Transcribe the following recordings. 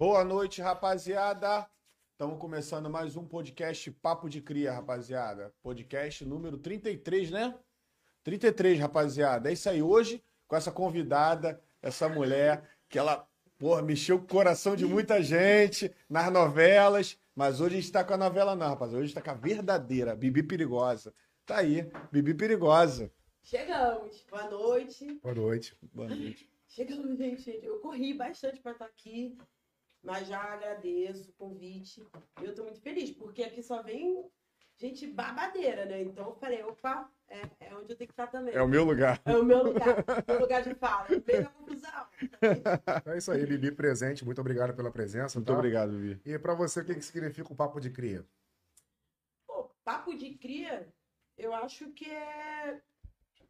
Boa noite, rapaziada. Estamos começando mais um podcast Papo de Cria, rapaziada. Podcast número 33, né? 33, rapaziada. É isso aí. Hoje, com essa convidada, essa mulher, que ela, porra, mexeu com o coração de muita gente nas novelas. Mas hoje a gente tá com a novela, não, rapaziada. Hoje a gente tá com a verdadeira, Bibi Perigosa. Tá aí, Bibi Perigosa. Chegamos. Boa noite. Boa noite. Boa noite. Chegamos, gente. Eu corri bastante para estar aqui, mas já agradeço o convite. Eu tô muito feliz, porque aqui só vem gente babadeira, né? Então eu falei, opa, é, é onde eu tenho que estar também. É o meu lugar. É o meu lugar, meu lugar de fala. Da confusão. É isso aí, Bibi presente. Muito obrigado pela presença. Muito tá? obrigado, Bibi. E pra você, o que, que significa o papo de cria? Pô, papo de cria, eu acho que é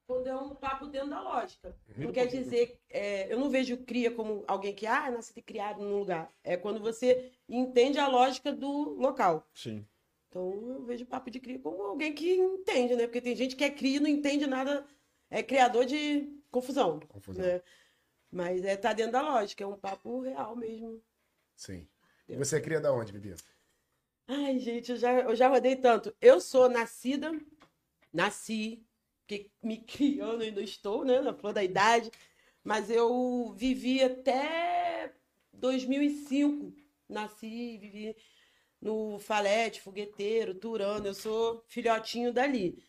quando é um papo dentro da lógica. Não quer dizer, é, eu não vejo cria como alguém que, ah, nasce criado num lugar. É quando você entende a lógica do local. Sim. Então eu vejo papo de cria como alguém que entende, né? Porque tem gente que é cria e não entende nada, é criador de confusão. Confusão. Né? Mas é tá dentro da lógica, é um papo real mesmo. Sim. E você cria da onde, Bibi? Ai, gente, eu já, eu já rodei tanto. Eu sou nascida, nasci, que me criando ainda estou, né? Na flor da idade. Mas eu vivi até 2005. Nasci, vivi no Falete, Fogueteiro, Turano. Eu sou filhotinho dali.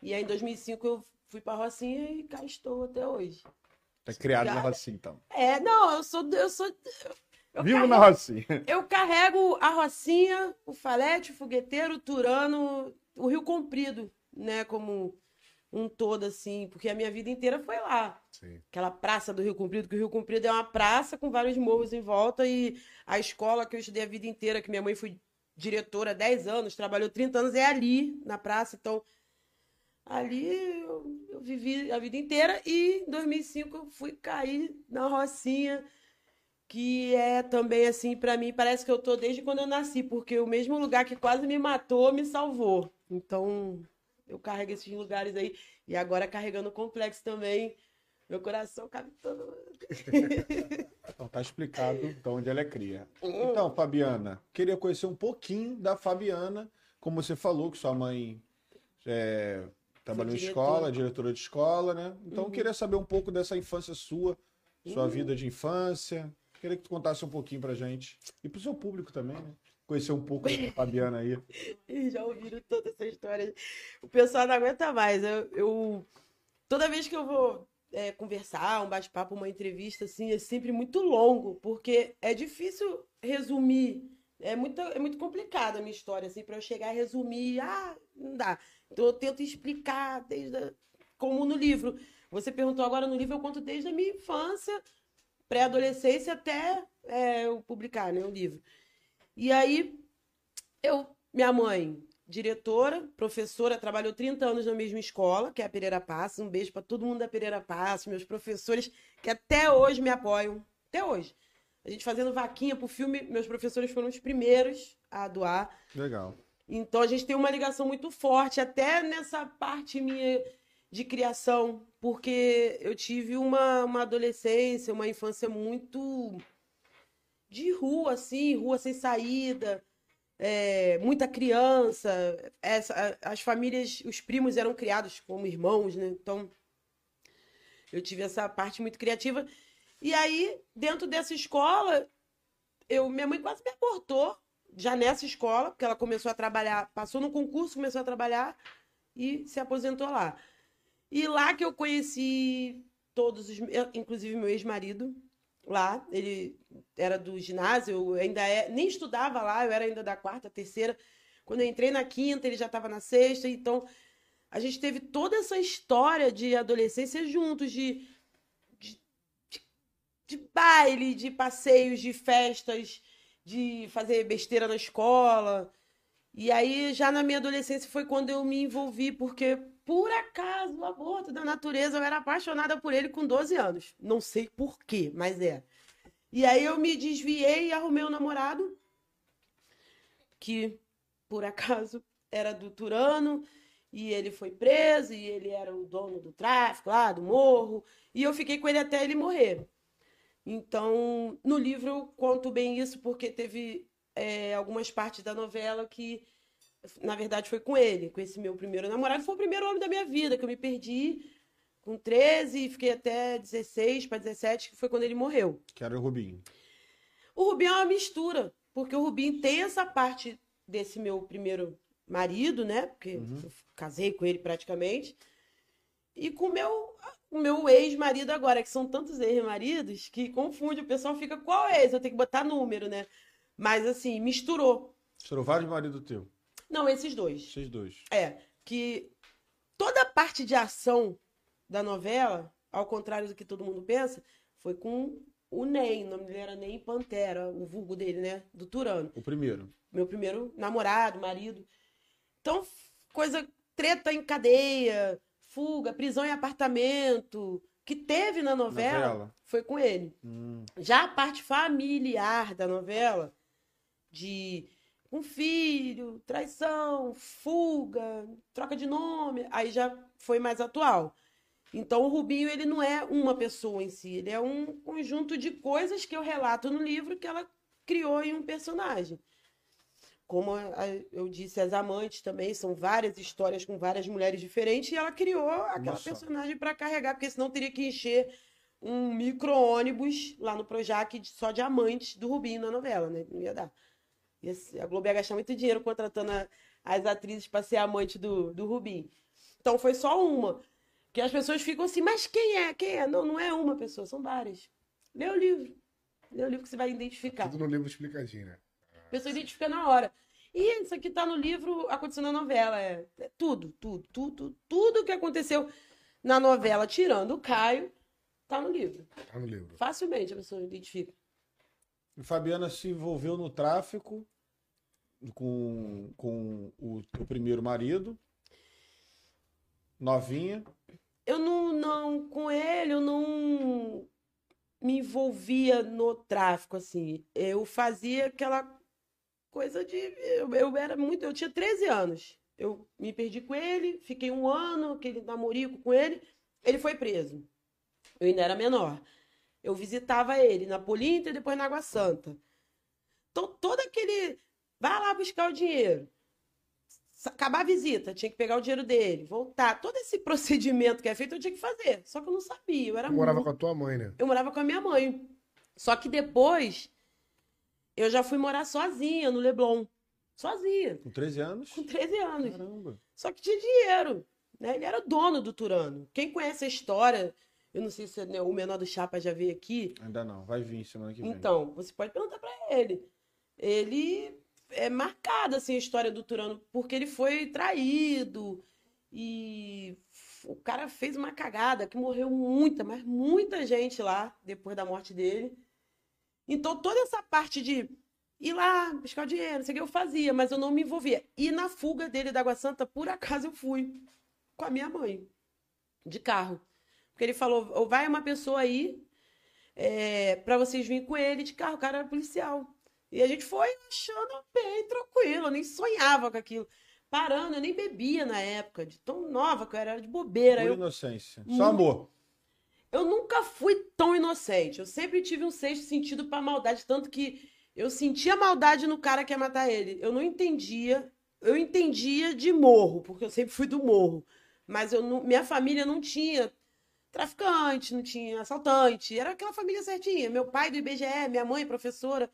E aí, em 2005, eu fui pra Rocinha e cá estou até hoje. Tá criado na. Rocinha, então. É, não, eu sou. Eu sou eu Vivo carrego- na Rocinha. Eu carrego a Rocinha, o Falete, o Fogueteiro, o Turano, o Rio Comprido, né? Como um todo, assim. Porque a minha vida inteira foi lá. Sim. Aquela praça do Rio Comprido, que o Rio Comprido é uma praça com vários morros em volta. E a escola que eu estudei a vida inteira, que minha mãe foi diretora há 10 anos, trabalhou 30 anos, é ali, na praça. Então, ali eu, eu vivi a vida inteira. E em 2005 eu fui cair na Rocinha que é também assim pra mim parece que eu tô desde quando eu nasci porque o mesmo lugar que quase me matou me salvou então eu carrego esses lugares aí e agora carregando o complexo também meu coração cabe todo Então tá explicado de onde ela é cria. Então, Fabiana, queria conhecer um pouquinho da Fabiana, como você falou que sua mãe é, trabalhou em escola, diretora de escola, né? Então, Uhum. queria saber um pouco dessa infância sua, sua Uhum. vida de infância. Queria que tu contasse um pouquinho pra gente. E pro seu público também, né? Conhecer um pouco da Fabiana aí. Já ouviram toda essa história o pessoal não aguenta mais eu, eu- toda vez que eu vou é, conversar um bate-papo uma entrevista assim é sempre muito longo porque é difícil resumir é muito, é muito complicada a minha história, assim, para eu chegar e resumir. Ah, não dá. Então eu tento explicar desde. A, como no livro. Você perguntou agora no livro, eu conto desde a minha infância, pré-adolescência, até é, eu publicar né, o livro. E aí, eu, minha mãe, diretora, professora, trabalhou 30 anos na mesma escola, que é a Pereira Passos. Um beijo para todo mundo da Pereira Passos, meus professores, que até hoje me apoiam. Até hoje. A gente fazendo vaquinha pro filme, meus professores foram os primeiros a doar. Legal. Então a gente tem uma ligação muito forte, até nessa parte minha de criação, porque eu tive uma, uma adolescência, uma infância muito de rua, assim, rua sem saída, é, muita criança. Essa, as famílias, os primos eram criados como irmãos, né? Então eu tive essa parte muito criativa. E aí, dentro dessa escola, eu, minha mãe quase me abortou já nessa escola, porque ela começou a trabalhar, passou no concurso, começou a trabalhar e se aposentou lá. E lá que eu conheci todos os, inclusive meu ex-marido, lá, ele era do ginásio, eu ainda é, nem estudava lá, eu era ainda da quarta, terceira. Quando eu entrei na quinta, ele já estava na sexta, então a gente teve toda essa história de adolescência juntos, de, de, de, de baile, de passeios, de festas, de fazer besteira na escola. E aí, já na minha adolescência, foi quando eu me envolvi, porque, por acaso, o aborto da natureza, eu era apaixonada por ele com 12 anos. Não sei por quê, mas é. E aí eu me desviei e arrumei um namorado que, por acaso, era do Turano, e ele foi preso, e ele era o dono do tráfico lá, do morro, e eu fiquei com ele até ele morrer. Então, no livro eu conto bem isso porque teve é, algumas partes da novela que, na verdade, foi com ele, com esse meu primeiro namorado. Foi o primeiro homem da minha vida, que eu me perdi com 13 e fiquei até 16 para 17, que foi quando ele morreu. Que era o Rubinho. O Rubinho é uma mistura, porque o Rubinho tem essa parte desse meu primeiro marido, né? Porque Uhum. eu casei com ele praticamente. E com o meu, o meu ex-marido agora, que são tantos ex-maridos que confunde, o pessoal fica qual ex? Eu tenho que botar número, né? Mas assim, misturou. Foram vários maridos teu. Não, esses dois. Vocês dois. É, que toda a parte de ação da novela, ao contrário do que todo mundo pensa, foi com o Ney. O nome dele era Ney Pantera, o vulgo dele, né? Do Turano. O primeiro. Meu primeiro namorado, marido. Então, coisa, treta em cadeia, fuga, prisão em apartamento, que teve na novela, Novela. foi com ele. Hum. Já a parte familiar da novela, de um filho, traição, fuga, troca de nome, aí já foi mais atual. Então o Rubinho ele não é uma pessoa em si, ele é um conjunto de coisas que eu relato no livro que ela criou em um personagem. Como eu disse, as amantes também são várias histórias com várias mulheres diferentes e ela criou aquela Nossa. personagem para carregar, porque senão teria que encher um micro-ônibus lá no Projac só de amantes do Rubinho na novela, né? Não ia dar. A Globo ia gastar muito dinheiro contratando a- as atrizes para ser amante do, do Rubinho. Então foi só uma. Que as pessoas ficam assim, mas quem é? Quem é? Não, não é uma pessoa, são várias. Lê o livro. Lê o livro que você vai identificar. Tudo no livro explicadinho, né? A pessoa identifica na hora. E isso aqui tá no livro, aconteceu na novela. É, é tudo, tudo, tudo, tudo que aconteceu na novela, tirando o Caio, tá no livro. Tá no livro. Facilmente a pessoa identifica. E Fabiana se envolveu no tráfico com, com o, o primeiro marido. Novinha. Eu não, não, com ele, eu não me envolvia no tráfico, assim. Eu fazia aquela coisa de. Eu, eu era muito. Eu tinha 13 anos. Eu me perdi com ele, fiquei um ano, aquele namorico com ele. Ele foi preso. Eu ainda era menor. Eu visitava ele na Polinta e depois na Água Santa. Então, todo aquele. Vai lá buscar o dinheiro. Acabar a visita, tinha que pegar o dinheiro dele, voltar. Todo esse procedimento que é feito, eu tinha que fazer. Só que eu não sabia. Eu era morava muito- com a tua mãe, né? eu morava com a minha mãe. Só que depois eu já fui morar sozinha no Leblon. Sozinha, Com 13 anos. com 13 anos. Caramba. Só que tinha dinheiro. Né? Ele era dono do Turano. Quem conhece a história, eu não sei se né, o menor do Chapa já veio aqui. Ainda não. Vai vir semana que vem. Então, você pode perguntar pra ele. Ele é marcado assim a história do Turano porque ele foi traído e o cara fez uma cagada que morreu muita, mas muita gente lá depois da morte dele. Então toda essa parte de ir lá buscar o dinheiro, não sei o que eu fazia, mas eu não me envolvia. E na fuga dele da Água Santa, por acaso eu fui com a minha mãe de carro. Porque ele falou, ou vai uma pessoa aí é, para vocês virem com ele de carro, o cara era policial. E a gente foi achando bem tranquilo, eu nem sonhava com aquilo. Parando, eu nem bebia na época, de tão nova que eu era, era de bobeira. Por Eu, inocência. Só amor. eu nunca fui tão inocente. Eu sempre tive um sexto sentido pra maldade, tanto que eu sentia maldade no cara que ia matar ele. Eu não entendia. Eu entendia de morro, porque eu sempre fui do morro. Mas eu não, minha família não tinha traficante, não tinha assaltante. Era aquela família certinha. Meu pai do IBGE, minha mãe professora.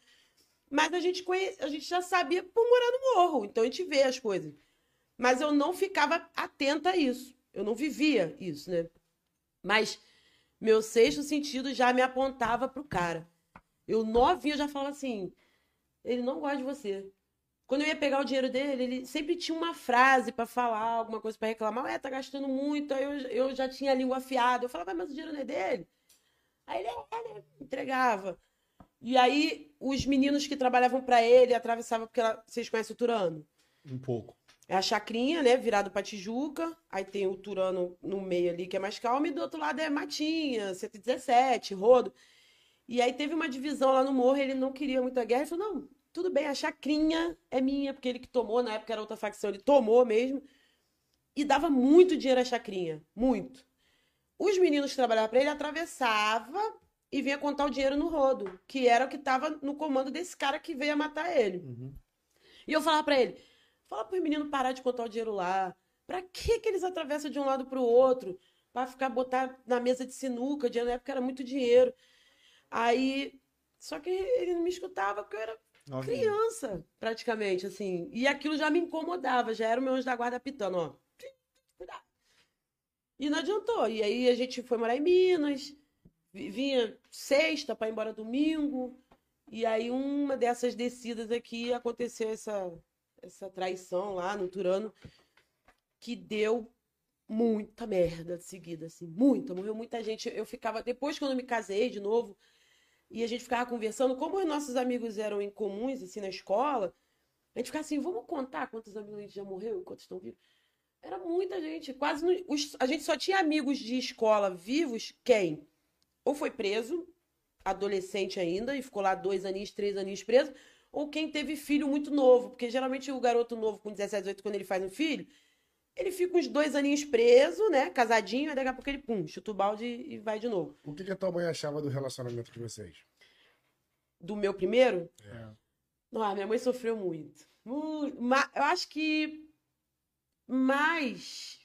Mas a gente, a gente já sabia por morar no morro, então a gente vê as coisas. Mas eu não ficava atenta a isso. Eu não vivia isso, né? Mas meu sexto sentido já me apontava pro cara. Eu novinho já falava assim: ele não gosta de você. Quando eu ia pegar o dinheiro dele, ele sempre tinha uma frase pra falar, alguma coisa pra reclamar. Ué, tá gastando muito. Aí eu, eu já tinha a língua afiada. Eu falava, mas o dinheiro não é dele. Aí ele é, né? entregava. E aí os meninos que trabalhavam pra ele atravessavam, porque ela- vocês conhecem o Turano. Um pouco. É a chacrinha, né? Virado pra Tijuca. Aí tem o Turano no meio ali, que é mais calmo. E do outro lado é Matinha, 117, Rodo. E aí teve uma divisão lá no morro. Ele não queria muita guerra. Ele falou, não, tudo bem, a chacrinha é minha. Porque ele que tomou, na época era outra facção. Ele tomou mesmo. E dava muito dinheiro a chacrinha. Muito. Os meninos que trabalhavam pra ele atravessavam e vinha contar o dinheiro no rodo, que era o que tava no comando desse cara que veio matar ele. Uhum. E eu falava pra ele: fala pro menino parar de contar o dinheiro lá. Pra que, que eles atravessam de um lado pro outro? Pra ficar botar na mesa de sinuca, dinheiro na época era muito dinheiro. Aí. Só que ele não me escutava porque eu era Novinho. criança, praticamente, assim. E aquilo já me incomodava, já era o meu anjo da guarda pitando, ó. E não adiantou. E aí a gente foi morar em Minas, vinha sexta para ir embora domingo. E aí uma dessas descidas aqui aconteceu essa, essa traição lá no Turano, que deu muita merda seguida, assim, muita, morreu muita gente. Eu ficava, depois quando eu me casei de novo, e a gente ficava conversando, como os nossos amigos eram incomuns, assim, na escola, a gente ficava assim, vamos contar quantos amigos a gente já morreu quantos estão vivos? Era muita gente, quase, não- os- a gente só tinha amigos de escola vivos, quem? Ou foi preso, adolescente ainda, e ficou lá dois aninhos, três aninhos preso, ou quem teve filho muito novo, porque geralmente o garoto novo com 17, 18, quando ele faz um filho, ele fica uns dois aninhos preso, né, casadinho, aí daqui a pouco ele, pum, chuta o balde e vai de novo. O que, que a tua mãe achava do relacionamento de vocês? Do meu primeiro, É. Não, minha mãe sofreu muito. Eu acho que mais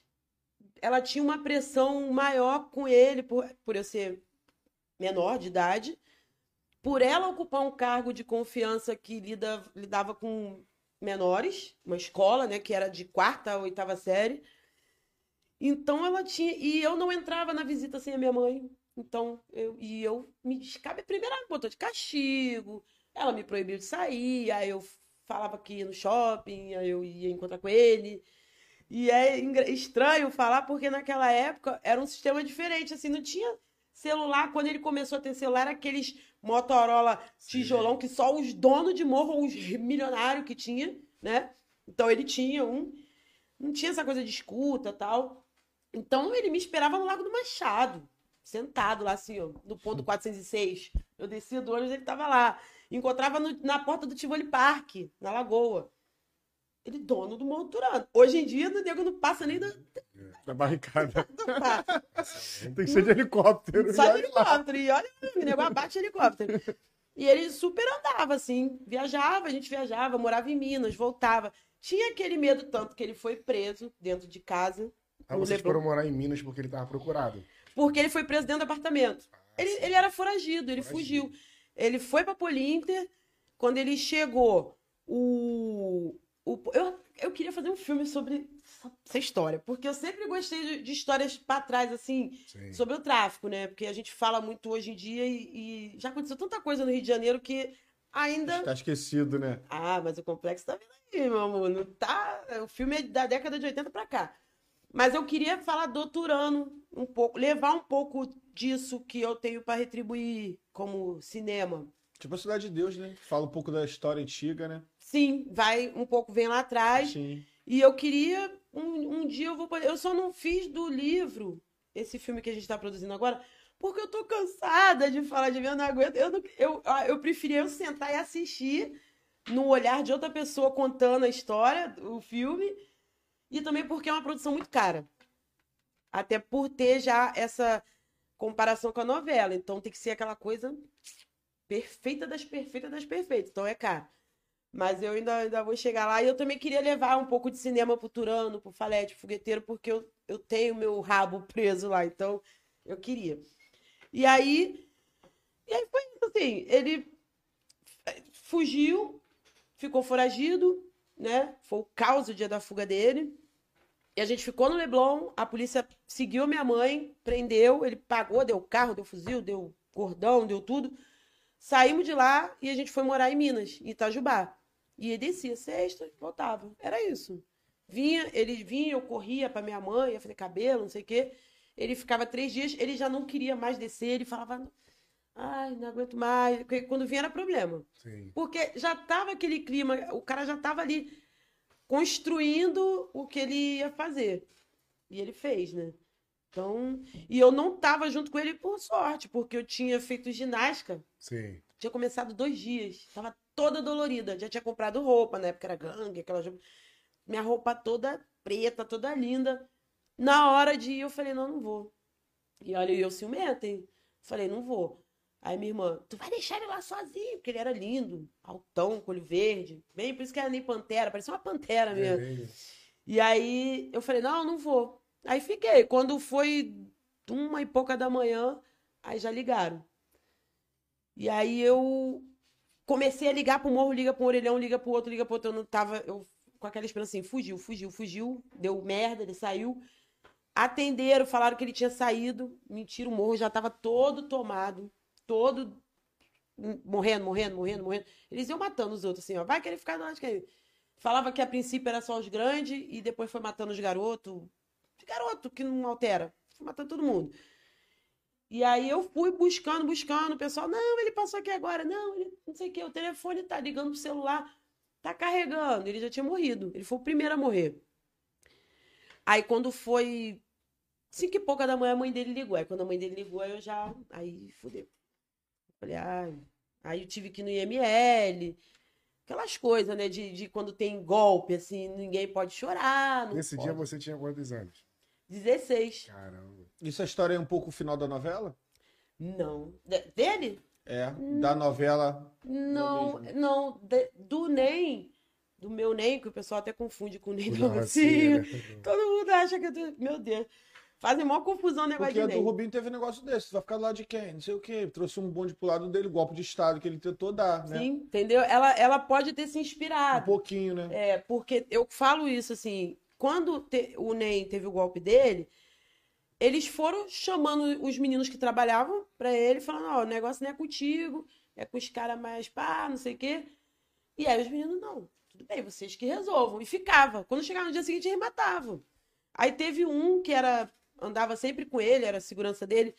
ela tinha uma pressão maior com ele por, por eu ser menor de idade, por ela ocupar um cargo de confiança que lida, lidava com menores, uma escola, né, que era de quarta a oitava série. Então ela tinha e eu não entrava na visita sem a minha mãe. Então eu e eu me cabe primeiro ela botou de castigo. Ela me proibiu de sair, aí eu falava que ia no shopping, aí eu ia encontrar com ele. E é estranho falar porque naquela época era um sistema diferente, assim, não tinha celular. Quando ele começou a ter celular, aqueles Motorola tijolão que só os donos de morro, ou os milionários que tinha, né? Então ele tinha um. Não tinha essa coisa de escuta tal. Então ele me esperava no Lago do Machado, sentado lá assim, ó, no ponto 406. Eu descia do ônibus, ele tava lá. Encontrava no- na porta do Tivoli Park, na Lagoa. Ele dono do Morro Turano. Hoje em dia, o nego não passa nem do, Da barricada. do passo. Tem que ser de helicóptero. Só de lá. helicóptero. E olha, o nego abate helicóptero. E ele super andava, assim. Viajava, a gente viajava, morava em Minas, voltava. Tinha aquele medo tanto que ele foi preso dentro de casa. Ah, vocês Leblon. foram morar em Minas porque ele tava procurado. Porque ele foi preso dentro do apartamento. Ele, ele era foragido, ele Foragido. fugiu. Ele foi pra Polinter. Quando ele chegou, o. o eu, eu queria fazer um filme sobre essa, história. Porque eu sempre gostei de, histórias pra trás, assim, Sim. sobre o tráfico, né? Porque a gente fala muito hoje em dia e, e já aconteceu tanta coisa no Rio de Janeiro que ainda. Tá esquecido, né? Ah, mas o complexo tá vindo aí, meu amor. Não tá... O filme é da década de 80 pra cá. Mas eu queria falar do Turano um pouco, levar um pouco disso que eu tenho pra retribuir como cinema. Tipo a Cidade de Deus, né? Fala um pouco da história antiga, né? Sim, vai um pouco, vem lá atrás. Sim. E eu queria, um, um dia eu vou. Eu só não fiz do livro, esse filme que a gente tá produzindo agora, porque eu tô cansada de falar de mim, eu não aguento. Eu, não, eu, ah, eu preferia eu sentar e assistir no olhar de outra pessoa contando a história, o filme, e também porque é uma produção muito cara. Até por ter já essa comparação com a novela. Então tem que ser aquela coisa perfeita das perfeitas das perfeitas. Então é caro. Mas eu ainda, ainda vou chegar lá. E eu também queria levar um pouco de cinema pro Turano, pro Falete, Fogueteiro, porque eu, eu tenho meu rabo preso lá. Então, eu queria. E aí. E aí foi assim. Ele fugiu, ficou foragido, né? Foi o caos o dia da fuga dele. E a gente ficou no Leblon, a polícia seguiu minha mãe, prendeu, ele pagou, deu carro, deu fuzil, deu cordão, deu tudo. Saímos de lá e a gente foi morar em Minas, em Itajubá. E ele descia sexta, voltava. Era isso. Vinha, ele vinha, eu corria para minha mãe, ia fazer cabelo, não sei o quê. Ele ficava três dias, ele já não queria mais descer, ele falava, ai, não aguento mais. Porque Quando vinha era problema. Sim. Porque já tava aquele clima, o cara já tava ali construindo o que ele ia fazer. E ele fez, né? Então, e eu não tava junto com ele por sorte, porque eu tinha feito ginástica Sim. tinha começado dois dias. Tava toda dolorida. Já tinha comprado roupa, na época era gangue, aquela. Minha roupa toda preta, toda linda. Na hora de ir, eu falei, não, não vou. E olha, eu ciumenta, hein? Falei, não vou. Aí minha irmã, tu vai deixar ele lá sozinho, porque ele era lindo, altão, com olho verde. Bem, por isso que era nem pantera, parecia uma pantera mesmo. É, E aí eu falei, não, não vou. Aí fiquei. Quando foi uma e pouca da manhã, aí já ligaram. E aí eu comecei a ligar pro morro, liga pro orelhão, liga pro outro, liga pro outro. Eu não tava. Eu com aquela esperança assim, fugiu, fugiu, fugiu, deu merda, ele saiu. Atenderam, falaram que ele tinha saído. Mentira, o morro já tava todo tomado, todo morrendo, morrendo, morrendo, morrendo. Eles iam matando os outros, assim, ó. Vai querer ficar lado de quem? Falava que a princípio era só os grandes e depois foi matando os garotos. Garoto que não altera. Foi matando todo mundo. E aí eu fui buscando, buscando. O pessoal, não, ele passou aqui agora. Não, ele não sei o que. O telefone tá ligando pro celular. Tá carregando. Ele já tinha morrido. Ele foi o primeiro a morrer. Aí quando foi cinco e pouca da manhã, a mãe dele ligou. Aí quando a mãe dele ligou, eu já. Aí fudeu. Falei, ai. Aí eu tive que ir no IML. Aquelas coisas, né? De, de quando tem golpe, assim, ninguém pode chorar. Nesse pode. dia você tinha quantos anos? 16. Caramba. Isso a história é um pouco o final da novela? Não. De- dele? É, da novela. Não, não. de- do NEM, do meu NEM, que o pessoal até confunde com o NEM assim, né? Todo mundo acha que eu tô... Meu Deus. Fazem maior confusão o negócio Porque a de do. Rubinho teve um negócio desse. Vai ficar do lado de quem? Não sei o quê. Trouxe um bonde pro lado dele, golpe de Estado que ele tentou dar, né? Sim, entendeu? Ela, ela pode ter se Um inspirado. pouquinho, né? É, porque eu falo isso assim, quando te- o NEM teve o golpe dele, eles foram chamando os meninos que trabalhavam pra ele, falando, ó, o negócio não é contigo, é com os caras mais pá, não sei o quê. E aí os meninos, não, tudo bem, vocês que resolvam. E ficava. Quando chegava no dia seguinte, eles matavam. Aí teve um que era, andava sempre com ele, era a segurança dele,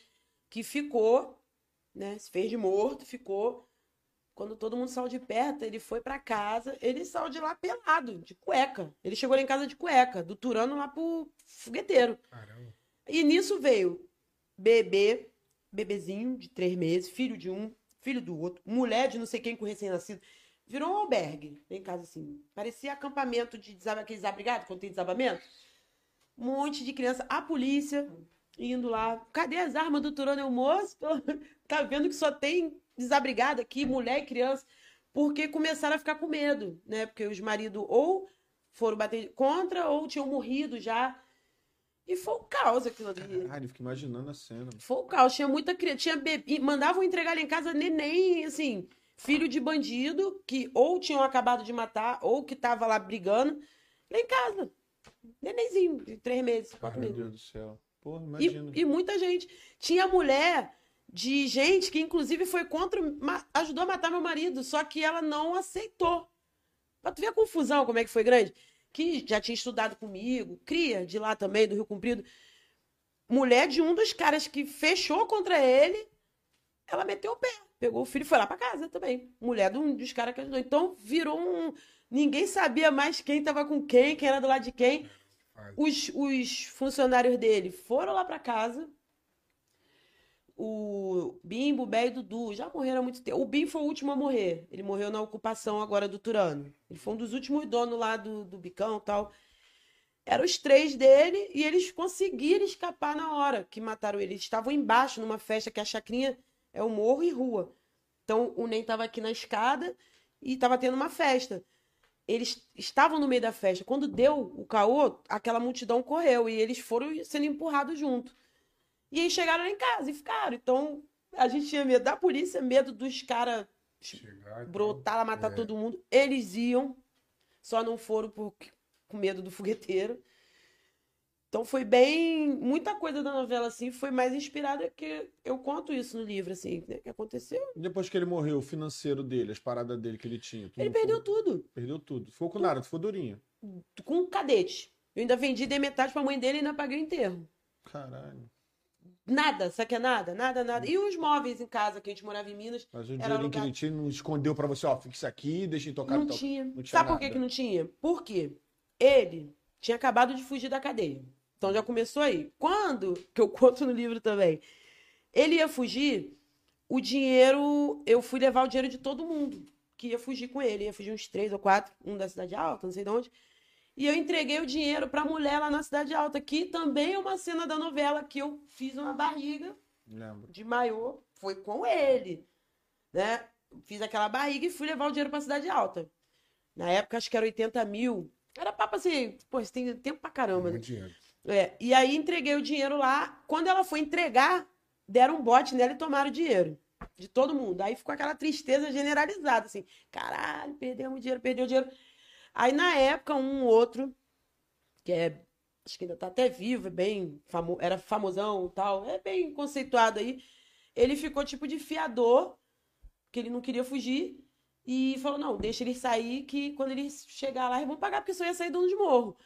que ficou, né, se fez de morto, ficou. Quando todo mundo saiu de perto, ele foi pra casa, ele saiu de lá pelado, de cueca. Ele chegou lá em casa de cueca, do Turano lá pro fogueteiro. Caramba. E nisso veio bebê, bebezinho de três meses, filho de um, filho do outro, mulher de não sei quem com recém-nascido. Virou um albergue em casa, assim. Parecia acampamento de desabrigados, quando tem desabamento. Um monte de criança. A polícia indo lá. Cadê as armas do Turano? O moço? Tá vendo que só tem desabrigado aqui, mulher e criança. Porque começaram a ficar com medo, né? Porque os maridos ou foram bater contra ou tinham morrido já. E foi o caos aquilo ali. Caralho, eu fico imaginando a cena. Foi o caos. Tinha muita criança. Tinha bebê. e Mandavam entregar lá em casa neném, assim, filho de bandido, que ou tinham acabado de matar, ou que tava lá brigando. Lá em casa. Nenenzinho, de três meses, quatro Meu meses. Deus do céu. Porra, E, imagina. e muita gente. Tinha mulher de gente que, inclusive, foi contra. ajudou a matar meu marido, só que ela não aceitou. Pra tu ver a confusão, como é que foi grande. Que já tinha estudado comigo, cria de lá também, do Rio Comprido. Mulher de um dos caras que fechou contra ele, ela meteu o pé. Pegou o filho e foi lá pra casa também. Mulher de um dos caras que ajudou. Então virou um. Ninguém sabia mais quem tava com quem, quem era do lado de quem. Os, os funcionários dele foram lá pra casa. O Bimbo, o Bé e o Dudu já morreram há muito tempo. O Bim foi o último a morrer. Ele morreu na ocupação agora do Turano. Ele foi um dos últimos donos lá do, do Bicão tal. Eram os três dele e eles conseguiram escapar na hora que mataram ele. Eles estavam embaixo numa festa que a chacrinha é o morro e rua. Então o Nen estava aqui na escada e estava tendo uma festa eles estavam no meio da festa. Quando deu o caô, aquela multidão correu e eles foram sendo empurrados junto. E aí chegaram lá em casa e ficaram. Então a gente tinha medo da polícia, medo dos caras brotar lá, matar É. todo mundo. Eles iam, só não foram por, com medo do fogueteiro. Então foi bem. Muita coisa da novela, assim, foi mais inspirada que eu conto isso no livro, assim, né, que aconteceu. Depois que ele morreu, o financeiro dele, as paradas dele que ele tinha. Ele perdeu ficou- tudo. Perdeu tudo. Ficou com nada, ficou durinho. Com um cadete. Eu ainda vendi, dei metade pra mãe dele e ainda paguei o enterro. Caralho. Nada, sabe que é nada? Nada, nada. E os móveis em casa, que a gente morava em Minas, Mas o Era dinheirinho que ele tinha não escondeu pra você, ó, isso aqui, deixa ele tocar não no teu- tinha. não tinha Sabe por que, nada. que não tinha? Por quê? Ele tinha acabado de fugir da cadeia. Então já começou aí. Quando, que eu conto no livro também, ele ia fugir, o dinheiro, eu fui levar o dinheiro de todo mundo que ia fugir com ele. Ia fugir uns três ou quatro, um da Cidade Alta, não sei de onde. E eu entreguei o dinheiro pra mulher lá na Cidade Alta, que também é uma cena da novela que eu fiz uma barriga Lembro. de maiô, foi com ele, né? Fiz aquela barriga e fui levar o dinheiro pra Cidade Alta. Na época, acho que era 80 mil. Era papo assim, pô, você tem tempo pra caramba, né? Dinheiro. É, e aí entreguei o dinheiro lá. Quando ela foi entregar, deram um bote nela e tomaram o dinheiro. De todo mundo. Aí ficou aquela tristeza generalizada, assim. Caralho, perdemos dinheiro, perdeu dinheiro. Aí, na época, um outro, que é. Acho que ainda tá até vivo, é bem famo, era famosão tal, é bem conceituado aí. Ele ficou tipo de fiador, que ele não queria fugir, e falou: não, deixa ele sair, que quando ele chegar lá, eles vão pagar, porque só ia sair dono de morro.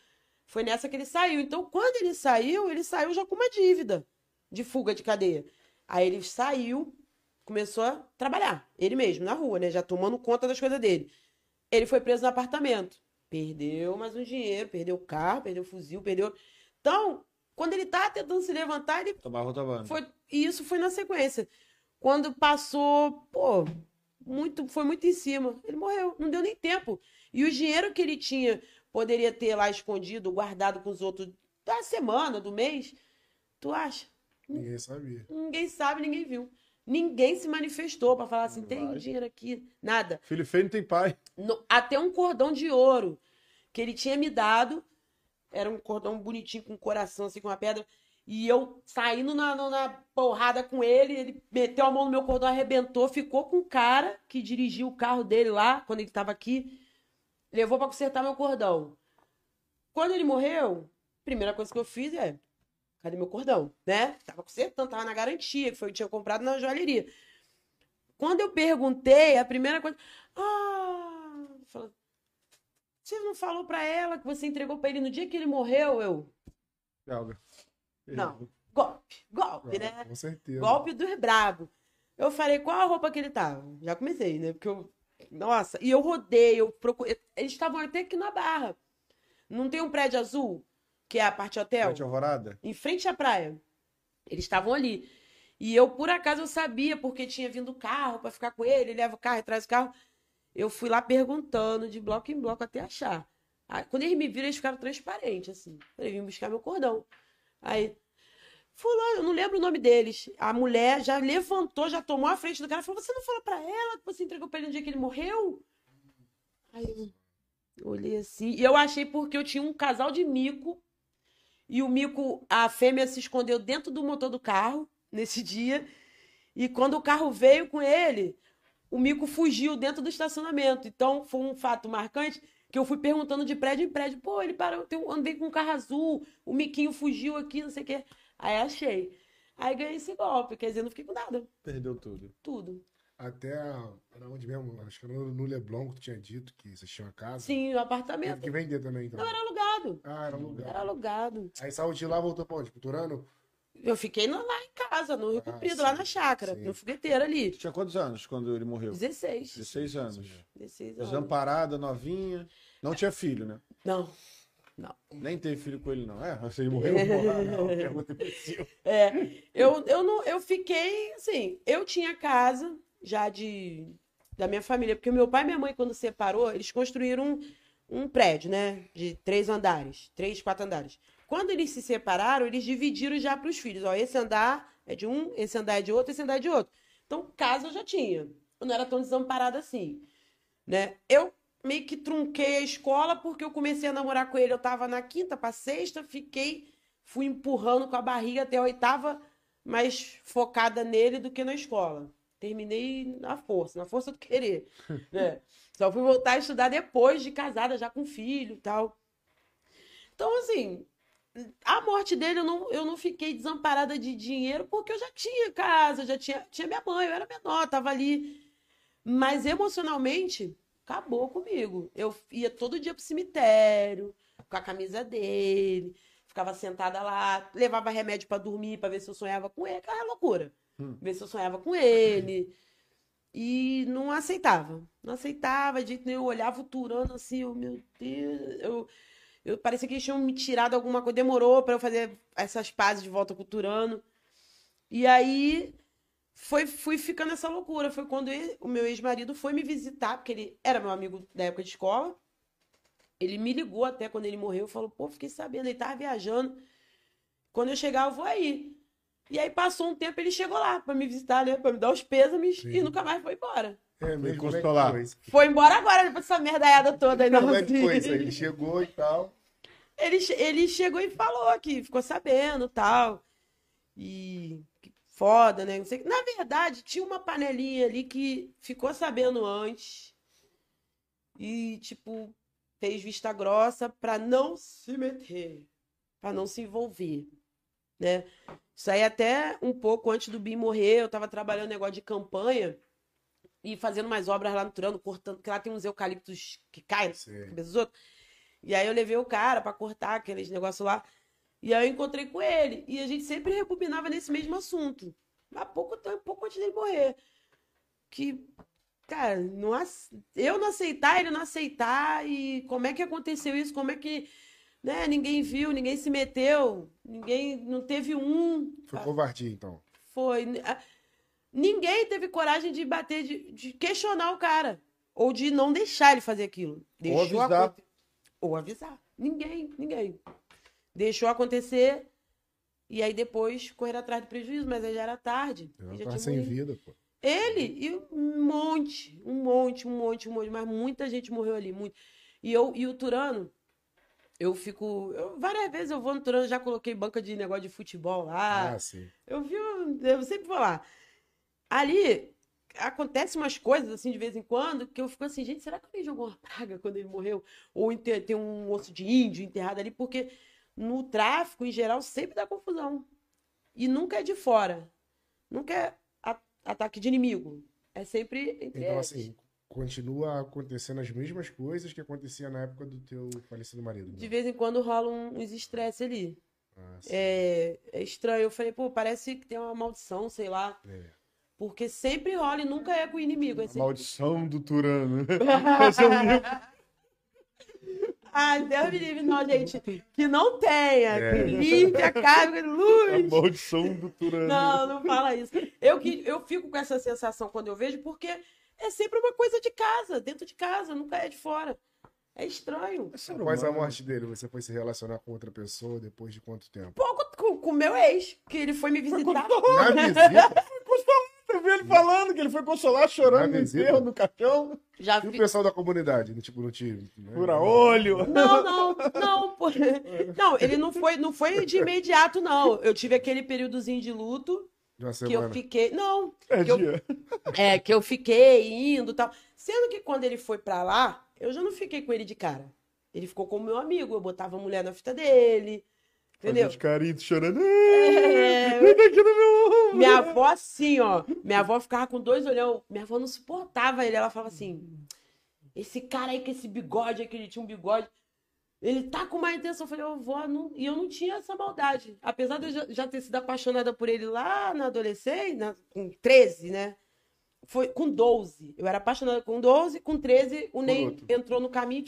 Foi nessa que ele saiu. Então, quando ele saiu, ele saiu já com uma dívida de fuga de cadeia. Aí ele saiu, começou a trabalhar, ele mesmo, na rua, né? Já tomando conta das coisas dele. Ele foi preso no apartamento. Perdeu mais um dinheiro, perdeu o carro, perdeu o fuzil, perdeu. Então, quando ele tá tentando se levantar, ele Tomava outra foi. E isso foi na sequência. Quando passou, pô, muito, foi muito em cima. Ele morreu, não deu nem tempo. E o dinheiro que ele tinha, poderia ter lá escondido, guardado com os outros da semana, do mês, tu acha? Ninguém sabia. Ninguém sabe, ninguém viu. Ninguém se manifestou pra falar assim, tem dinheiro aqui, nada. Filho feio não tem pai. No- até um cordão de ouro que ele tinha me dado. Era um cordão bonitinho com um coração, assim, com uma pedra. E eu saindo na, na- porrada com ele, ele meteu a mão no meu cordão, arrebentou, ficou com o cara que dirigiu o carro dele lá, quando ele tava aqui, levou pra consertar meu cordão. Quando ele morreu, primeira coisa que eu fiz é, cadê meu cordão? Né? Tava consertando, tava na garantia, que foi o que eu tinha comprado na joalheria. Quando eu perguntei, a primeira coisa, ah, falou, você não falou pra ela que você entregou pra ele no dia que ele morreu? Eu, Belga. Não. golpe, golpe, Ah, né? Com certeza. Golpe do brabo. Eu falei, qual a roupa que ele tava? Já comecei, né? Porque eu. Nossa, e eu rodei, eu procurei. Eles estavam até aqui na barra. Não tem um prédio azul, que é a parte hotel? Noite Alvorada? em frente à praia. Eles estavam ali. E eu, por acaso, eu sabia, porque tinha vindo o carro para ficar com ele, ele leva o carro e traz o carro. Eu fui lá perguntando de bloco em bloco até achar. Aí, quando eles me viram, eles ficaram transparentes, assim. Falei, vim buscar meu cordão. Aí, fulano, eu não lembro o nome deles. A mulher já levantou, já tomou a frente do cara, falou, você não falou pra ela que você entregou pra ele no dia que ele morreu? Aí eu olhei assim, e eu achei porque eu tinha um casal de mico e o mico, a fêmea se escondeu dentro do motor do carro nesse dia. E quando o carro veio com ele, o mico fugiu dentro do estacionamento. Então foi um fato marcante que eu fui perguntando de prédio em prédio. Pô, ele parou, um, andei com um carro azul, o miquinho fugiu aqui, não sei o quê. Aí achei. Aí ganhei esse golpe, quer dizer, não fiquei com nada. Perdeu tudo. Tudo. Até. Era onde mesmo? Acho que era no Leblon que tu tinha dito que vocês tinham uma casa. Sim, o Teve apartamento. que vender também, então. Não, era alugado. Ah, era lugar. Era alugado. Aí saiu de lá, voltou pra onde? Pro Turano? Eu fiquei lá em casa, no Rio Ah, Comprido, lá sim, na chácara, sim. no fogueteiro ali. Tinha quantos anos quando ele morreu? 16. 16 anos. 16 anos. Desamparada, novinha. Não tinha filho, né? Não. Nem teve filho com ele, não. É, você morreu? Porra, não. Pergunta imbecil. É, eu, eu, não, eu fiquei, assim, eu tinha casa já de da minha família, porque meu pai e minha mãe, quando separou, eles construíram um, um prédio, né, de três andares, três, quatro andares. Quando eles se separaram, eles dividiram já para os filhos, ó, esse andar é de um, esse andar é de outro, esse andar é de outro. Então, casa eu já tinha, eu não era tão desamparada assim, né, eu meio que trunquei a escola porque eu comecei a namorar com ele, eu tava na quinta para sexta, fiquei fui empurrando com a barriga até a oitava, mais focada nele do que na escola. Terminei na força, na força do querer. né? Só fui voltar a estudar depois de casada, já com filho e tal. Então, assim, a morte dele eu não, eu não fiquei desamparada de dinheiro porque eu já tinha casa, já tinha, tinha minha mãe, eu era menor, tava ali. Mas emocionalmente, acabou comigo. Eu ia todo dia pro cemitério, com a camisa dele, ficava sentada lá, levava remédio pra dormir, pra ver se eu sonhava com ele, aquela loucura. Hum. Ver se eu sonhava com ele. E não aceitava. Não aceitava, de jeito nenhum. Eu olhava o Turano assim, eu, meu Deus. Eu, eu parecia que eles tinham me tirado alguma coisa. Demorou pra eu fazer essas pazes de volta com o Turano. E aí foi, fui ficando essa loucura. Foi quando ele- o meu ex-marido foi me visitar, porque ele era meu amigo da época de escola. Ele me ligou até quando ele morreu, falou, pô, fiquei sabendo, ele tava viajando. Quando eu chegar, eu vou aí. E aí passou um tempo, ele chegou lá pra me visitar, né? Pra me dar os pêsames Sim. e nunca mais foi embora. É como é que encostou lá. foi? Embora agora, depois dessa merdaiada toda aí. Como Não, é que foi isso? Ele chegou e tal. ele, ele chegou e falou que ficou sabendo tal. E que foda, né? Não sei, na verdade, tinha uma panelinha ali que ficou sabendo antes. E, tipo, fez vista grossa pra não se meter, pra não se envolver, né? Isso aí até um pouco antes do Bim morrer, eu tava trabalhando negócio de campanha e fazendo umas obras lá no Turano, cortando, porque lá tem uns eucaliptos que caem cabeça dos outros. E aí eu levei o cara pra cortar aqueles negócios lá. E aí eu encontrei com ele. E a gente sempre rebobinava nesse mesmo assunto. Há pouco tempo, pouco antes dele morrer. Que, cara, não, ace- eu não aceitar, ele não aceitar. E como é que aconteceu isso? Como é que. Né, ninguém viu, ninguém se meteu, ninguém. Não teve um. Foi covardia, então. Foi. Ninguém teve coragem de bater, de, de questionar o cara. Ou de não deixar ele fazer aquilo. Deixou avisar. aconte- Ou avisar. Ninguém, ninguém. Deixou acontecer. E aí depois correr atrás do prejuízo, mas aí já era tarde. Já tava sem morrido. vida, pô. Ele e um monte, um monte, um monte, um monte, mas muita gente morreu ali, muito. E eu e o Turano, eu fico, eu- várias vezes eu vou no Turano, já coloquei banca de negócio de futebol lá. Ah, sim. Eu vi, eu sempre vou lá. Ali acontece umas coisas assim de vez em quando que eu fico assim, gente, será que alguém jogou uma praga quando ele morreu? Ou tem um osso de índio enterrado ali, porque no tráfico em geral sempre dá confusão. E nunca é de fora. Nunca é ataque de inimigo. É sempre entre Então, eles. assim, continua acontecendo as mesmas coisas que acontecia na época do teu falecido marido. De né? vez em quando rola um- uns estresse ali. Ah. É, é estranho. Eu falei, pô, parece que tem uma maldição, sei lá. É. Porque sempre rola e nunca é com o inimigo. É sempre Maldição do Turano. Esse é o livro. Ai, Deus me livre, não, gente. Que não tenha. É. Que limpe a carga de A luz. maldição do Turano. Não, não fala isso. Eu, que, eu fico com essa sensação quando eu vejo, porque é sempre uma coisa de casa, dentro de casa, nunca é de fora. É estranho. É ser Após a morte dele, você foi se relacionar com outra pessoa depois de quanto tempo? Pouco com o meu ex, que ele foi me visitar. Na visita? Você viu ele falando que ele foi consolar chorando no enterro, no caixão, Já E o pessoal da comunidade? No, tipo, no time? né? fura olho. Não, não, não. pô. Não, ele não foi, não foi de imediato, não. Eu tive aquele períodozinho de luto que eu fiquei. Não, É que eu- dia. É, que eu fiquei indo e tal. Sendo que quando ele foi pra lá, eu já não fiquei com ele de cara. Ele ficou como meu amigo. Eu botava a mulher na fita dele. Entendeu? Fazia de carinho, chorando. É. Vem daqui no meu ombro. Minha avó, assim, ó. Minha avó ficava com dois olhão. Minha avó não suportava ele. Ela falava assim: esse cara aí com esse bigode, que ele tinha um bigode. Ele tá com má intenção. Eu falei, ô, vó, não... e eu não tinha essa maldade. Apesar de eu já, ter sido apaixonada por ele lá na adolescência, na- com 13, né? Foi com 12. Eu era apaixonada com 12, com 13, o Ney entrou no caminho.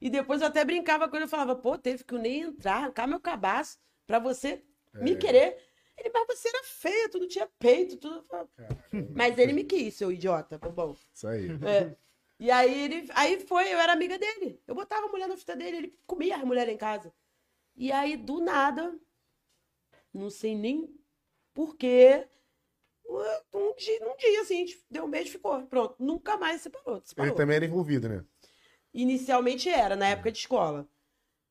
E depois eu até brincava com ele, eu falava, pô, teve que o Ney entrar, arrancar meu cabaço pra você me É. querer. Ele, mas você era feia, tu não tinha peito, tudo. Eu falava, Mas ele me quis, seu idiota, tá bom. Isso aí. É. E aí ele. Aí foi, eu era amiga dele. Eu botava a mulher na fita dele, ele comia as mulheres em casa. E aí, do nada, não sei nem porquê. Um dia, um dia assim, a gente deu um beijo e ficou. Pronto, nunca mais separou. Ele separou. também era envolvido, né? Inicialmente era, na época de escola.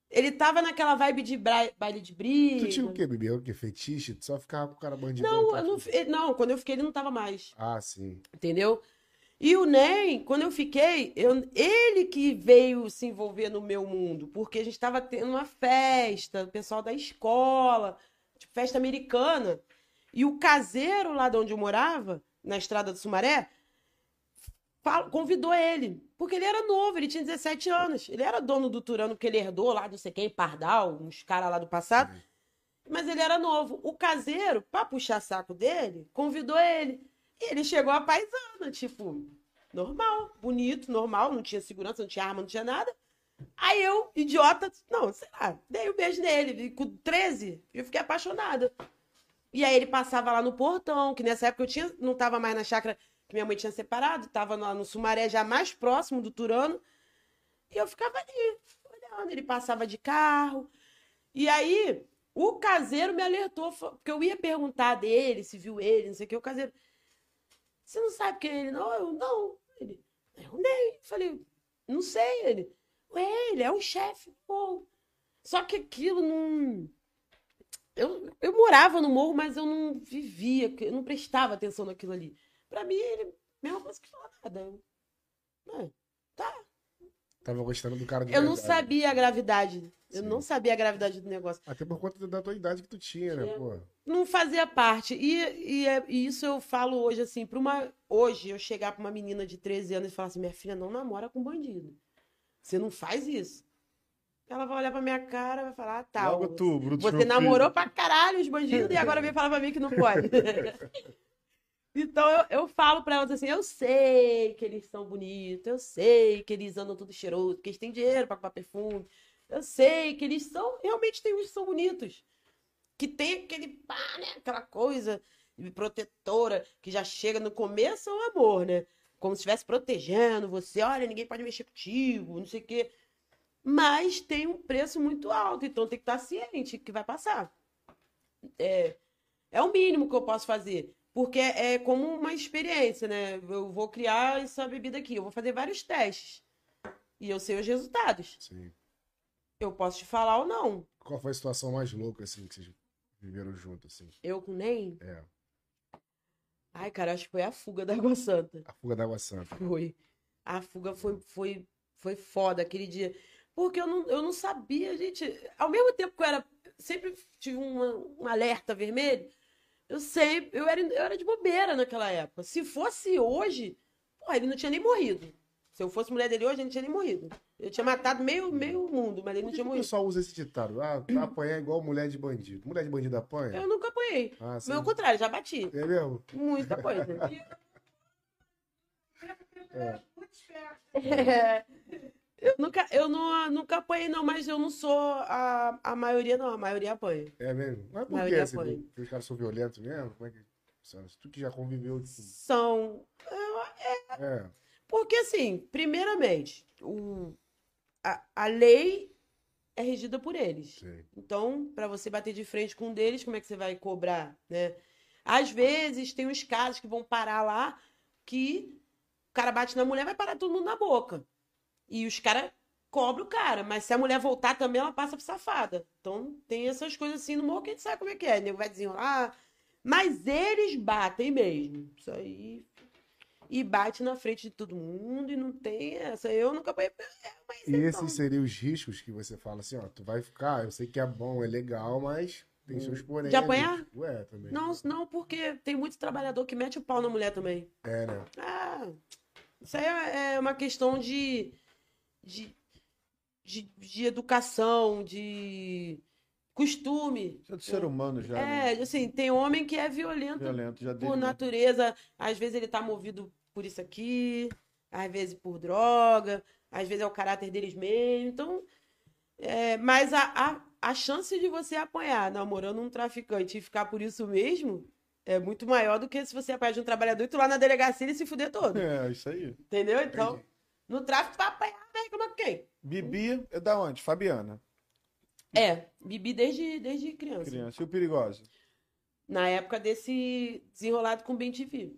Ele tava naquela vibe de baile de briga. Tu tinha o quê, bebê? O quê? Fetiche? Tu só ficava com o cara bandidão? Não, eu não, ele- não, quando eu fiquei, ele não tava mais. Ah, sim. Entendeu? E o NEM, quando eu fiquei, eu- ele que veio se envolver no meu mundo, porque a gente estava tendo uma festa, o pessoal da escola, tipo, festa americana. E o caseiro lá de onde eu morava, na estrada do Sumaré, convidou ele. Porque ele era novo, ele tinha 17 anos. Ele era dono do Turano, que ele herdou lá, não sei quem, Pardal, uns caras lá do passado. Mas ele era novo. O caseiro, pra puxar saco dele, convidou ele. Ele chegou a paisana, tipo, normal, bonito, normal, não tinha segurança, não tinha arma, não tinha nada. Aí eu, idiota, não, sei lá, dei um beijo nele. Com 13, eu fiquei apaixonada. E aí ele passava lá no portão, que nessa época eu tinha, não tava mais na chácara que minha mãe tinha separado, tava lá no Sumaré, já mais próximo do Turano. E eu ficava ali, olhando, ele passava de carro. E aí, O caseiro me alertou, porque eu ia perguntar dele, se viu ele, não sei o que. O caseiro, você não sabe quem é ele? Não, eu não. Ele, eu nem. Falei, não sei. Ele, ué, ele é um chefe, pô. Só que aquilo não. Eu, eu morava no morro, mas eu não vivia, eu não prestava atenção naquilo ali. Pra mim, ele, mesma coisa que falar nada. Eu, "Ah, tá, Tava gostando do cara de eu não verdade. sabia a gravidade. Eu Sim. não sabia a gravidade do negócio. Até por conta da tua idade que tu tinha, né, pô? Não fazia parte. E, e, é- e isso eu falo hoje, assim, para uma. Hoje, eu chegar pra uma menina de 13 anos e falar assim: minha filha não namora com bandido. Você não faz isso. Ela vai olhar pra minha cara e vai falar: ah, tá. Logo tu, Bruto. Você namorou filho. pra caralho os bandidos e agora vem falar pra mim que não pode. então eu, eu falo pra elas assim: eu sei que eles são bonitos, eu sei que eles andam tudo cheiroso, que eles têm dinheiro pra comprar perfume, eu sei que eles são, realmente tem uns que são bonitos. Que tem aquele pá, né? Aquela coisa protetora que já chega no começo é um amor, né? Como se estivesse protegendo você, olha, ninguém pode mexer contigo, não sei o quê. Mas tem um preço muito alto, então tem que estar ciente que vai passar. É, é o mínimo que eu posso fazer. Porque é como uma experiência, né? Eu vou criar essa bebida aqui, eu vou fazer vários testes. E eu sei os resultados. Sim. Eu posso te falar ou não. Qual foi a situação mais louca, assim, que vocês viveram junto, assim? Eu com nem. É, Ai, cara, acho que foi a fuga da Água Santa. a fuga da água santa. Foi. A fuga foi, foi, foi foda aquele dia. Porque eu não, eu não sabia, gente. Ao mesmo tempo que eu era. Sempre tive uma, um alerta vermelho. Eu sempre. Eu era, eu era de bobeira naquela época. Se fosse hoje, pô, ele não tinha nem morrido. Se eu fosse mulher dele hoje, ele não tinha nem morrido. Eu tinha matado meio, meio mundo, mas ele Por não tinha que o morrido. pessoal usa esse ditado? Ah, apanhar é igual mulher de bandido. Mulher de bandido apanha? Eu nunca apanhei. Ah, sim. Pelo contrário, já bati. É mesmo? Muita coisa. É. É. Eu nunca, eu não, nunca apanhei, não, mas eu não sou a, a maioria, não. A maioria apanha. É mesmo? Mas por que? Assim, porque os caras são violentos mesmo? Como é que? Tu que já conviveu com... São. É, Porque, assim, primeiramente, o, a, a lei é regida por eles. sei. Então, para você bater de frente com um deles, como é que você vai cobrar, né? Às vezes tem uns casos que vão parar lá que o cara bate na mulher, vai parar todo mundo na boca. E os caras cobram o cara, mas se a mulher voltar também, ela passa por safada. Então, tem essas coisas assim no morro que a gente sabe como é que é. O nego vai desenrolar. Mas eles batem mesmo. Isso aí. E bate na frente de todo mundo e não tem essa. Eu nunca apanhei. É, mas E então- esses seriam os riscos que você fala assim, ó, tu vai ficar, eu sei que é bom, é legal, mas tem seus porém. De apanhar? Ué, também. Não, não, porque tem muito trabalhador que mete o pau na mulher também. É, né? Ah, isso aí é é uma questão de, de, de, de educação, de costume. Isso é do ser humano já, né? É, assim, tem homem que é violento Violento, já por né? natureza. Às vezes ele tá movido por isso aqui, às vezes por droga, às vezes é o caráter deles mesmo. Então, é, mas a, a, a chance de você apanhar namorando um traficante e ficar por isso mesmo é muito maior do que se você apanhar de um trabalhador e tu lá na delegacia e se fuder todo. É, isso aí. Entendeu? Então, Entendi. no tráfico tu vai apanhar, vai reclamar com quem? Bibi é da onde? Fabiana. É, Bibi desde, desde criança. Criança. E o perigoso? Na época desse desenrolado com o Ben TV.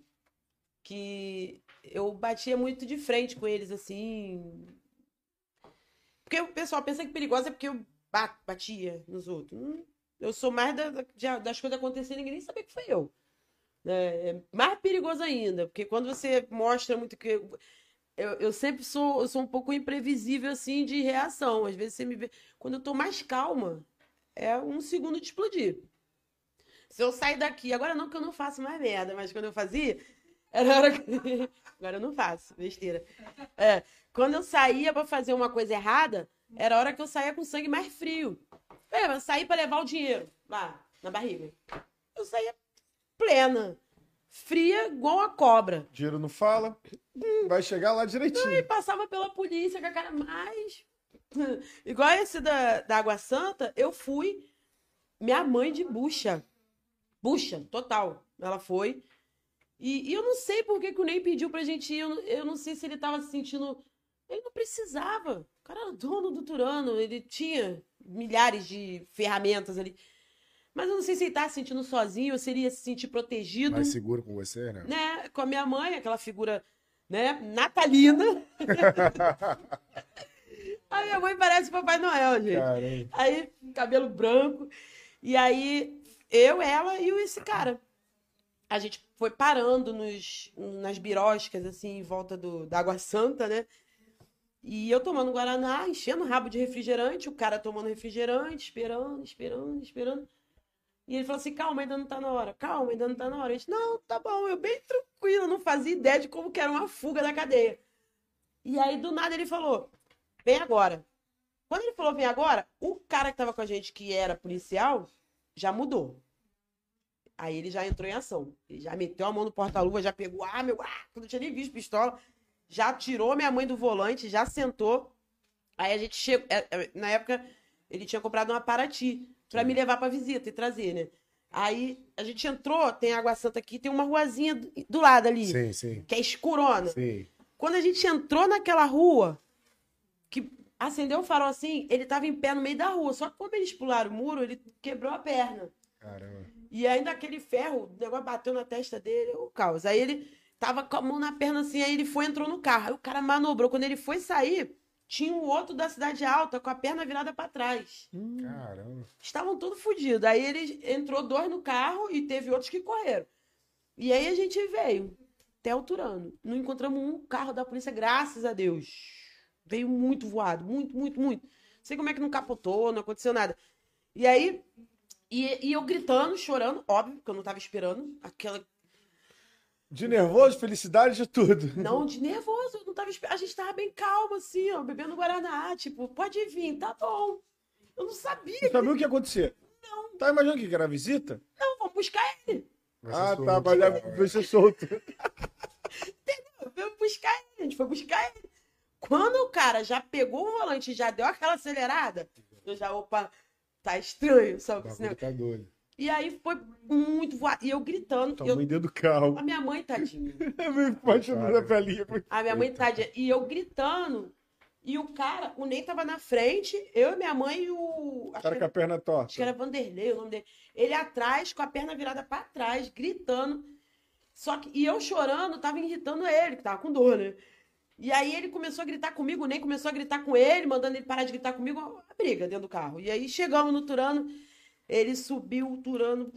Que eu batia muito de frente com eles, assim. Porque o pessoal pensa que perigosa é porque eu ba- batia nos outros. Hum, Eu sou mais da- da- das coisas acontecerem e ninguém sabia que foi eu. né? É mais perigoso ainda, porque quando você mostra muito que. Eu, eu sempre sou, eu sou um pouco imprevisível, assim, de reação. Às vezes você me vê. Quando eu tô mais calma, é um segundo de explodir. Se eu sair daqui, agora não que eu não faço mais merda, mas quando eu fazia, era hora que... Agora eu não faço, besteira. É, quando eu saía pra fazer uma coisa errada, era hora que eu saía com sangue mais frio. É, eu saí pra levar o dinheiro lá, na barriga. Eu saía plena, fria, igual uma cobra. Dinheiro não fala. Vai chegar lá direitinho. E passava pela polícia com a cara mais. Igual esse da, da Água Santa, eu fui minha mãe de bucha. Bucha, total. Ela foi. E, e eu não sei por que, que o Ney pediu pra gente ir. Eu, eu não sei se ele tava se sentindo. Ele não precisava. O cara era dono do Turano, ele tinha milhares de ferramentas ali. Mas eu não sei se ele tá se sentindo sozinho ou se ele ia se sentir protegido, Mais seguro com você, né? né? Com a minha mãe, aquela figura, né? Natalina. a minha mãe parece Papai Noel, gente. Caramba. Aí, cabelo branco. E aí, eu, ela e esse cara. A gente foi parando nos, nas biroscas, assim, em volta do, da Água Santa, né? E eu tomando Guaraná, enchendo o rabo de refrigerante, o cara tomando refrigerante, esperando, esperando, esperando. E ele falou assim: calma, ainda não tá na hora, calma, ainda não tá na hora. A gente, não, tá bom, eu bem tranquilo, não fazia ideia de como que era uma fuga da cadeia. E aí, do nada, ele falou: vem agora. Quando ele falou vem agora, o cara que tava com a gente, que era policial, já mudou. Aí ele já entrou em ação. Ele já meteu a mão no porta-luva, já pegou, ah, meu, ah, não tinha nem visto pistola. Já tirou minha mãe do volante, já sentou. Aí a gente chegou. é, é, Na época, ele tinha comprado uma Paraty pra me levar pra visita e trazer, né? Aí a gente entrou, tem Água Santa aqui, tem uma ruazinha do- do lado ali, Sim, sim. que é escurona. Sim. Quando a gente entrou naquela rua, que acendeu o farol assim, ele tava em pé no meio da rua. Só que como eles pularam o muro, ele quebrou a perna. Caramba. E ainda aquele ferro, o negócio bateu na testa dele, o caos. Aí ele tava com a mão na perna assim, aí ele foi entrou no carro. Aí o cara manobrou. Quando ele foi sair, tinha um outro da cidade alta com a perna virada pra trás. Caramba. Estavam todos fodidos. Aí ele entrou dois no carro e teve outros que correram. E aí a gente veio até Alturano. Não encontramos um carro da polícia, graças a Deus. Veio muito voado, muito, muito, muito. Não sei como é que não capotou, não aconteceu nada. E aí, e, e eu gritando, chorando, óbvio, porque eu não tava esperando. Aquela. De nervoso, felicidade, de tudo. Não, de nervoso, eu não tava esperando. A gente tava bem calmo, assim, ó, bebendo Guaraná. Tipo, pode vir, tá bom. Eu não sabia. Você sabia o que ia acontecer? Não. Tá imaginando o que era a visita? Não, vamos buscar ele. Ah, solto, tá, mas vai ser solto. Vamos buscar ele, a gente foi buscar ele. Quando o cara já pegou o volante e já deu aquela acelerada, eu já, opa, tá estranho, O sabe? esse bagulho tá doido. E aí foi muito voado. E eu gritando. Tua eu- mãe dentro do carro. A minha mãe, tadinha. É meio apaixonado da pelinha. A minha mãe, tadinha. E eu gritando. E o cara, o Ney tava na frente, eu e minha mãe e o. O cara com a perna torta. acho que era Vanderlei o nome dele. Ele atrás, com a perna virada pra trás, gritando. Só que. E eu chorando, tava irritando ele, que tava com dor, né? E aí ele começou a gritar comigo, o Ney começou a gritar com ele, mandando ele parar de gritar comigo, uma briga dentro do carro. E aí chegamos no Turano, ele subiu o Turano.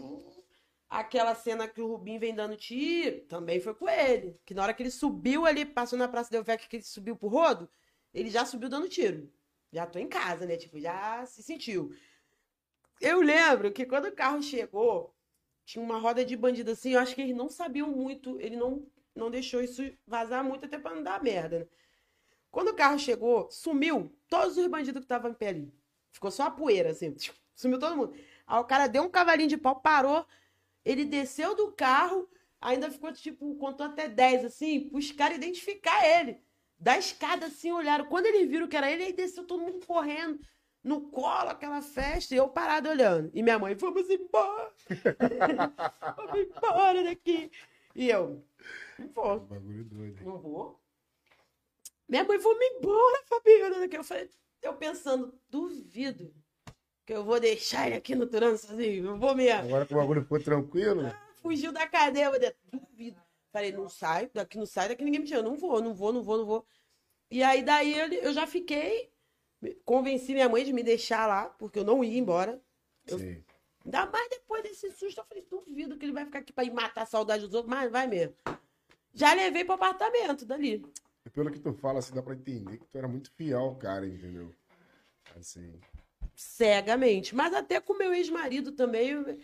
Aquela cena que o Rubim vem dando tiro, também foi com ele. Que na hora que ele subiu ali, passou na Praça Del Vecchio, que ele subiu pro rodo, ele já subiu dando tiro. Já tô em casa, né? Tipo, já se sentiu. Eu lembro que quando o carro chegou, tinha uma roda de bandido assim, eu acho que eles não sabiam muito, ele não, não deixou isso vazar muito até pra não dar merda, né? Quando o carro chegou, sumiu todos os bandidos que estavam em pé ali. Ficou só a poeira, assim. Sumiu todo mundo. Aí o cara deu um cavalinho de pau, parou. Ele desceu do carro, ainda ficou, tipo, contou até 10, assim, pros caras identificar ele. Da escada, assim, olharam. Quando eles viram que era ele, aí desceu todo mundo correndo. No colo, aquela festa, e eu parado olhando. E minha mãe, vamos embora. vamos embora daqui. E eu, não vou. Bagulho doido. hein? Não vou. Minha mãe, vamos embora, Fabiana. daqui. Eu falei, eu pensando, duvido que eu vou deixar ele aqui no trânsito sozinho. Eu vou mesmo. Agora que o bagulho ficou tranquilo, Fugiu da cadeia, eu falei, duvido. Falei, não sai, daqui não sai, daqui ninguém me tira. Não vou, não vou, não vou, não vou. E aí, daí eu já fiquei, convenci minha mãe de me deixar lá, porque eu não ia embora. Eu- sim. Ainda mais depois desse susto, eu falei, duvido que ele vai ficar aqui pra ir matar a saudade dos outros, mas vai mesmo. Já levei pro apartamento dali. Pelo que tu fala, assim, dá pra entender que tu era muito fiel cara, entendeu? Assim. Cegamente. Mas até com meu ex-marido também. eu-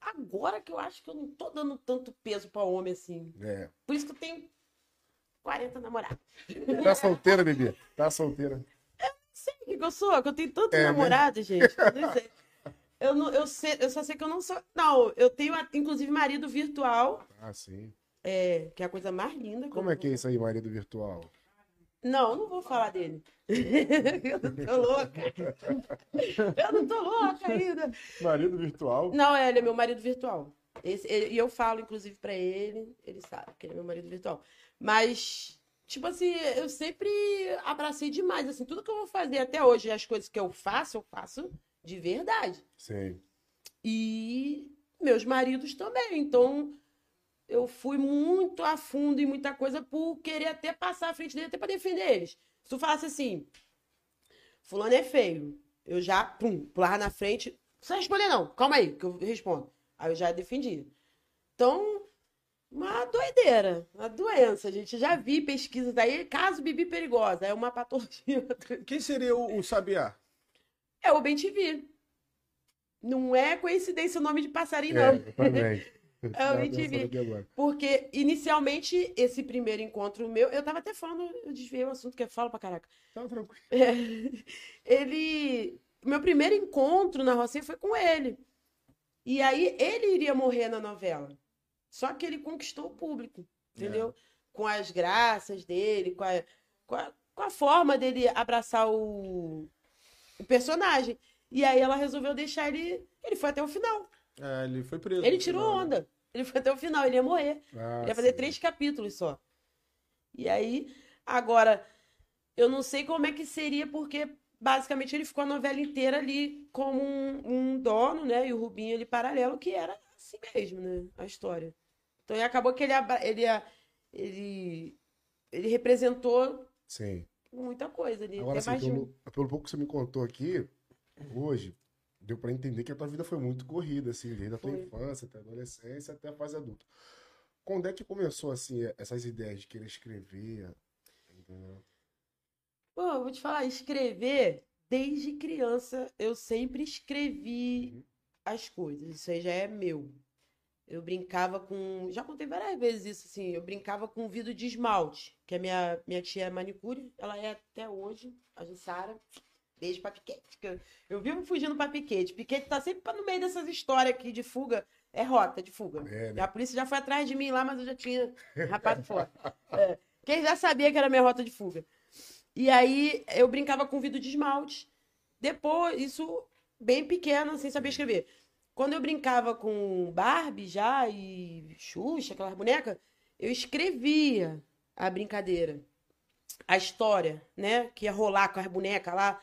Agora que eu acho que eu não tô dando tanto peso pra homem assim. É. Por isso que eu tenho 40 namorados. Tá solteira, bebê? Tá solteira. Sei o que eu sou, que eu tenho tantos É, né? namorados, gente. Eu não sei. Eu, não, eu, sei, eu só sei que eu não sou. Não, eu tenho, inclusive, marido virtual, Ah, sim. é, que é a coisa mais linda. Como eu- é que é isso aí, marido virtual? Não, não vou falar dele. eu não tô louca. Eu não tô louca ainda. Marido virtual. Não, é, ele é meu marido virtual. Esse- ele- e eu falo, inclusive, pra ele, ele sabe que ele é meu marido virtual. Mas, tipo assim, eu sempre abracei demais, assim, tudo que eu vou fazer até hoje, as coisas que eu faço, eu faço de verdade. Sim. E meus maridos também. Então, eu fui muito a fundo em muita coisa por querer até passar à frente dele, até para defender eles. Se tu falasse assim, fulano é feio, eu já, pum, pular na frente. Não precisa responder, não. Calma aí, que eu respondo. Aí eu já defendi. Então, uma doideira, uma doença. A gente já vi pesquisas aí, caso Bibi perigosa, é uma patologia. Quem seria o, o Sabiá? É o BenTV. Não é coincidência o nome de passarinho, É, não. É o MTV. Porque, inicialmente, esse primeiro encontro meu, eu tava até falando, eu desviei o assunto que eu falo pra caraca. Tá tranquilo. É, ele. Meu primeiro encontro na Rocinha foi com ele. E aí ele iria morrer na novela. Só que ele conquistou o público, entendeu? Com as graças dele, com a, com a, com a forma dele abraçar o, o personagem. E aí ela resolveu deixar ele. Ele foi até o final. É, ele foi preso. Ele tirou final, né? onda. Ele foi até o final, ele ia morrer. Ah, Ele ia fazer sim. três capítulos só. E aí, agora, eu não sei como é que seria, porque basicamente ele ficou a novela inteira ali como um, um dono, né? E o Rubinho ali paralelo, que era assim mesmo, né? A história. Então acabou que ele, ele, ele, ele representou Sim. muita coisa ali. Agora, assim, pelo, pelo pouco que você me contou aqui, hoje, deu pra entender que a tua vida foi muito corrida, assim, desde a tua Foi. infância até a adolescência até a fase adulta. Quando é que começou, assim, essas ideias de querer escrever? entendeu? Pô, eu vou te falar, escrever, desde criança, eu sempre escrevi Uhum. as coisas. Isso aí já é meu. Eu brincava com. Já contei várias vezes isso, assim. Eu brincava com vidro de esmalte, que a minha, minha tia é manicure, ela é até hoje, a Jussara. Beijo pra Piquete. que eu, eu vivo fugindo pra Piquete. Piquete tá sempre no meio dessas histórias aqui de fuga. É rota de fuga. É, né? A polícia já foi atrás de mim lá, mas eu já tinha rapado fora. É. Quem já sabia que era minha rota de fuga. E aí eu brincava com vidro de esmalte. Depois, isso bem pequena, sem saber escrever. Quando eu brincava com Barbie já e Xuxa, aquelas bonecas, eu escrevia a brincadeira, a história, né? Que ia rolar com as bonecas lá.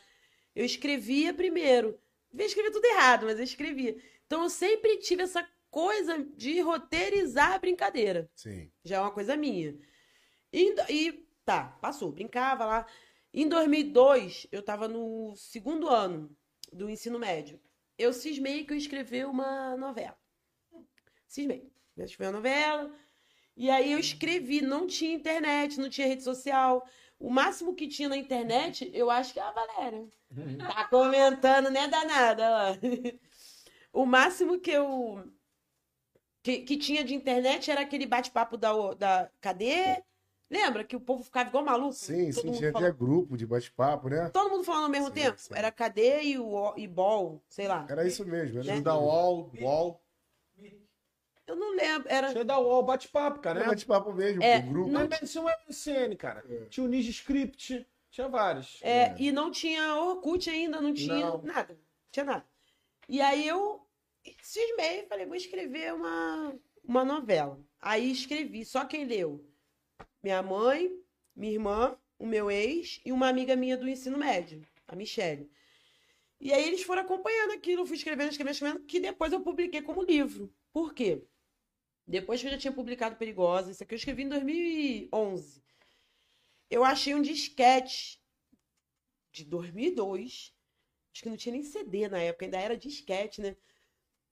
Eu escrevia primeiro. Eu escrevia tudo errado, mas eu escrevia. Então eu sempre tive essa coisa de roteirizar a brincadeira. Sim. Já é uma coisa minha. E, e tá, passou, brincava lá. Em 2002, eu tava no segundo ano do ensino médio. Eu cismei que eu ia escrever uma novela. Cismei. Eu escrevi uma novela. E aí eu escrevi, não tinha internet, não tinha rede social. O máximo que tinha na internet, eu acho que é a Valéria. Tá comentando, né, danada? ó. O máximo que eu. Que, que tinha de internet era aquele bate-papo da, da. Cadê? Lembra que o povo ficava igual maluco? Sim, Todo sim, tinha falando- até grupo de bate-papo, né? Todo mundo falando ao mesmo Sim, tempo? sim. Era cadê e o e bol, sei lá. Era isso mesmo. Era Né? Da UOL, UOL. Eu não lembro. Era. Tinha da UOL, bate-papo, cara. Era Né? bate-papo mesmo, É, pro grupo. Não é tinha um MSN, cara. É. Tinha o Ninja Script. Tinha vários. É, e não tinha Orkut ainda, não tinha Não. nada. Não tinha nada. E aí eu cismei e falei, vou escrever uma, uma novela. Aí escrevi, só quem leu? Minha mãe, minha irmã, o meu ex e uma amiga minha do ensino médio, a Michelle. E aí eles foram acompanhando aquilo, eu fui escrevendo, escrevendo, escrevendo, que depois eu publiquei como livro. Por quê? Depois que eu já tinha publicado Perigosa, isso aqui eu escrevi em 2011. Eu achei um disquete de 2002. Acho que não tinha nem CD na época, ainda era disquete, né?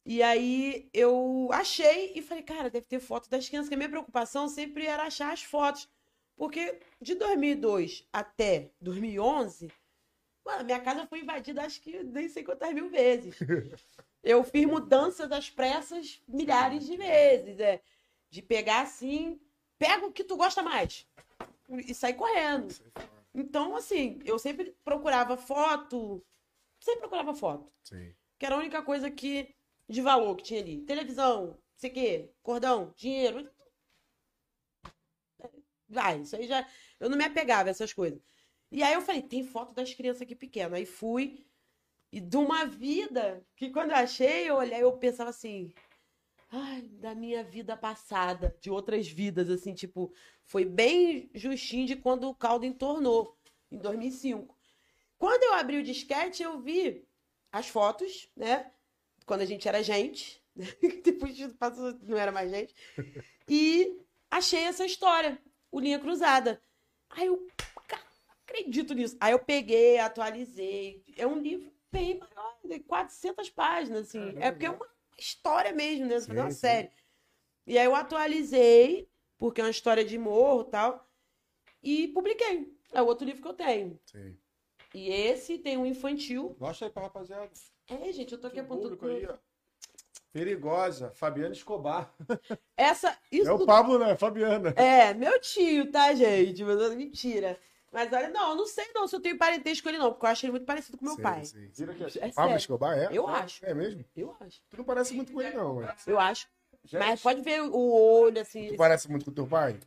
E aí eu achei e falei, cara, deve ter foto das crianças, que a minha preocupação sempre era achar as fotos. Porque de 2002 até 2011, mano, minha casa foi invadida acho que nem sei quantas mil vezes. Eu fiz mudanças às pressas milhares de vezes. É, de pegar assim, pega o que tu gosta mais. E sair correndo. Então, assim, eu sempre procurava foto. Sempre procurava foto. Sim. Que era a única coisa que. de valor que tinha ali. Televisão, não sei o quê, cordão, dinheiro. Vai, isso aí já. Eu não me apegava a essas coisas. E aí eu falei, tem foto das crianças aqui pequenas. Aí fui. E de uma vida que quando eu achei, eu olhei, eu pensava assim. Ai, da minha vida passada, de outras vidas, assim, tipo, foi bem justinho de quando o caldo entornou, em 2005. Quando eu abri o disquete, eu vi as fotos, né? quando a gente era gente. Depois disso passou, não era mais gente. E achei essa história, o Linha Cruzada. Aí eu, acredito nisso. Aí eu peguei, atualizei. É um livro bem maior, de 400 páginas, assim. É porque é uma história mesmo, né? Você fazer uma Sim, série. E aí eu atualizei, porque é uma história de morro e tal, e publiquei. É o outro livro que eu tenho. Sim. E esse tem um infantil. Mostra aí pra rapaziada. É, gente, eu tô aqui apontando. aí, ó. Perigosa, Fabiana Escobar. Essa, isso É o Pablo, né? Fabiana. É, meu tio, tá, gente? Mas é mentira. Mas olha, não, eu não sei não se eu tenho parentesco com ele, não, porque eu acho ele muito parecido com meu Sim, pai. sim. Vira aqui. É Pablo. Escobar, é? Eu acho. É mesmo? Eu acho. Tu não parece muito com ele, não, mas... Eu acho. Gente, Mas pode ver o olho, assim. Tu parece muito com teu pai?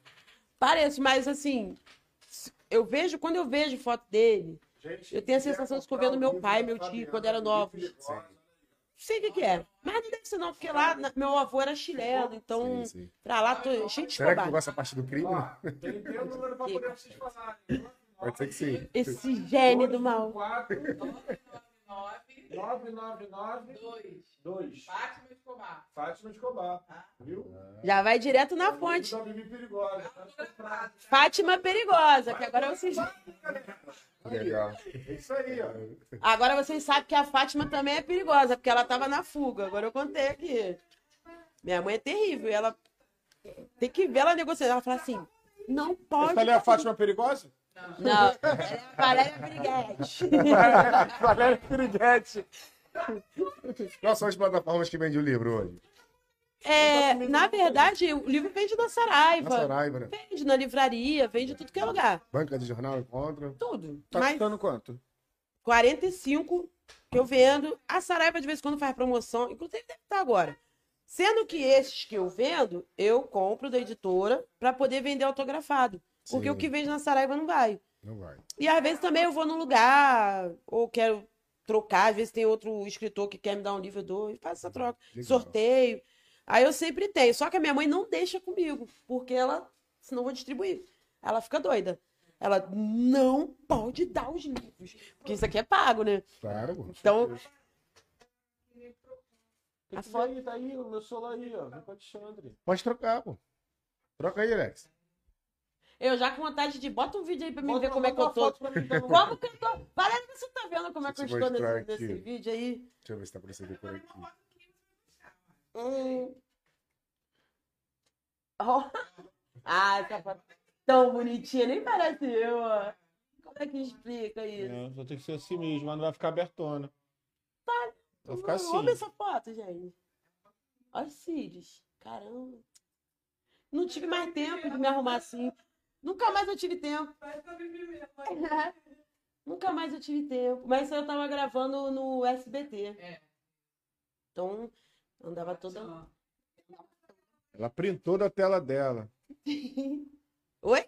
Parece, mas assim, eu vejo, quando eu vejo foto dele, gente, eu tenho a quiser sensação de comprar vendo meu pai, meu tio, quando novos. perigosa. Sei o que, que é. Mas não deve ser não, porque lá na- meu avô era chileno, então Sim, sim. pra lá tô cheio de Será que tu gosta da parte do crime? Ó, tem o número pra poder vocês falarem. Pode ser que sim. Esse gênio do mal. 999 Dois. 2. Fátima Escobar. Fátima Escobar. Viu? Já vai direto na fonte. Perigosa. tá? Fátima Perigosa, que agora vocês. Legal. É isso aí, ó. Agora vocês sabem que a Fátima também é perigosa, porque ela tava na fuga. Agora eu contei aqui. Minha mãe é terrível. e Ela tem que ver ela negociando. Ela fala assim: não pode. Essa ali é a Fátima Perigosa? Não, é a Valéria Briguete. Valéria Piriguete. Quais são as plataformas que vendem o livro hoje? É, na verdade, o livro vende na Saraiva. Na Saraiva, né? Vende na livraria, vende tudo que é lugar. Banca de jornal encontra. Tudo. Tá Mas custando quanto? 45 que eu vendo. A Saraiva de vez em quando faz promoção, inclusive deve estar agora. Sendo que esses que eu vendo, eu compro da editora para poder vender autografado. Porque Sim. o que vende na Saraiva não vai. Não vai. E às vezes também eu vou num lugar, ou quero trocar, às vezes tem outro escritor que quer me dar um livro, eu dou e faço essa troca. Legal. Sorteio. Aí eu sempre tenho. Só que a minha mãe não deixa comigo, porque ela, senão eu vou distribuir. Ela fica doida. Ela não pode dar os livros. Porque isso aqui é pago, né? Claro. Então, A foto- foto tá aí, o meu celular aí, ó. Vem com o Alexandre. Pode trocar, pô. Troca aí, Alex. Eu já com vontade de. Bota um vídeo aí pra mim Bota- ver como é que eu tô. mim, então. Como que eu tô? Parece que você tá vendo como é que eu estou nesse, nesse vídeo aí. Deixa eu ver se tá aparecendo por aqui. Hum. Ó. Ah, essa foto tão bonitinha, nem parece eu, ó. Como é que explica isso? É, só tem que ser assim mesmo, mas não vai ficar abertona. Vai ficar assim. Olha essa foto, gente. Olha os cílios. Caramba. Não tive mais tempo de me arrumar assim. Nunca mais eu tive tempo. Nunca mais eu tive tempo. Mas eu tava gravando no SBT. É. Então, andava toda. Ela printou da tela dela. Oi?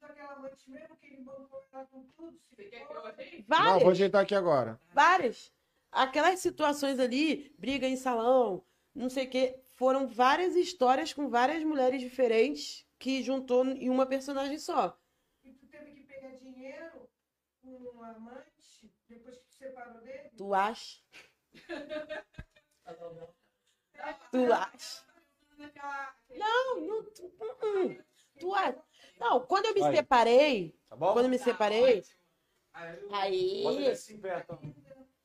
Daquela noite mesmo que ele mandou ela com tudo. Você quer que eu ajeite? Não, Várias. vou ajeitar aqui agora. Várias. Aquelas situações ali, briga em salão, não sei o quê, foram várias histórias com várias mulheres diferentes que juntou em uma personagem só. E tu teve que pegar dinheiro com um amante depois que tu separou dele? Tu acha? Tu acha? Não, não. Tu, uh, uh. tu acha? Não, quando eu me Vai. separei, Tá bom? quando eu me separei, Aí eu- aí. Bota ele assim perto.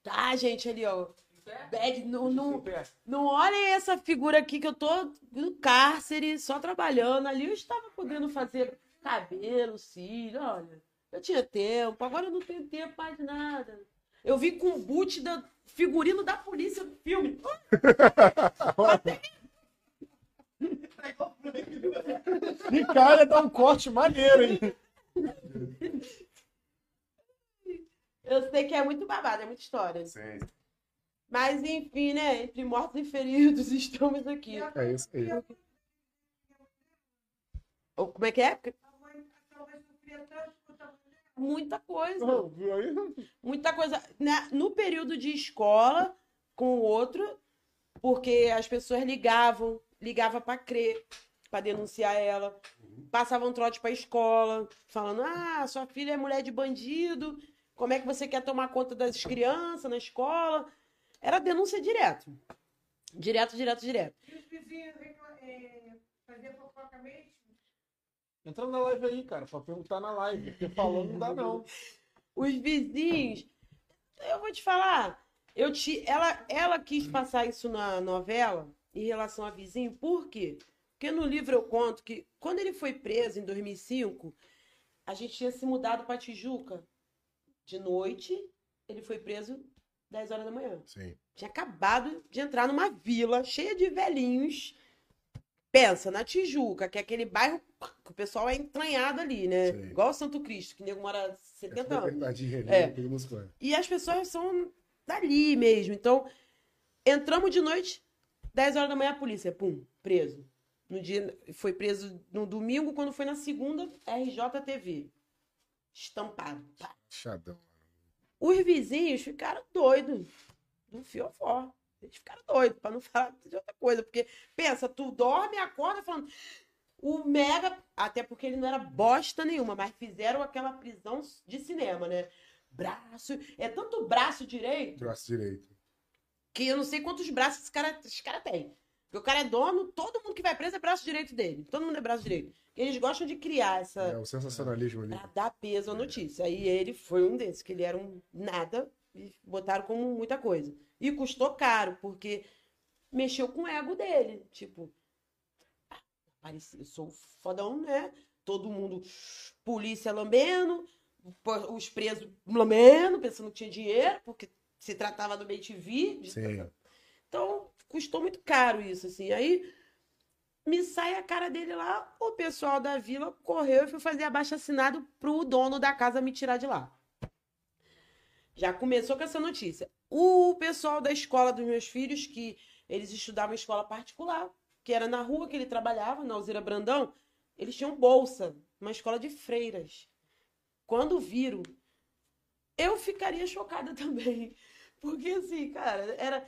Tá, gente, ali, ó. Bad, não, não. Não olhem essa figura aqui que eu tô no cárcere, só trabalhando. Ali eu estava podendo fazer cabelo, cílio, olha. Eu tinha tempo, agora eu não tenho tempo mais de nada. Eu vim com o boot da figurino da polícia do filme. Que cara, dá um corte maneiro, hein? Eu sei que é muito babado, é muita história. Sim. Mas enfim, né? Entre mortos e feridos, estamos aqui. É isso aí. Ou Como é que é? Mulher. Muita coisa. Muita coisa. né? No período de escola, com o outro, porque as pessoas ligavam, ligavam para crer, para denunciar ela, passavam trote para escola, falando: ah, sua filha é mulher de bandido, como é que você quer tomar conta das crianças na escola? Era denúncia direto. Direto, direto, direto. E os vizinhos recla- é, faziam fofoca mesmo? Entra na live aí, cara, pra perguntar na live. Porque falando não dá, não. Os vizinhos, eu vou te falar, eu te, ela, ela quis passar isso na novela em relação a vizinho, por quê? Porque no livro eu conto que quando ele foi preso em 2005, a gente tinha se mudado para Tijuca de noite, ele foi preso 10 horas da manhã. Sim. Tinha acabado de entrar numa vila cheia de velhinhos. Pensa, na Tijuca, que é aquele bairro que o pessoal é entranhado ali, né? Sim. Igual o Santo Cristo, que nego mora 70 anos. Verdade, É. mundo conhece. E as pessoas são dali mesmo. Então, entramos de noite, 10 horas da manhã, a polícia, pum, preso. No dia, foi preso no domingo, quando foi na segunda, RJTV. Estampado. Pá. Chadão. Os vizinhos ficaram doidos do fiofó. Eles ficaram doidos, pra não falar de outra coisa. Porque, pensa, tu dorme e acorda falando. O Mega, até porque ele não era bosta nenhuma, mas fizeram aquela prisão de cinema, né? Braço. É tanto braço direito Braço direito. que eu não sei quantos braços esse cara, esse cara tem. Porque o cara é dono, todo mundo que vai preso é braço direito dele. Todo mundo é braço direito. Eles gostam de criar essa. É, o sensacionalismo ali. Pra dar peso à notícia. Aí ele foi um desses, que ele era um nada e botaram como muita coisa. E custou caro, porque mexeu com o ego dele. Tipo, ah, eu sou fodão, né? Todo mundo, polícia lambendo, os presos lambendo, pensando que tinha dinheiro, porque se tratava do BTV. de- Sim. Então, custou muito caro isso, assim. Aí me sai a cara dele lá, o pessoal da vila correu e foi fazer abaixo assinado pro dono da casa me tirar de lá. Já começou com essa notícia. O pessoal da escola dos meus filhos, que eles estudavam em escola particular, que era na rua que ele trabalhava, na Alzira Brandão, eles tinham bolsa, uma escola de freiras. Quando viram, eu ficaria chocada também. Porque, assim, cara, era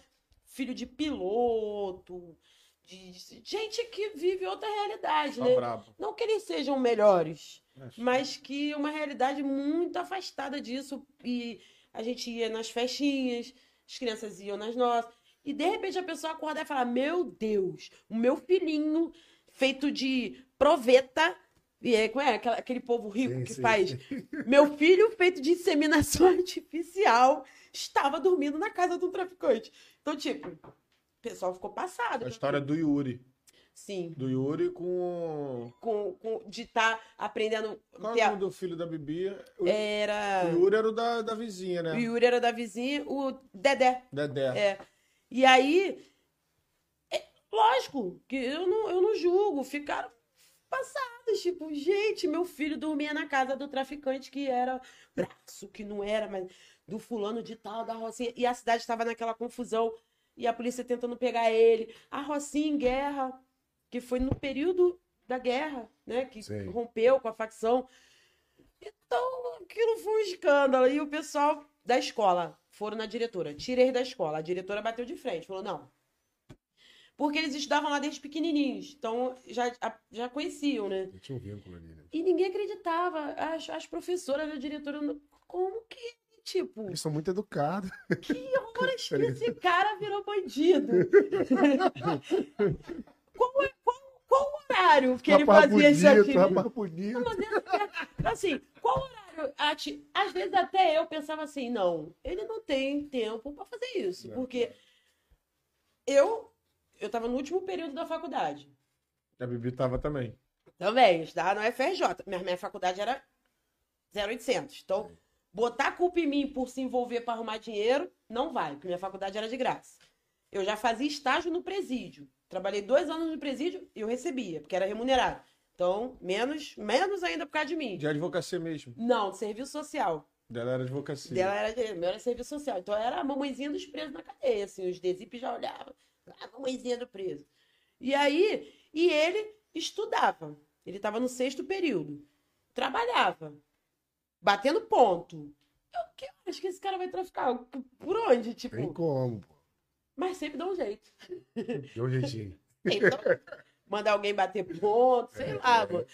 filho de piloto, de, de gente que vive outra realidade, Só né? brabo. Não que eles sejam melhores, É, mas que uma realidade muito afastada disso. E a gente ia nas festinhas, as crianças iam nas nossas. E de repente a pessoa acordar e falar: Meu Deus, o meu filhinho feito de proveta. E é, como é aquela- aquele povo rico Sim, que sim, faz? sim. Meu filho feito de inseminação artificial estava dormindo na casa de um traficante. Então, tipo, o pessoal ficou passado. A história do Yuri. Sim. Do Yuri com. Com, com, de estar aprendendo. Qual o a- nome do filho da Bibi? O, Era. o Yuri era o da, da vizinha, né? O Yuri era da vizinha, o Dedé. Dedé. É. E aí, é lógico que eu não, eu não julgo, ficaram passadas, tipo, gente, meu filho dormia na casa do traficante que era braço, que não era, mas do fulano de tal, da Rocinha, e a cidade estava naquela confusão, e a polícia tentando pegar ele, a Rocinha em guerra, que foi no período da guerra, né, que Sei. rompeu com a facção. Então, aquilo foi um escândalo, e o pessoal da escola foram na diretora, tirei da escola. A diretora bateu de frente, falou: não. Porque eles estudavam lá desde pequenininhos, então já, já conheciam, né? Tinha um vínculo ali, né? E ninguém acreditava. As, as professoras, a diretora, não- como que, tipo, Eles são muito educados. que horas que esse cara virou bandido? qual, é- qual, qual o horário que ele rapaz fazia isso aqui? rapaz bonito. É- assim, qual horário? A ti- Às vezes até eu pensava assim, não, ele não tem tempo pra fazer isso, Não. porque eu eu tava no último período da faculdade. A Bibi tava também. Também, estava no FRJ. Minha, minha faculdade era 0800. Então, botar culpa em mim por se envolver para arrumar dinheiro, não vai, porque minha faculdade era de graça. Eu já fazia estágio no presídio. Trabalhei dois anos no presídio e eu recebia, porque era remunerado. Então, menos, menos ainda por causa de mim. De advocacia mesmo. Não, serviço social. Dela era advocacia. Dela era, de- meu era serviço social. Então, era a mamãezinha dos presos na cadeia, assim. Os DESIP já olhavam. A mamãezinha do preso. E aí, e ele estudava. Ele estava no sexto período. Trabalhava. Batendo ponto. Eu que- acho que esse cara vai traficar. Por onde? Tipo, Tem como, pô. mas sempre dá um jeito. Deu um jeitinho. Então, manda alguém bater ponto, sei lá, mano.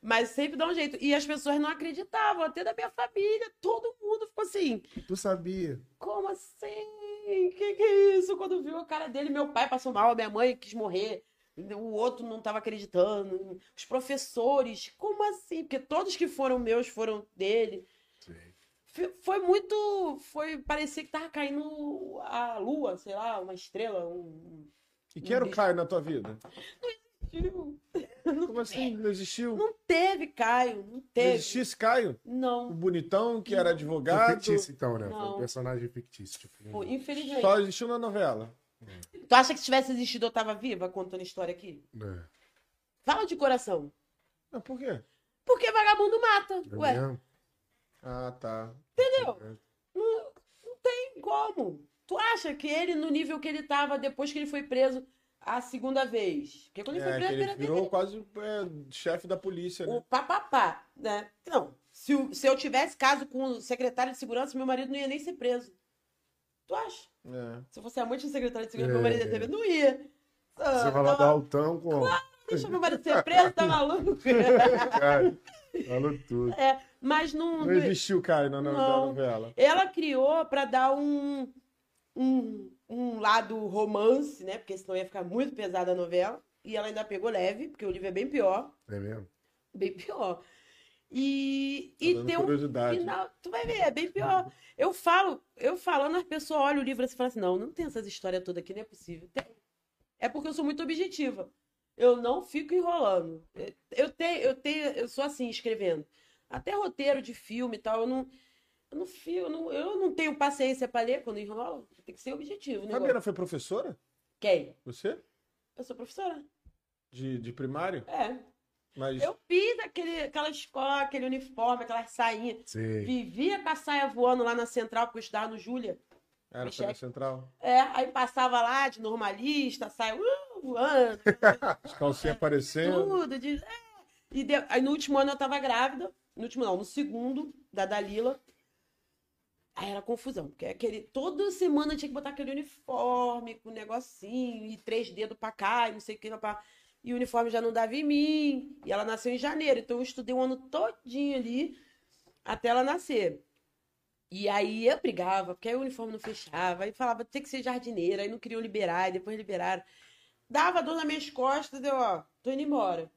Mas sempre dá um jeito. E as pessoas não acreditavam, até da minha família. Todo mundo ficou assim. Tu sabia? Como assim? Que que é isso? Quando viu a cara dele, meu pai passou mal, minha mãe quis morrer. O outro não estava acreditando. Os professores, como assim? Porque todos que foram meus foram dele. Sim. Foi muito. Foi. Parecia que tava caindo a lua, sei lá, uma estrela. Um... E quem era o Caio na tua vida? Não Como assim? Não existiu? Não, não teve, Caio. Não teve. existia esse Caio? O Não. bonitão que era Foi advogado. fictício, então, né? Foi Não. um personagem fictício. Tipo, Pô, Infelizmente. Só existiu na novela. Tu acha que se tivesse existido eu tava viva contando a história aqui? É. Fala de coração. Mas por quê? Porque vagabundo mata. É Ué, mesmo? Ah, tá. entendeu? É. Não, não tem como. Tu acha que ele, no nível que ele tava depois que ele foi preso a segunda vez? Porque quando ele foi É, preso ele vez, virou quase é, chefe da polícia, o né? papapá, né? Não. Se, o- se eu tivesse caso com o secretário de segurança, meu marido não ia nem ser preso. Tu acha? É. Se eu fosse amante do secretário de segurança, É. meu marido ia ser preso. Não ia. Ah, Você vai lá dar altão com. Deixa meu marido ser preso, tá maluco? Cara, falou tudo. Mas não. Não existiu o Caio na, na- novela. Ela criou pra dar um, um, um lado romance, né? Porque senão ia ficar muito pesada a novela. E ela ainda pegou leve, porque o livro é bem pior. É mesmo? Bem pior. E, Tá e tem um curiosidade. final. Tu vai ver, é bem pior. Eu falo, eu falando, as pessoas olham o livro e falam assim: não, não tem essas histórias todas aqui, não é possível. Tem. É porque eu sou muito objetiva. Eu não fico enrolando. Eu tenho, eu tenho, eu sou assim, escrevendo. Até roteiro de filme e tal, eu não. Eu não, fico, eu não, eu não tenho paciência pra ler quando enrola. Tem que ser objetivo. Né? Fabiana foi professora? Quem? Você? Eu sou professora. De, de primário? É. Mas Eu fiz aquele, aquela escola, aquele uniforme, aquelas sainhas. Sim. Vivia com a saia voando lá na central, porque eu estudava no Júlia. era para central. É, aí passava lá de normalista, saia uh, voando, As calcinhas aparecendo. tudo. De, é. E deu- aí no último ano eu tava grávida. No último não, no segundo, da Dalila. Aí era confusão, porque aquele, toda semana tinha que botar aquele uniforme com um negocinho, e três dedos pra cá, e não sei o que, pra... e o uniforme já não dava em mim. E ela nasceu em janeiro, então eu estudei um ano todinho ali até ela nascer. E aí eu brigava, porque aí o uniforme não fechava, aí falava tem que ser jardineira, aí não queriam liberar, e depois liberaram. Dava dor nas minhas costas, eu, ó, tô indo embora.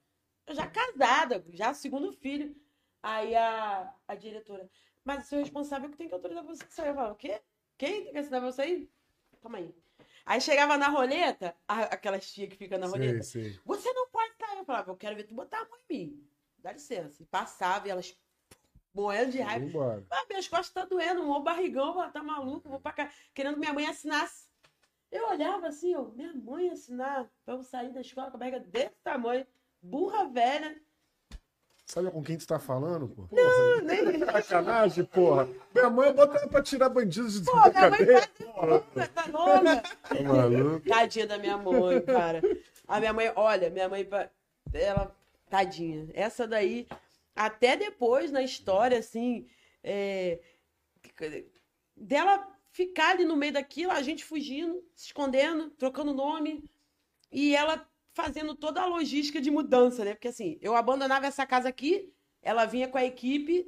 Eu já casada, já segundo filho. Aí a, a diretora, mas o seu responsável que tem que autorizar você sair. Eu falava, o quê? Quem tem que assinar você sair? Calma aí. Aí chegava na roleta, a- aquelas tia que fica na roleta, Sim, sim. você não pode sair. Eu falava, eu quero ver tu botar a mão em mim. Dá licença. E passava e elas moendo de raiva. Vamos embora. Ah, minhas costas tá doendo, um barrigão, ela tá maluco, vou pra cá. Querendo que minha mãe assinasse. Eu olhava assim, ó, minha mãe assinar pra eu sair da escola com a barriga desse tamanho, burra velha. Sabe com quem tu tá falando, pô? Não, nem. Sacanagem, porra. Minha mãe bota ela pra tirar bandidos de Pô, minha mãe faz tá. Tá maluco? Tadinha da minha mãe, cara. A minha mãe, olha, minha mãe, ela, tadinha. Essa daí, até depois na história, assim, é, dela ficar ali no meio daquilo, a gente fugindo, se escondendo, trocando nome, e ela fazendo toda a logística de mudança, né? Porque assim, eu abandonava essa casa aqui, ela vinha com a equipe,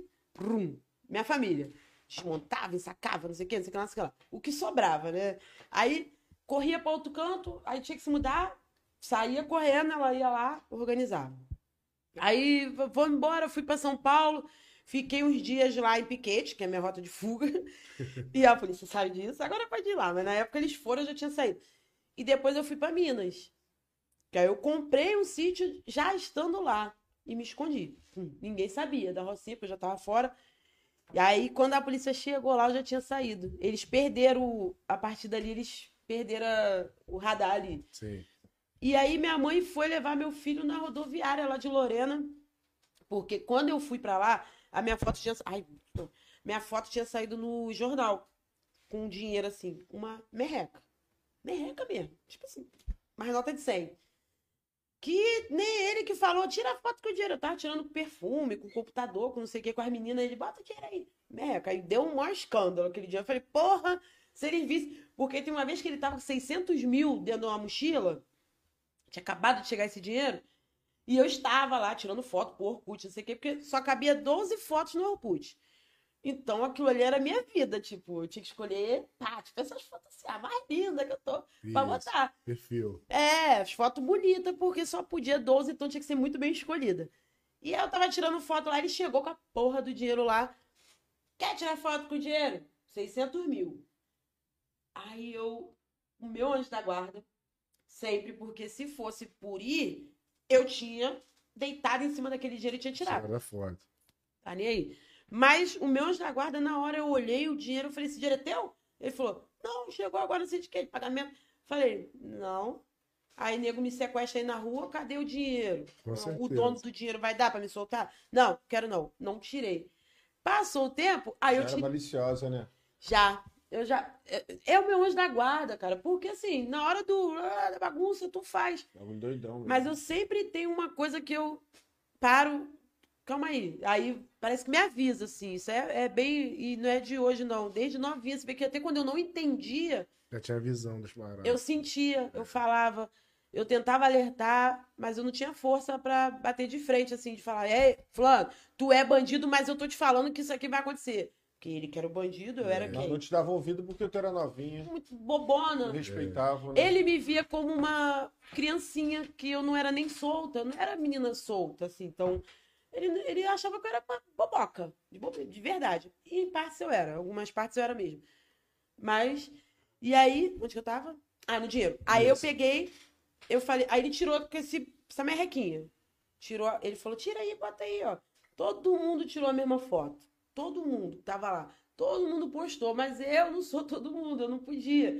minha família. Desmontava, ensacava, não sei o que, não sei o que, não sei o que lá. O que sobrava, né? Aí corria para outro canto, aí tinha que se mudar, saía correndo, ela ia lá, organizava. Aí vou embora, fui para São Paulo, fiquei uns dias lá em Piquete, que é a minha rota de fuga, e a polícia sabe disso, agora pode ir lá, mas na época eles foram, eu já tinha saído. E depois eu fui para Minas, que aí eu comprei um sítio já estando lá e me escondi. Hum, Ninguém sabia da Rocinha, porque eu já estava fora. E aí, quando a polícia chegou lá, eu já tinha saído. Eles perderam, a partir dali, eles perderam a- o radar ali. Sim. E aí minha mãe foi levar meu filho na rodoviária lá de Lorena, porque quando eu fui pra lá, a minha foto tinha, ai, minha foto tinha saído no jornal com dinheiro assim, uma merreca. Merreca mesmo, tipo assim, mas nota de 100. Que nem ele que falou, tira foto com o dinheiro. Eu tava tirando perfume, com computador, com não sei o que, com as meninas. Ele bota o dinheiro aí. Merreca. Aí deu um maior escândalo aquele dia. Eu falei, porra, se ele visse. Porque tem uma vez que ele tava com 600 mil dentro de uma mochila. Tinha acabado de chegar esse dinheiro. E eu estava lá tirando foto pro Orkut, não sei o quê, porque só cabia 12 fotos no Orkut. Então aquilo ali era a minha vida, tipo, eu tinha que escolher, tá, tipo, essas fotos assim, a mais linda que eu tô pra Isso, botar. Perfil. É, as fotos bonitas, porque só podia 12, então tinha que ser muito bem escolhida. E aí eu tava tirando foto lá, ele chegou com a porra do dinheiro lá. Quer tirar foto com dinheiro? 600 mil. Aí eu, o meu anjo da guarda, sempre, porque se fosse por ir, eu tinha deitado em cima daquele dinheiro e tinha tirado. Era foda. Tá nem aí. Mas o meu anjo da guarda, na hora eu olhei o dinheiro, eu falei, esse dinheiro é teu? Ele falou, não, chegou agora, não sei de que, de pagamento. Falei, não. Aí nego me sequestra aí na rua, cadê o dinheiro? Com o dono do dinheiro vai dar pra me soltar? Não, quero não. Não tirei. Passou o tempo, aí Já eu era tirei. maliciosa, né? Já. Eu já. é- É o meu anjo da guarda, cara. Porque assim, na hora do, ah, da bagunça, tu faz. É um doidão. mesmo. Mas eu sempre tenho uma coisa que eu paro. Calma aí. Aí parece que me avisa, assim. Isso é, é bem. E não é de hoje, não. Desde novinha, você vê que até quando eu não entendia, Já tinha visão das paradas. eu sentia, eu falava, eu tentava alertar, mas eu não tinha força pra bater de frente, assim, de falar, ei, fulano, tu é bandido, mas eu tô te falando que isso aqui vai acontecer. Porque ele que era o bandido, eu era É. Mas quem? não te dava ouvido porque tu era novinha. Muito bobona. Respeitava. né? Ele me via como uma criancinha que eu não era nem solta, eu não era menina solta, assim. Então, ele, ele achava que eu era uma boboca, de, de verdade. E em partes eu era, algumas partes eu era mesmo. Mas, e aí, onde que eu tava? Ah, no dinheiro. Aí eu Isso. peguei, eu falei, aí ele tirou com esse, essa merrequinha. Tirou, ele falou, tira aí, bota aí, ó. Todo mundo tirou a mesma foto. Todo mundo tava lá. Todo mundo postou, mas eu não sou todo mundo, eu não podia.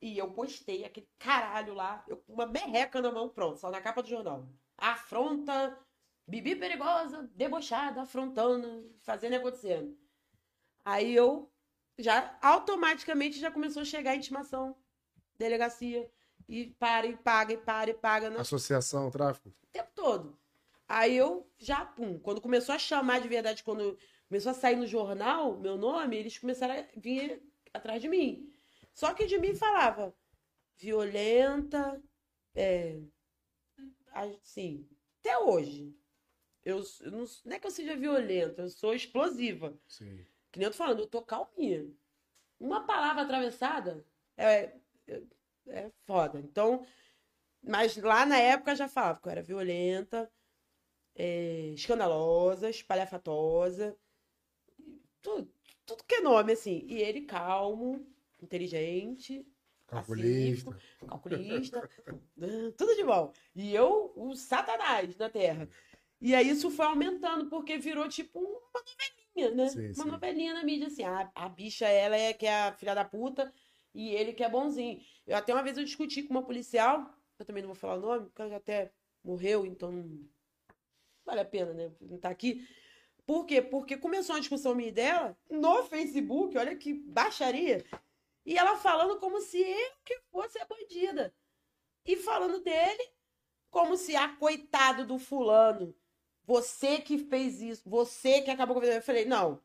E eu postei aquele caralho lá, eu com uma merreca na mão, pronto, só na capa do jornal. Afronta, Bibi perigosa, debochada, afrontando, fazendo e acontecendo. Aí eu já automaticamente já começou a chegar a intimação, delegacia, e para, e paga, e para, e paga, né? Associação, tráfico. o tempo todo. Aí eu já, pum, quando começou a chamar de verdade, quando começou a sair no jornal meu nome, eles começaram a vir atrás de mim. Só que de mim falava violenta, é, assim, até hoje. Eu, eu não, não é que eu seja violenta, eu sou explosiva. Sim. Que nem eu tô falando, eu tô calminha. Uma palavra atravessada é, é, é foda. Então, mas lá na época eu já falava que eu era violenta, é, escandalosa, espalhafatosa, tudo, tudo que é nome, assim. E ele calmo, inteligente, Calculista. calculista, tudo de bom. E eu, o satanás da terra. E aí isso foi aumentando, porque virou tipo uma novelinha, né? Sim, uma sim. novelinha na mídia, assim. A, a bicha, ela é que é a filha da puta e ele que é bonzinho. Eu até uma vez eu discuti com uma policial, eu também não vou falar o nome, porque ela já até morreu, então vale a pena, né? Não tá aqui. Por quê? Porque começou uma discussão minha e dela no Facebook, olha que baixaria. E ela falando como se eu que fosse a bandida. E falando dele como se, ah, coitado do fulano, você que fez isso, você que acabou com. Eu falei, não,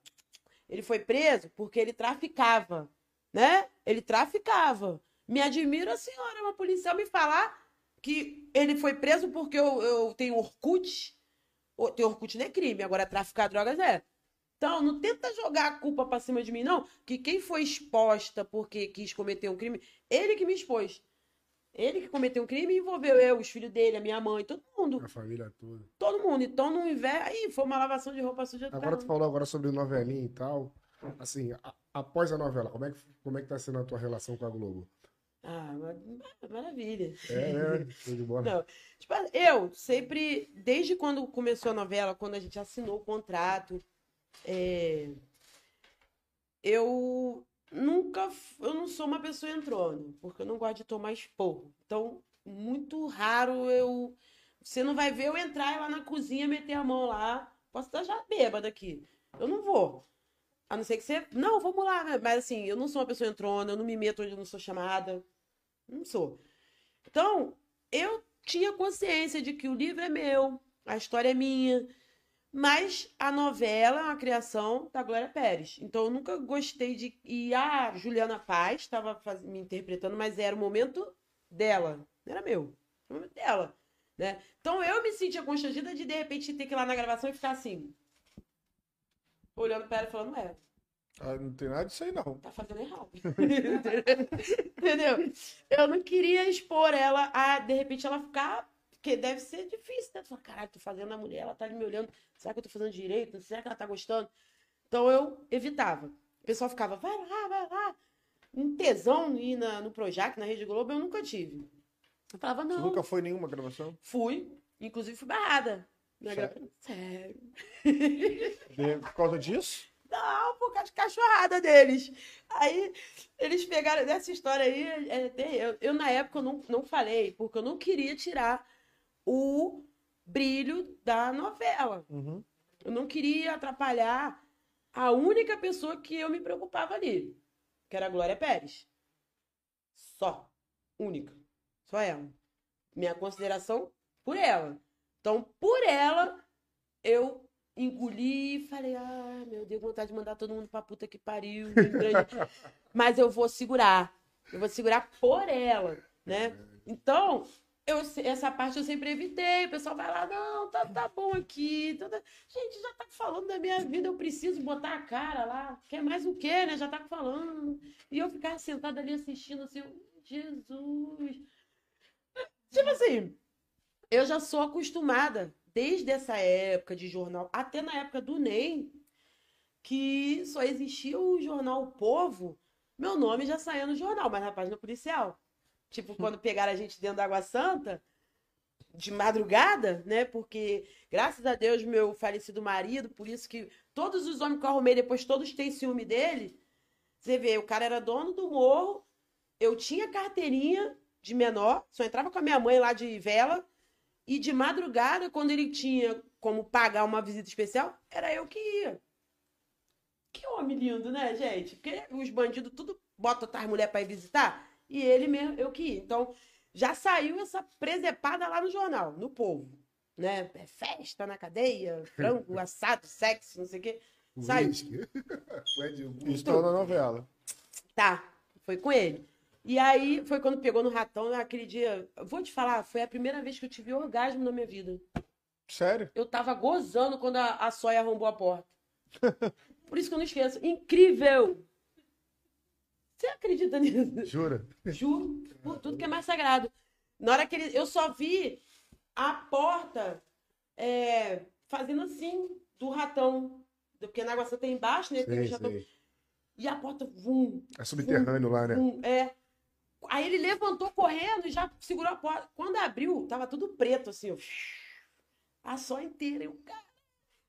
ele foi preso porque ele traficava, né? Ele traficava. Me admira a senhora, uma policial, me falar que ele foi preso porque eu, eu tenho Orkut. Ter Orkut não é crime, agora traficar drogas é. Então, não tenta jogar a culpa pra cima de mim, não. Que quem foi exposta porque quis cometer um crime, ele que me expôs. Ele que cometeu um crime envolveu eu, os filhos dele, a minha mãe, todo mundo. A família toda. Todo mundo. Então, não inverno. Aí foi uma lavação de roupa suja Agora tu falou agora sobre novelinha e tal. Assim, a- após a novela, como é, que, como é que tá sendo a tua relação com a Globo? Ah, ma- maravilha. É, né? Show de bola. Não. Tipo, eu sempre, desde quando começou a novela, quando a gente assinou o contrato, é, eu nunca, eu não sou uma pessoa entrona, porque eu não gosto de tomar esporro. Então, muito raro eu, você não vai ver eu entrar lá na cozinha, meter a mão lá, posso estar já bêbada aqui. Eu não vou. A não ser que você, não, vamos lá, né? mas assim, eu não sou uma pessoa entrona, eu não me meto onde eu não sou chamada. Não sou. Então, eu tinha consciência de que o livro é meu, a história é minha, mas a novela é uma criação da Glória Pérez. Então, eu nunca gostei de. E a Juliana Paz estava faz- me interpretando, mas era o momento dela, não era meu, era o momento dela. Né? Então, eu me sentia constrangida de, de repente, ter que ir lá na gravação e ficar assim, olhando para ela e falando, é, Ah, não tem nada disso aí, não. tá fazendo errado. Entendeu? Eu não queria expor ela a, de repente, ela ficar. Porque deve ser difícil, né? Tu fala, caralho, tô fazendo a mulher, ela tá ali me olhando. Será que eu tô fazendo direito? Será que ela tá gostando? Então eu evitava. O pessoal ficava, vai lá, vai lá. Um tesão ir na, no Projac, na Rede Globo, eu nunca tive. Eu falava, Você não. nunca foi nenhuma gravação? Fui. Inclusive fui barrada. Na Sério? Sério. De- Por causa disso? Não, por causa de cachorrada deles. Aí eles pegaram dessa história aí. é, eu, eu, na época eu não, não falei, porque eu não queria tirar o brilho da novela. Uhum. Eu não queria atrapalhar a única pessoa que eu me preocupava ali, que era a Glória Pérez. Só. Única. Só ela. Minha consideração por ela. Então, por ela, eu engoli e falei, ah, meu Deus, vontade de mandar todo mundo pra puta que pariu. que grande." Mas eu vou segurar. Eu vou segurar por ela, né? Então, eu, essa parte eu sempre evitei. O pessoal vai lá, não, tá, tá bom aqui. tá- tá- Gente, já tá falando da minha vida, eu preciso botar a cara lá. Quer mais o quê, né? Já tá falando. E eu ficar sentada ali assistindo assim, Jesus. Tipo assim, eu já sou acostumada, desde essa época de jornal, até na época do NEM, que só existia o jornal O Povo, meu nome já saía no jornal, mas na página policial. Tipo, quando pegaram a gente dentro da Água Santa, de madrugada, né? Porque, graças a Deus, meu falecido marido, por isso que todos os homens que eu arrumei depois, todos têm ciúme dele. Você vê, o cara era dono do morro, eu tinha carteirinha de menor, só entrava com a minha mãe lá de vela, e de madrugada, quando ele tinha como pagar uma visita especial, era eu que ia. Que homem lindo, né, gente? Porque os bandidos tudo botam as mulheres pra ir visitar, e ele mesmo, eu que ia. Então, já saiu essa presepada lá no jornal, no povo. Né? É festa na cadeia, frango, assado, sexo, não sei o quê. Saiu. Tá na novela. Tá, foi com ele. E aí foi quando pegou no ratão, aquele dia. Vou te falar, foi a primeira vez que eu tive orgasmo na minha vida. Sério? Eu tava gozando quando a, a Sóia arrombou a porta. Por isso que eu não esqueço. Incrível! Você acredita nisso? Jura? Juro, por tudo que é mais sagrado. Na hora que ele. Eu só vi a porta é, fazendo assim, do ratão. Porque na água santa tem embaixo, né? Tem ratão. sei. E a porta, vum, É subterrâneo lá, né? um, é. Aí ele levantou correndo e já segurou a porta. Quando abriu, tava tudo preto, assim, ó. A só inteira. Eu, cara.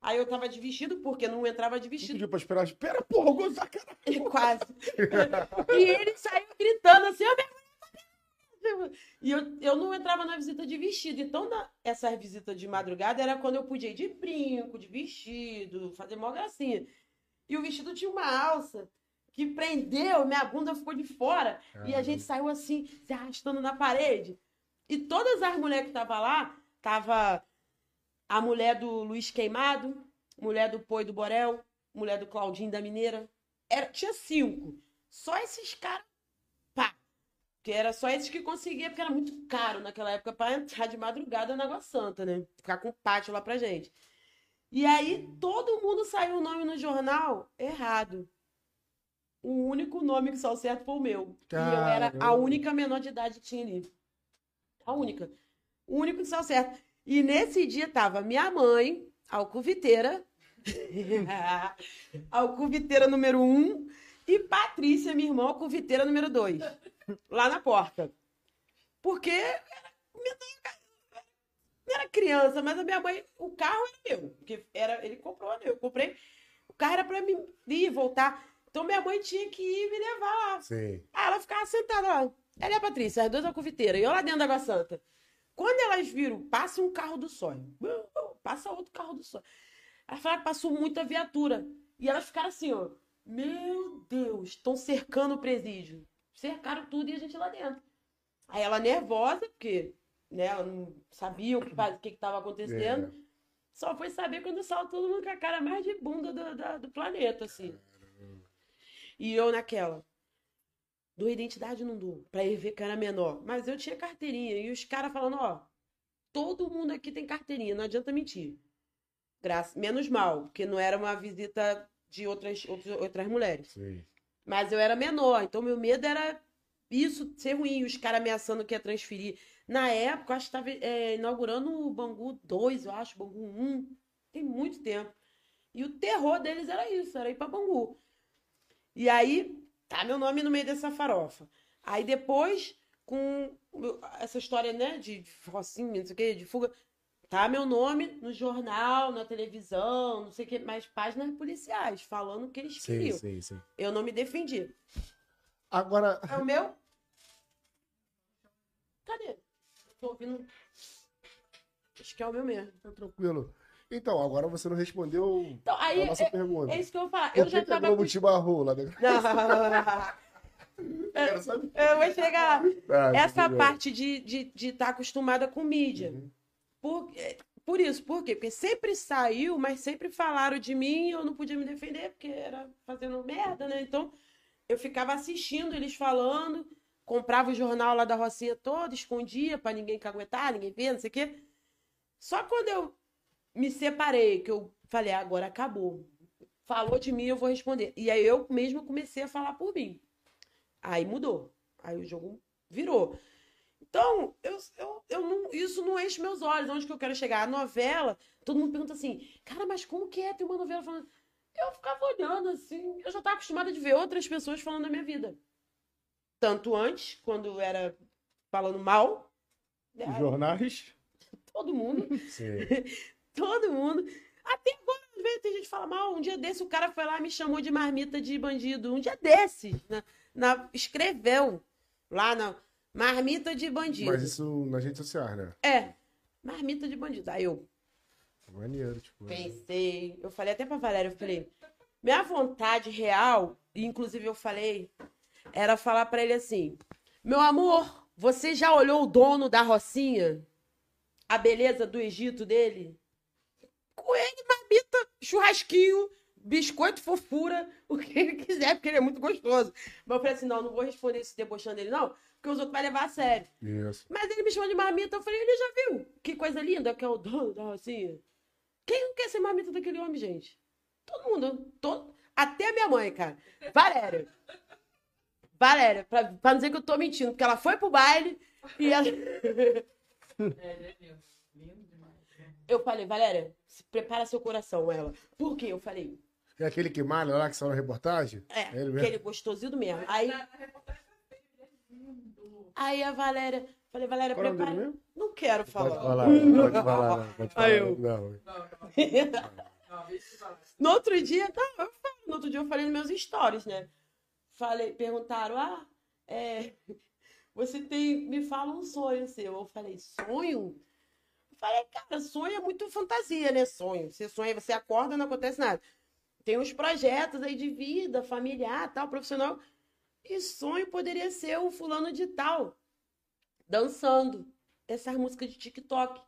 Aí eu tava de vestido, porque não entrava de vestido. pediu pra esperar. Espera, porra, gozar, cara. Quase. e ele saiu gritando assim, ó, minha mulher tá E eu, eu não entrava na visita de vestido. Então, na, essa visita de madrugada era quando eu podia ir de brinco, de vestido, fazer mó gracinha. E o vestido tinha uma alça que prendeu, minha bunda ficou de fora. E a gente saiu assim, se arrastando na parede. E todas as mulheres que estavam lá, tava a mulher do Luiz Queimado, mulher do Poi do Borel, mulher do Claudinho da Mineira. Era, tinha cinco. Só esses caras, pá. Porque era só esses que conseguiam, porque era muito caro naquela época para entrar de madrugada na Água Santa, né? Ficar com pátio lá pra gente. E aí todo mundo saiu o nome no jornal errado. O único nome que saiu certo foi o meu. E eu era a Caramba. única menor de idade que tinha ali. A única. O único que saiu certo. E nesse dia tava minha mãe, alcuviteira, alcuviteira número um, e Patrícia, minha irmã, alcuviteira número dois, lá na porta. Porque era, não era criança, mas a minha mãe, o carro era meu, porque era, ele comprou, né? eu comprei. O carro era pra mim ir e voltar. Então minha mãe tinha que ir me levar lá. Sei. Aí ela ficava sentada lá. Ela e a Patrícia, as duas alcoviteiras, e eu lá dentro da Água Santa. Quando elas viram, passa um carro do sonho, passa outro carro do sonho. Elas falaram que passou muita viatura. E elas ficaram assim, ó. Meu Deus, estão cercando o presídio. Cercaram tudo e a gente lá dentro. Aí ela nervosa, porque né, ela não sabia o que estava que que acontecendo. Só foi saber quando saiu todo mundo com a cara mais de bunda do, da- do planeta, assim. E eu naquela. Dou identidade, não dou. Pra ele ver que era menor. Mas eu tinha carteirinha. E os caras falando, ó. Todo mundo aqui tem carteirinha, não adianta mentir. Graças, menos mal, porque não era uma visita de outras, outras, outras mulheres. Sim. Mas eu era menor, então meu medo era isso ser ruim, os caras ameaçando que ia transferir. Na época, eu acho que estava inaugurando o Bangu 2, eu acho, Bangu 1. Tem muito tempo. E o terror deles era isso, era ir pra Bangu. E aí, tá meu nome no meio dessa farofa. Aí depois, com essa história, né, de Rocinha, não sei o quê, de fuga, tá meu nome no jornal, na televisão, não sei o quê, mas páginas policiais, falando o que eles Sim, queriam. sim, sim. Eu não me defendi. Agora, É o meu? Cadê? Tô ouvindo. Acho que é o meu mesmo. tá tranquilo. Então, agora você não respondeu Então, aí, a nossa é, pergunta. é isso que eu vou falar. Por Eu que já que a tava. Globo com- te barrou lá da... Não. Quero saber. eu vou chegar lá. Ah, Essa parte de estar de, de tá acostumada com mídia. Uhum. Por, é, por isso, por quê? Porque sempre saiu, mas sempre falaram de mim e eu não podia me defender, porque era fazendo merda, né? Então, eu ficava assistindo eles falando, comprava o jornal lá da Rocinha todo, escondia pra ninguém caguetar, ninguém ver, não sei o quê. Só quando eu me separei, que eu falei, "Ah, agora acabou. Falou de mim, eu vou responder. E aí eu mesmo comecei a falar por mim. Aí mudou. Aí o jogo virou. Então, eu, eu, eu não, isso não enche meus olhos. Onde que eu quero chegar? A novela, todo mundo pergunta assim, cara, mas como que é ter uma novela falando. Eu ficava olhando assim, eu já estava acostumada de ver outras pessoas falando da minha vida. Tanto antes, quando era falando mal, né, Os jornais. todo mundo, Sim. todo mundo. Até agora, às vezes, tem gente que fala mal. Um dia desse, o cara foi lá e me chamou de marmita de bandido. Um dia desses, na, na- escreveu lá na marmita de bandido. Mas isso nas redes sociais, né? É, marmita de bandido. Aí eu Maneiro, tipo. pensei, eu falei até pra Valéria, eu falei, minha vontade real, inclusive eu falei, era falar pra ele assim: Meu amor, você já olhou o dono da Rocinha? A beleza do Egito dele? Com ele, marmita, churrasquinho, biscoito, fofura, o que ele quiser, porque ele é muito gostoso. Mas eu falei assim: não, não vou responder isso debochando ele, não, porque os outros vão levar a sério. Isso. Mas ele me chamou de marmita, eu falei, ele já viu? Que coisa linda que é o dono da Rocinha. Quem não quer ser marmita daquele homem, gente? Todo mundo, todo... até a minha mãe, cara. Valéria. Valéria, pra, pra não dizer que eu tô mentindo, porque ela foi pro baile e ela... Eu falei, Valéria, se prepara seu coração, ela. Por quê? Eu falei, É aquele que malha lá que saiu na reportagem? é, Ele mesmo? aquele gostosinho mesmo. Aí, aí a Valéria, falei, Valéria, Qual é prepara. mesmo? Não quero Pode falar. falar, pode falar, não, pode falar. Aí eu- Não. No outro dia, não, eu falo, no outro dia eu falei nos meus stories, né? Falei, perguntaram, ah, é, você tem, me fala um sonho seu. Eu falei, sonho? Falei, cara, sonho é muito fantasia, né? Sonho. Você sonha, você acorda, não acontece nada. Tem uns projetos aí de vida, familiar, tal, profissional. E sonho poderia ser o fulano de tal, dançando essas músicas de TikTok.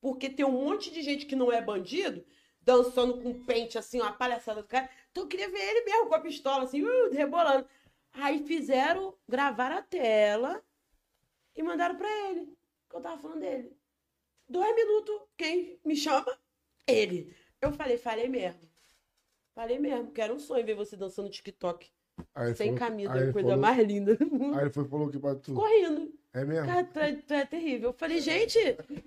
Porque tem um monte de gente que não é bandido, dançando com pente, assim, uma palhaçada do cara. Então eu queria ver ele mesmo com a pistola, assim, uh, rebolando. Aí fizeram, gravaram a tela e mandaram pra ele. Que eu tava falando dele. Dois minutos, quem me chama? Ele. Eu falei, falei mesmo. Falei mesmo, que era um sonho ver você dançando TikTok. Aí sem falou- camisa, ele coisa falou- mais linda do mundo. Aí ele foi falou que pra tu. Correndo. É mesmo? Cara, tu é, tu é terrível. Eu falei, gente,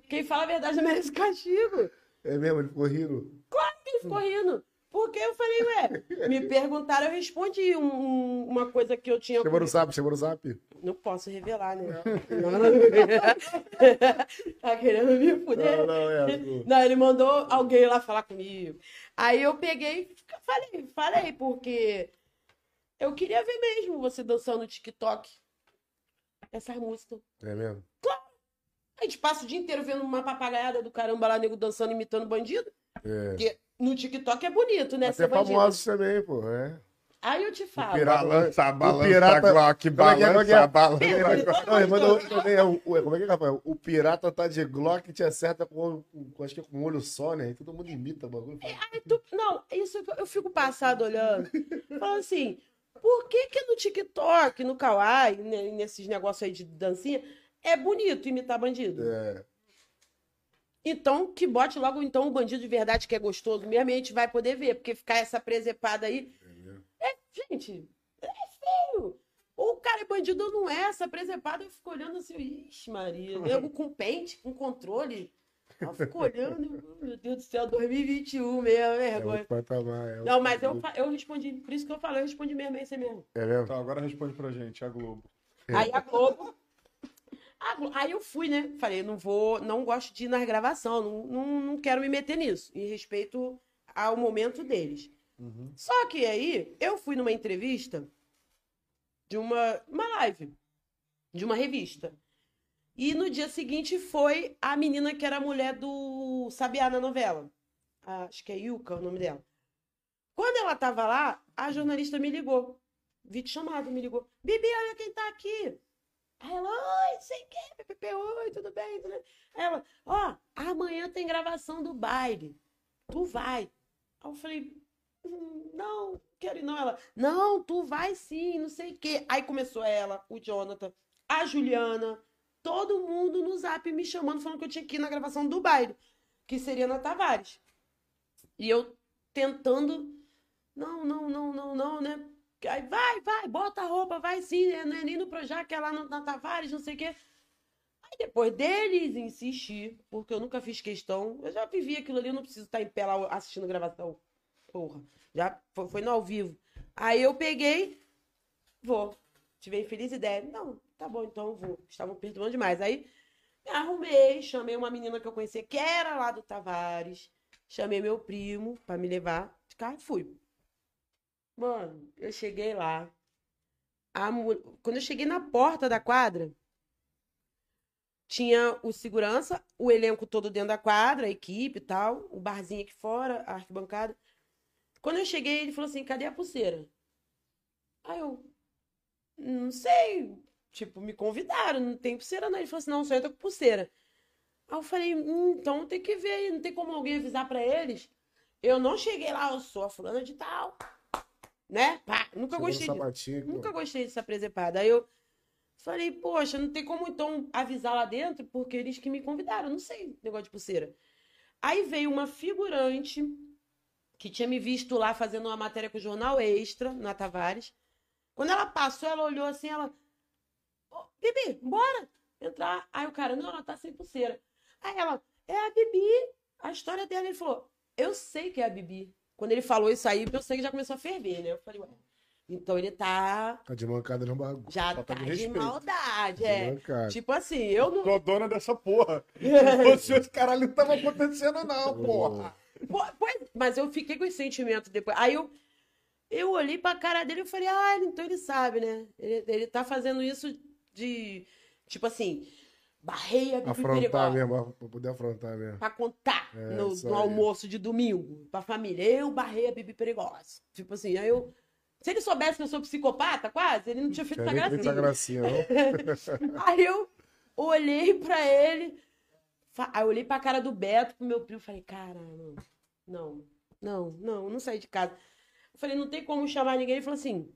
quem fala a verdade merece castigo. É mesmo, ele ficou rindo. Ele ficou rindo. Porque eu falei, ué, me perguntaram, eu respondi um- um- uma coisa que eu tinha. Chegou no zap, chegou no zap. Não posso revelar, né? tá querendo me fuder? Não, não, é. Não, ele mandou alguém lá falar comigo. Aí eu peguei e falei, falei, porque eu queria ver mesmo você dançando no TikTok. Essas músicas. É mesmo? A gente passa o dia inteiro vendo uma papagaiada do caramba lá, nego dançando, imitando bandido. É. Porque no TikTok é bonito, né? Até bandido. famosos também, pô. É. Aí eu te falo. pirata- Balança, balança, pirata- Glock, é é, como é que é? balança, balança. É o- o- Como é que é, Rafael? O pirata tá de Glock e te acerta com, com, acho que é com um olho só, né? E todo mundo imita o bagulho. Aí tu- não, isso que eu fico passado olhando. Falando assim, por que que no TikTok, no Kawaii, nesses negócios aí de dancinha, é bonito imitar bandido? É. Então, que bote logo então o bandido de verdade que é gostoso mesmo, e a gente vai poder ver, porque ficar essa presepada aí. É, gente, é feio. O cara é bandido ou não é, essa presepada eu fico olhando assim, ixi, Maria, nego com pente, com controle. Eu fico olhando, meu Deus do céu, 2021 mesmo, É vergonha. outro patamar. é Não, mas eu, eu respondi, por isso que eu falo, eu respondi mesmo, é isso aí mesmo. É mesmo? Então agora responde pra gente, a Globo. Aí a Globo. A Glo- Aí eu fui, né? Falei, não vou, não gosto de ir nas gravações, não, não, não quero me meter nisso, em respeito ao momento deles. Uhum. Só que aí eu fui numa entrevista de uma, uma live, de uma revista. E no dia seguinte foi a menina que era a mulher do Sabiá na novela. A- acho que é Yuka o nome dela. Quando ela tava lá, a jornalista me ligou. Vídeo chamado, me ligou. Bibi, olha quem tá aqui. Aí ela, oi, sei o quê, PPP, oi, tudo bem? Tudo bem? Aí ela, ó, amanhã tem gravação do baile. Tu vai. Aí eu falei, "Hum, não, quero ir não. Ela, não, tu vai sim, não sei o quê. Aí começou ela, o Jonathan, a Juliana, todo mundo no zap me chamando, falando que eu tinha que ir na gravação do baile, que seria na Tavares. E eu tentando, não, não, não, não, não, né? Aí vai, vai, bota a roupa, vai sim, né? não é nem no Projac, é lá no, na Tavares, não sei o quê. Aí depois deles insistir, porque eu nunca fiz questão, eu já vivi aquilo ali, eu não preciso estar em pé lá assistindo gravação. Porra, já foi, foi no ao vivo. Aí eu peguei, vou. Tive a infeliz ideia. Não, tá bom, então vou. Estavam perturbando demais. Aí me arrumei, chamei uma menina que eu conhecia, que era lá do Tavares. Chamei meu primo pra me levar de carro fui. Mano, eu cheguei lá. A Quando eu cheguei na porta da quadra, tinha o segurança, o elenco todo dentro da quadra, a equipe e tal, o barzinho aqui fora, a arquibancada. Quando eu cheguei, ele falou assim: cadê a pulseira? Aí eu, não sei. Tipo, me convidaram, não tem pulseira não. Ele falou assim: não, só entra com pulseira. Aí eu falei: hum, então tem que ver aí, não tem como alguém avisar pra eles. Eu não cheguei lá, eu sou a fulana de tal. Né? Pá, nunca Chegou gostei sapatinho, Nunca gostei dessa presepada. Aí eu falei, poxa, não tem como então avisar lá dentro, porque eles que me convidaram, não sei, negócio de pulseira. Aí veio uma figurante que tinha me visto lá fazendo uma matéria com o jornal Extra, na Tavares. Quando ela passou, ela olhou assim, ela. Ô, Bibi, bora entrar. Aí o cara, não, ela tá sem pulseira. Aí ela, é a Bibi. A história dela, ele falou, eu sei que é a Bibi. Quando ele falou isso aí, eu sei que já começou a ferver, né? Eu falei, ué, então ele tá. Tá de mancada no bagulho. Já tá de de, respeito. maldade, De é. mancada. Tipo assim, eu não. Tô dona dessa porra. Se esse caralho, não tava acontecendo, não, porra. Pois- mas eu fiquei com esse sentimento depois. Aí eu, eu olhei pra cara dele e falei, ah, então ele sabe, né? Ele, ele tá fazendo isso de. Tipo assim, barreia Bibi Afrontar mesmo, pra poder afrontar mesmo. Pra contar É, no, no almoço de domingo pra família. Eu barrei a Bibi perigosa. Tipo assim, aí eu. Se ele soubesse que eu sou psicopata, quase, ele não tinha feito essa gracinha. essa gracinha, não. Aí eu olhei pra ele, aí eu olhei pra cara do Beto, pro meu primo, falei, cara, não, não, não, não, não saí de casa. Eu falei, não tem como chamar ninguém. Ele falou assim,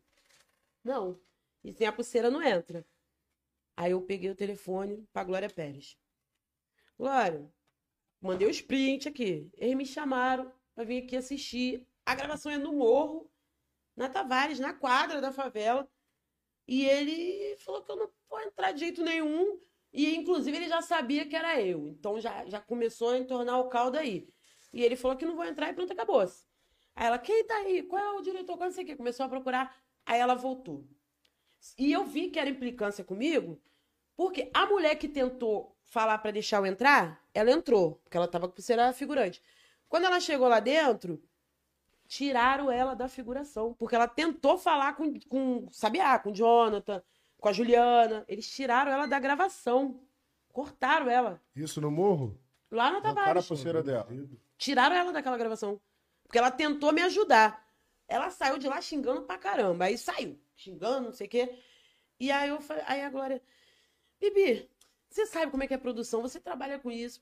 não, e sem a pulseira não entra. Aí eu peguei o telefone pra Glória Pérez. Glória, mandei os print aqui. Eles me chamaram pra vir aqui assistir. A gravação é no morro, na Tavares, na quadra da favela. E ele falou que eu não vou entrar de jeito nenhum. E, inclusive, ele já sabia que era eu. Então, já, já começou a entornar o caldo aí. E ele falou que não vou entrar e pronto, acabou-se. Aí ela, quem tá aí? Qual é o diretor? Qual não sei o quê. Começou a procurar. Aí ela voltou. E eu vi que era implicância comigo, porque a mulher que tentou falar pra deixar eu entrar, ela entrou, porque ela tava com pulseira figurante. Quando ela chegou lá dentro, tiraram ela da figuração, porque ela tentou falar com, com Sabiá, com Jonathan, com a Juliana. Eles tiraram ela da gravação. Cortaram ela. Isso no morro? Lá na a Tavares. pulseira dela. Tiraram ela daquela gravação. Porque ela tentou me ajudar. Ela saiu de lá xingando pra caramba. Aí saiu, xingando, não sei o quê. E aí eu falei, aí a Glória, Bibi, você sabe como é que é a produção, você trabalha com isso.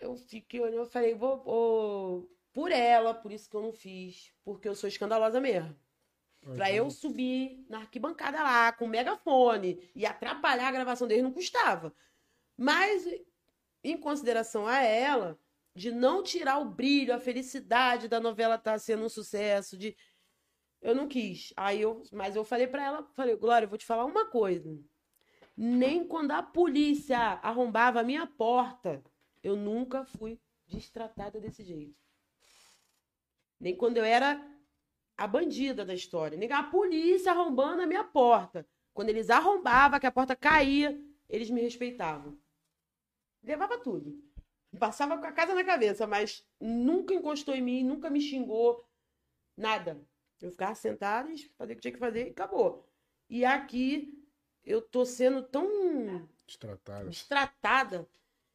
Eu fiquei olhando, eu falei, vou, vou por ela, por isso que eu não fiz. Porque eu sou escandalosa mesmo. Pra eu subir na arquibancada lá, com megafone, e atrapalhar a gravação deles não custava. Mas em consideração a ela, de não tirar o brilho, a felicidade da novela estar sendo um sucesso, de eu não quis. Aí eu, mas eu falei pra ela, falei, Glória, eu vou te falar uma coisa. Nem quando a polícia arrombava a minha porta, eu nunca fui destratada desse jeito. Nem quando eu era a bandida da história. Nem a polícia arrombando a minha porta. Quando eles arrombavam, que a porta caía, eles me respeitavam. Levava tudo. Passava com a casa na cabeça, mas nunca encostou em mim, nunca me xingou, nada. Eu ficava sentada e fazer o que tinha que fazer e acabou. E aqui eu tô sendo tão Destratada. destratada.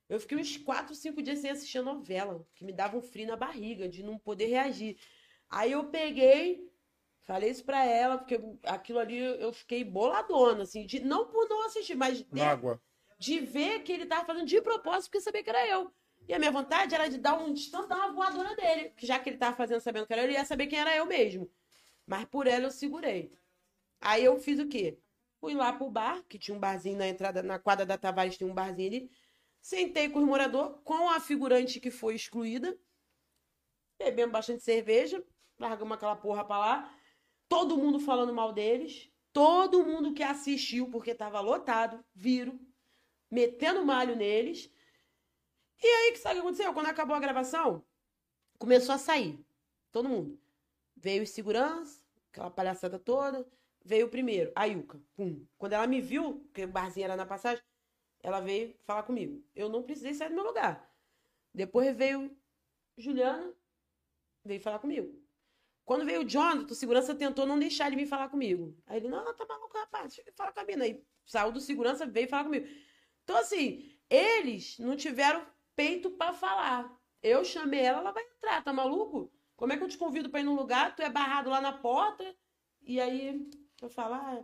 Eu fiquei uns 4, 5 dias sem assistir a novela, que me dava um frio na barriga, de não poder reagir. Aí eu peguei, falei isso pra ela, porque aquilo ali eu fiquei boladona, assim, de, não por não assistir, mas de, de ver que ele tava fazendo de propósito, porque sabia que era eu. E a minha vontade era de dar um de tanto dar uma voadora dele, que já que ele tava fazendo sabendo que era ele ia saber quem era eu mesmo. Mas por ela eu segurei. Aí eu fiz o quê? Fui lá pro bar, que tinha um barzinho na entrada, na quadra da Tavares tem um barzinho ali. Sentei com os moradores, com a figurante que foi excluída. Bebemos bastante cerveja, largamos aquela porra pra lá. Todo mundo falando mal deles. Todo mundo que assistiu, porque tava lotado, viram, metendo malho neles. E aí, que sabe o que aconteceu? Quando acabou a gravação, começou a sair. Todo mundo. Veio os segurança, aquela palhaçada toda. Veio o primeiro, a Yuka. Pum. Quando ela me viu, porque o barzinho era na passagem, ela veio falar comigo. Eu não precisei sair do meu lugar. Depois veio Juliana, veio falar comigo. Quando veio o Jonathan, o segurança tentou não deixar ele vir falar comigo. Aí ele, não, tá maluco, rapaz, fala com a mina. Aí saiu do segurança, veio falar comigo. Então, assim, eles não tiveram peito pra falar. Eu chamei ela, ela vai entrar, tá maluco? Como é que eu te convido pra ir num lugar, tu é barrado lá na porta, e aí eu falo, ah,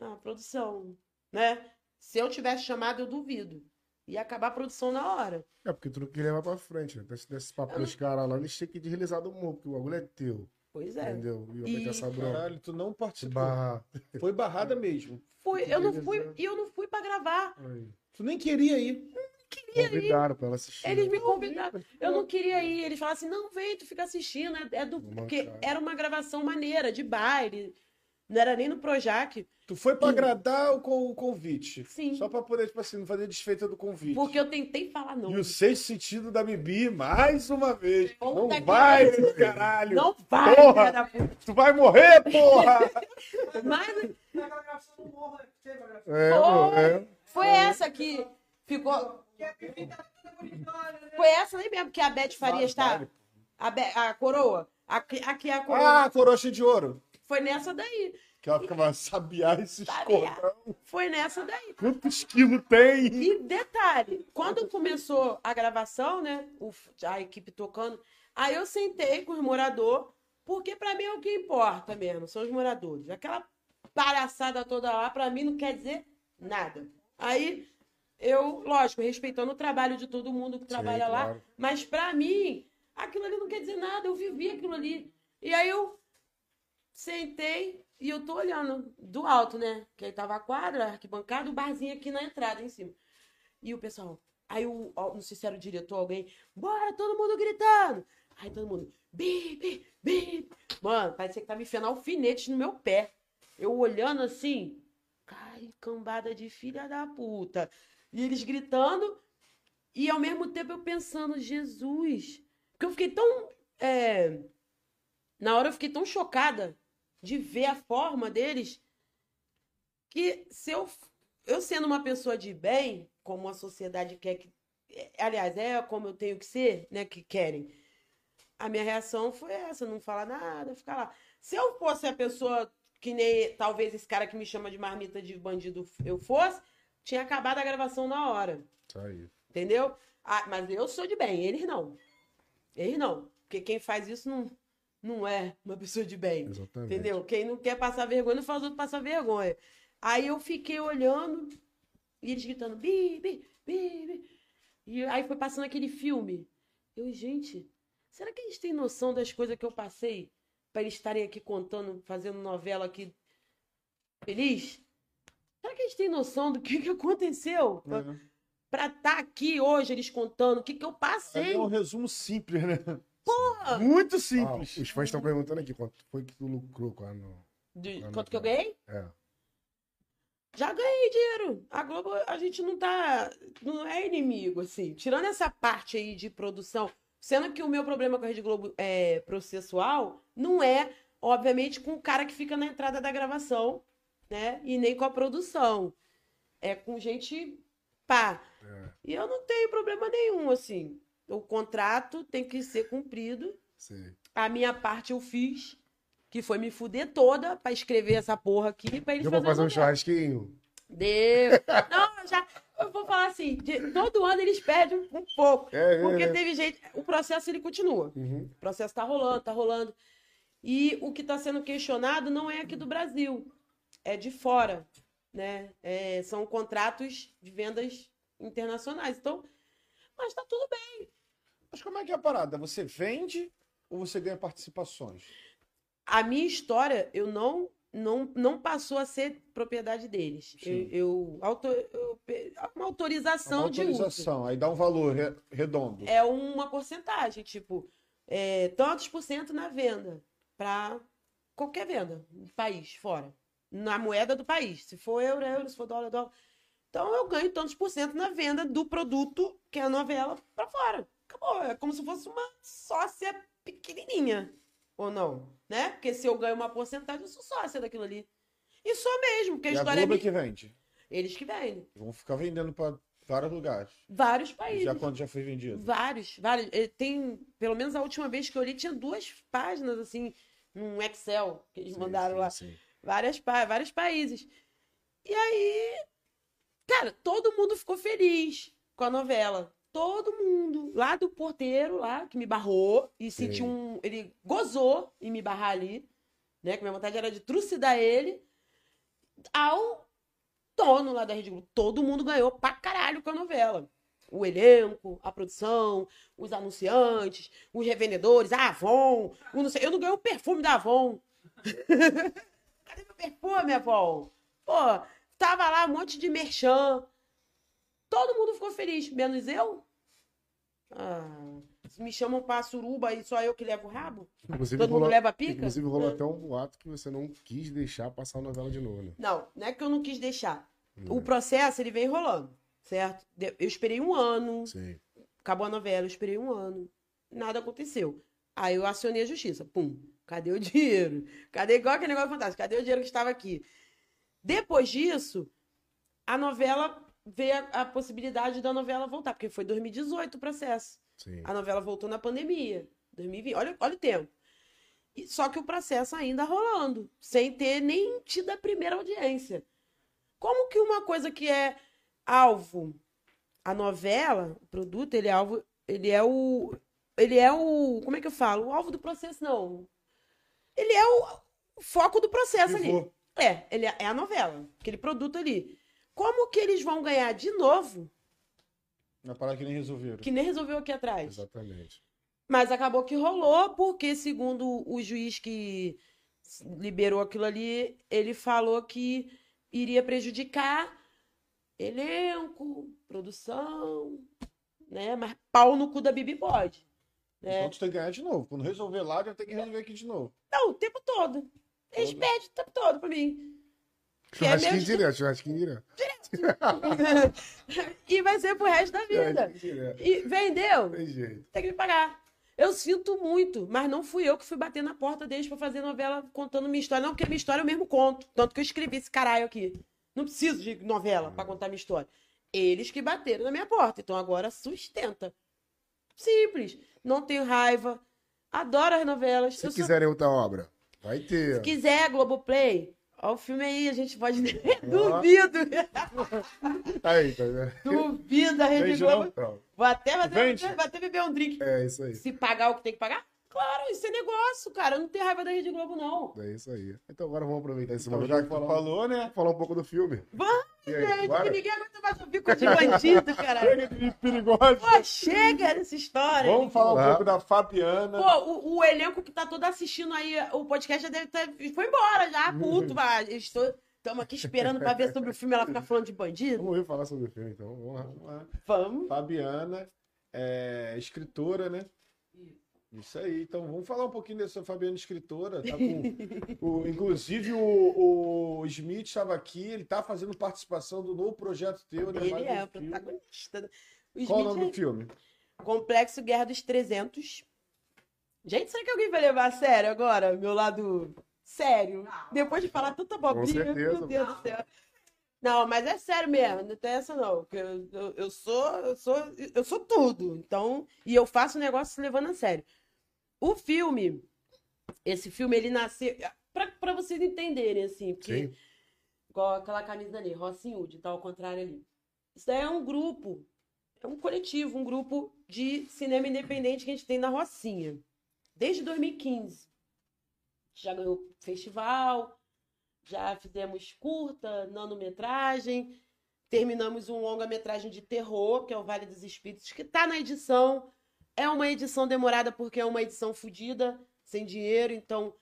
ah, produção, né? Se eu tivesse chamado, eu duvido. Ia acabar a produção na hora. É porque tu não queria levar pra frente, né? Desse, desse papo dos caras lá, eles têm que deslizar do morro, porque o bagulho é teu. Pois é. Entendeu? E E- essa bronca. Caralho, tu não Se participou. barrar. Foi barrada mesmo. Fui, eu não fui, e eu não fui pra gravar. Aí. Tu nem queria ir. Convidaram pra ela assistir. Eles me convidaram. Eu não queria ir. Eles falaram assim: não, vem, tu fica assistindo. É, é do. Porque era uma gravação maneira, de baile. Não era nem no Projac. Tu foi pra agradar o, o convite. Sim. Só pra poder, tipo assim, não fazer desfeita do convite. Porque eu tentei falar não. E o sexto sentido da Bibi, mais uma vez. Não vai, caralho. Não vai, Porra! da. Tu vai morrer, porra! Mas Naquela gravação do morro, teve a gravação. É, Foi. é. foi essa que ficou. A tá né? Foi essa aí mesmo que a Beth Farias tá. Vale. A, Be- a coroa. Aqui, aqui é a coroa. Ah, coroa cheia de ouro. Foi nessa daí. Que ela ficava Sabiá. cordão. Foi nessa daí. Quantos quilos tem? E detalhe, quando começou a gravação, né? a equipe tocando, aí eu sentei com os moradores, porque pra mim é o que importa mesmo, são os moradores. Aquela palhaçada toda lá, pra mim não quer dizer nada. Aí eu, lógico, respeitando o trabalho de todo mundo que trabalha lá, claro. mas pra mim, aquilo ali não quer dizer nada, eu vivi aquilo ali. E aí eu sentei e eu tô olhando do alto, né? Que aí tava a quadra, a arquibancada, o barzinho aqui na entrada, em cima. E o pessoal, aí o, não sei se era o diretor, alguém, bora, todo mundo gritando. Aí todo mundo, bip, bip. Mano, parecia que tava enfiando alfinetes no meu pé. Eu olhando assim, cai, cambada de filha da puta. E eles gritando, e ao mesmo tempo eu pensando, Jesus. Porque eu fiquei tão. é, Na hora eu fiquei tão chocada de ver a forma deles que se eu, eu sendo uma pessoa de bem, como a sociedade quer que. é, Aliás, é como eu tenho que ser, né? Que querem. A minha reação foi essa, não falar nada, ficar lá. Se eu fosse a pessoa que nem talvez esse cara que me chama de marmita de bandido eu fosse, tinha acabado a gravação na hora. Aí. Entendeu? Ah, mas eu sou de bem, eles não. Eles não. Porque quem faz isso não, não é uma pessoa de bem. Exatamente. Entendeu? Quem não quer passar vergonha não faz outro passar vergonha. Aí eu fiquei olhando e eles gritando bi, bi, bi, bi. E aí foi passando aquele filme. Eu, gente, será que eles têm noção das coisas que eu passei para eles estarem aqui contando, fazendo novela aqui feliz? Será que eles têm noção do que, que aconteceu? É. pra estar aqui hoje, eles contando o que, que eu passei. É um resumo simples, né? Porra! Muito Ah, simples. os fãs estão perguntando aqui quanto foi que tu lucrou com a no... De- quanto não, que eu ganhei? É. Já ganhei dinheiro. A Globo, a gente não tá. Não é inimigo, assim. Tirando essa parte aí de produção, sendo que o meu problema com a Rede Globo é processual, não é, obviamente, com o cara que fica na entrada da gravação, né? E nem com a produção. É com gente pá. É, E eu não tenho problema nenhum, assim. O contrato tem que ser cumprido. sei. A minha parte eu fiz, que foi me fuder toda pra escrever essa porra aqui, pra eles Eu vou fazer um churrasquinho. Deu. Não, já. Eu vou falar assim: de- todo ano eles perdem um, um pouco. É, é, Porque é. teve gente. O processo ele continua. Uhum. O processo tá rolando, tá rolando. E o que tá sendo questionado não é aqui do Brasil, é de fora. Né? É, são contratos de vendas internacionais. Então, mas tá tudo bem. Mas como é que é a parada? Você vende ou você ganha participações? A minha história, eu não. Não, não passou a ser propriedade deles. Eu, Sim. eu, auto- eu uma autorização, Uma de uso. autorização, aí dá um valor re- redondo. é uma porcentagem, tipo, é, tantos por cento na venda para qualquer venda no país, fora. Na moeda do país. Se for euro, é euro, se for dólar, é dólar. Então eu ganho tantos por cento na venda do produto, que é a novela, para fora. Acabou. É como se fosse uma sócia pequenininha. Ou não? Né? Porque se eu ganho uma porcentagem, eu sou sócia daquilo ali. E sou mesmo, porque a E a história é Globo é minha. que vende. Eles que vendem. Vão ficar vendendo para vários lugares. Vários países. Já quando já foi vendido. Vários, vários. Eh, Tem, pelo menos a última vez que eu li, tinha duas páginas, assim, num Excel, que eles Sim, mandaram sim, lá. sim. Várias, vários países. E aí, cara, todo mundo ficou feliz com a novela. Todo mundo. Lá do porteiro, lá, que me barrou, e sentiu um. Ele gozou em me barrar ali, né? Que minha vontade era de trucidar ele. Ao dono lá da Rede Globo. Todo mundo ganhou pra caralho com a novela. O elenco, a produção, os anunciantes, os revendedores, a Avon, o não sei, eu não ganhei o perfume da Avon. Cadê meu perfume, Avon? Pô, tava lá um monte de merchan. Todo mundo ficou feliz, menos eu. Ah, me chamam pra suruba e só eu que levo o rabo? Inclusive, Todo mundo rolou, leva a pica? inclusive rolou Ah. até um boato que você não quis deixar passar a novela de novo, né? Não, não é que eu não quis deixar. O Hum, processo, ele vem rolando, certo? Eu esperei um ano, Sim. acabou a novela, eu esperei um ano, nada aconteceu. Aí eu acionei a justiça, pum, cadê o dinheiro? Cadê igual aquele negócio fantástico? Cadê o dinheiro que estava aqui? Depois disso, a novela veio a, a possibilidade da novela voltar, porque foi 2018 o processo. Sim. A novela voltou na pandemia, 2020. Olha, olha o tempo. E- Só que o processo ainda rolando, sem ter nem tido a primeira audiência. Como que uma coisa que é alvo, a novela, o produto, ele é alvo, ele é o, ele é o, como é que eu falo? O alvo do processo não. Ele é o, o foco do processo ali. É, ele é, é a novela, aquele produto ali. Como que eles vão ganhar de novo, Na parada que nem resolveram. que nem resolveu aqui atrás? Exatamente. Mas acabou que rolou, porque, segundo o juiz que liberou aquilo ali, ele falou que iria prejudicar elenco, produção, né? Mas pau no cu da Bibi pode. Né? Então tu tem que ganhar de novo. Quando resolver lá, já tem que resolver aqui de novo. Não, o tempo todo. Eles Todo. pedem o tempo todo pra mim. Que é Churrasquinho meu- direto, churrasquinho direto. e vai ser pro resto da vida. Churrasquinho direto. E vendeu? Tem jeito. tem que me pagar. Eu sinto muito, mas não fui eu que fui bater na porta deles pra fazer novela contando minha história. Não, porque minha história eu mesmo conto. Tanto que eu escrevi esse caralho aqui. Não preciso de novela pra contar minha história. Eles que bateram na minha porta. Então agora sustenta. Simples. Não tenho raiva. Adoro as novelas. Se Eu sou- quiserem outra obra, vai ter. Se quiser, Globoplay, ó o filme aí, a gente pode. Duvido. Aí, tá vendo? Duvido a Rede Globo. Vou até, vou até, vou até beber um drink. É isso aí. Se pagar o que tem que pagar? Claro, isso é negócio, cara. Eu não tenho raiva da Rede Globo, não. É isso aí. Então agora vamos aproveitar esse Então, momento já que falar, falou, né? falar um pouco do filme. Vamos, E gente, que ninguém aguenta mais ouvir com de bandido, caralho. Chega de perigoso. Pô, chega dessa história. Vamos falar um pouco da Fabiana. Pô, o, o elenco que tá todo assistindo aí o podcast já deve estar. Foi embora já, puto, vai. Estou... Estamos aqui esperando pra ver sobre o filme ela ficar falando de bandido. Vamos ouvir falar sobre o filme, então. Vamos lá. Vamos lá. Vamos. Fabiana, é, escritora, né? Isso aí. Então vamos falar um pouquinho dessa Fabiana escritora. Tá com, o- inclusive o, o Smith estava aqui, ele tá fazendo participação do novo projeto teu, né? Ele é o filme. protagonista. né? O Qual o nome é do filme? Complexo Guerra dos 300. Gente, será que alguém vai levar a sério agora? Meu lado sério? Depois de falar tanta bobrinha, certeza. meu Deus do céu. Não, mas é sério mesmo, não tem essa não. porque Eu, eu, eu sou, eu sou, eu sou tudo. Então, e eu faço o negócio se levando a sério. O filme, esse filme, ele nasceu. Pra, pra vocês entenderem, assim, porque Sim. igual aquela camisa ali, Rocinhood, tá ao contrário ali. Isso daí é um grupo, é um coletivo, um grupo de cinema independente que a gente tem na Rocinha. Desde 2015. Já ganhou festival, já fizemos curta, nanometragem, terminamos um longa-metragem de terror, que é o Vale dos Espíritos, que tá na edição. É uma edição demorada porque é uma edição fodida, sem dinheiro, então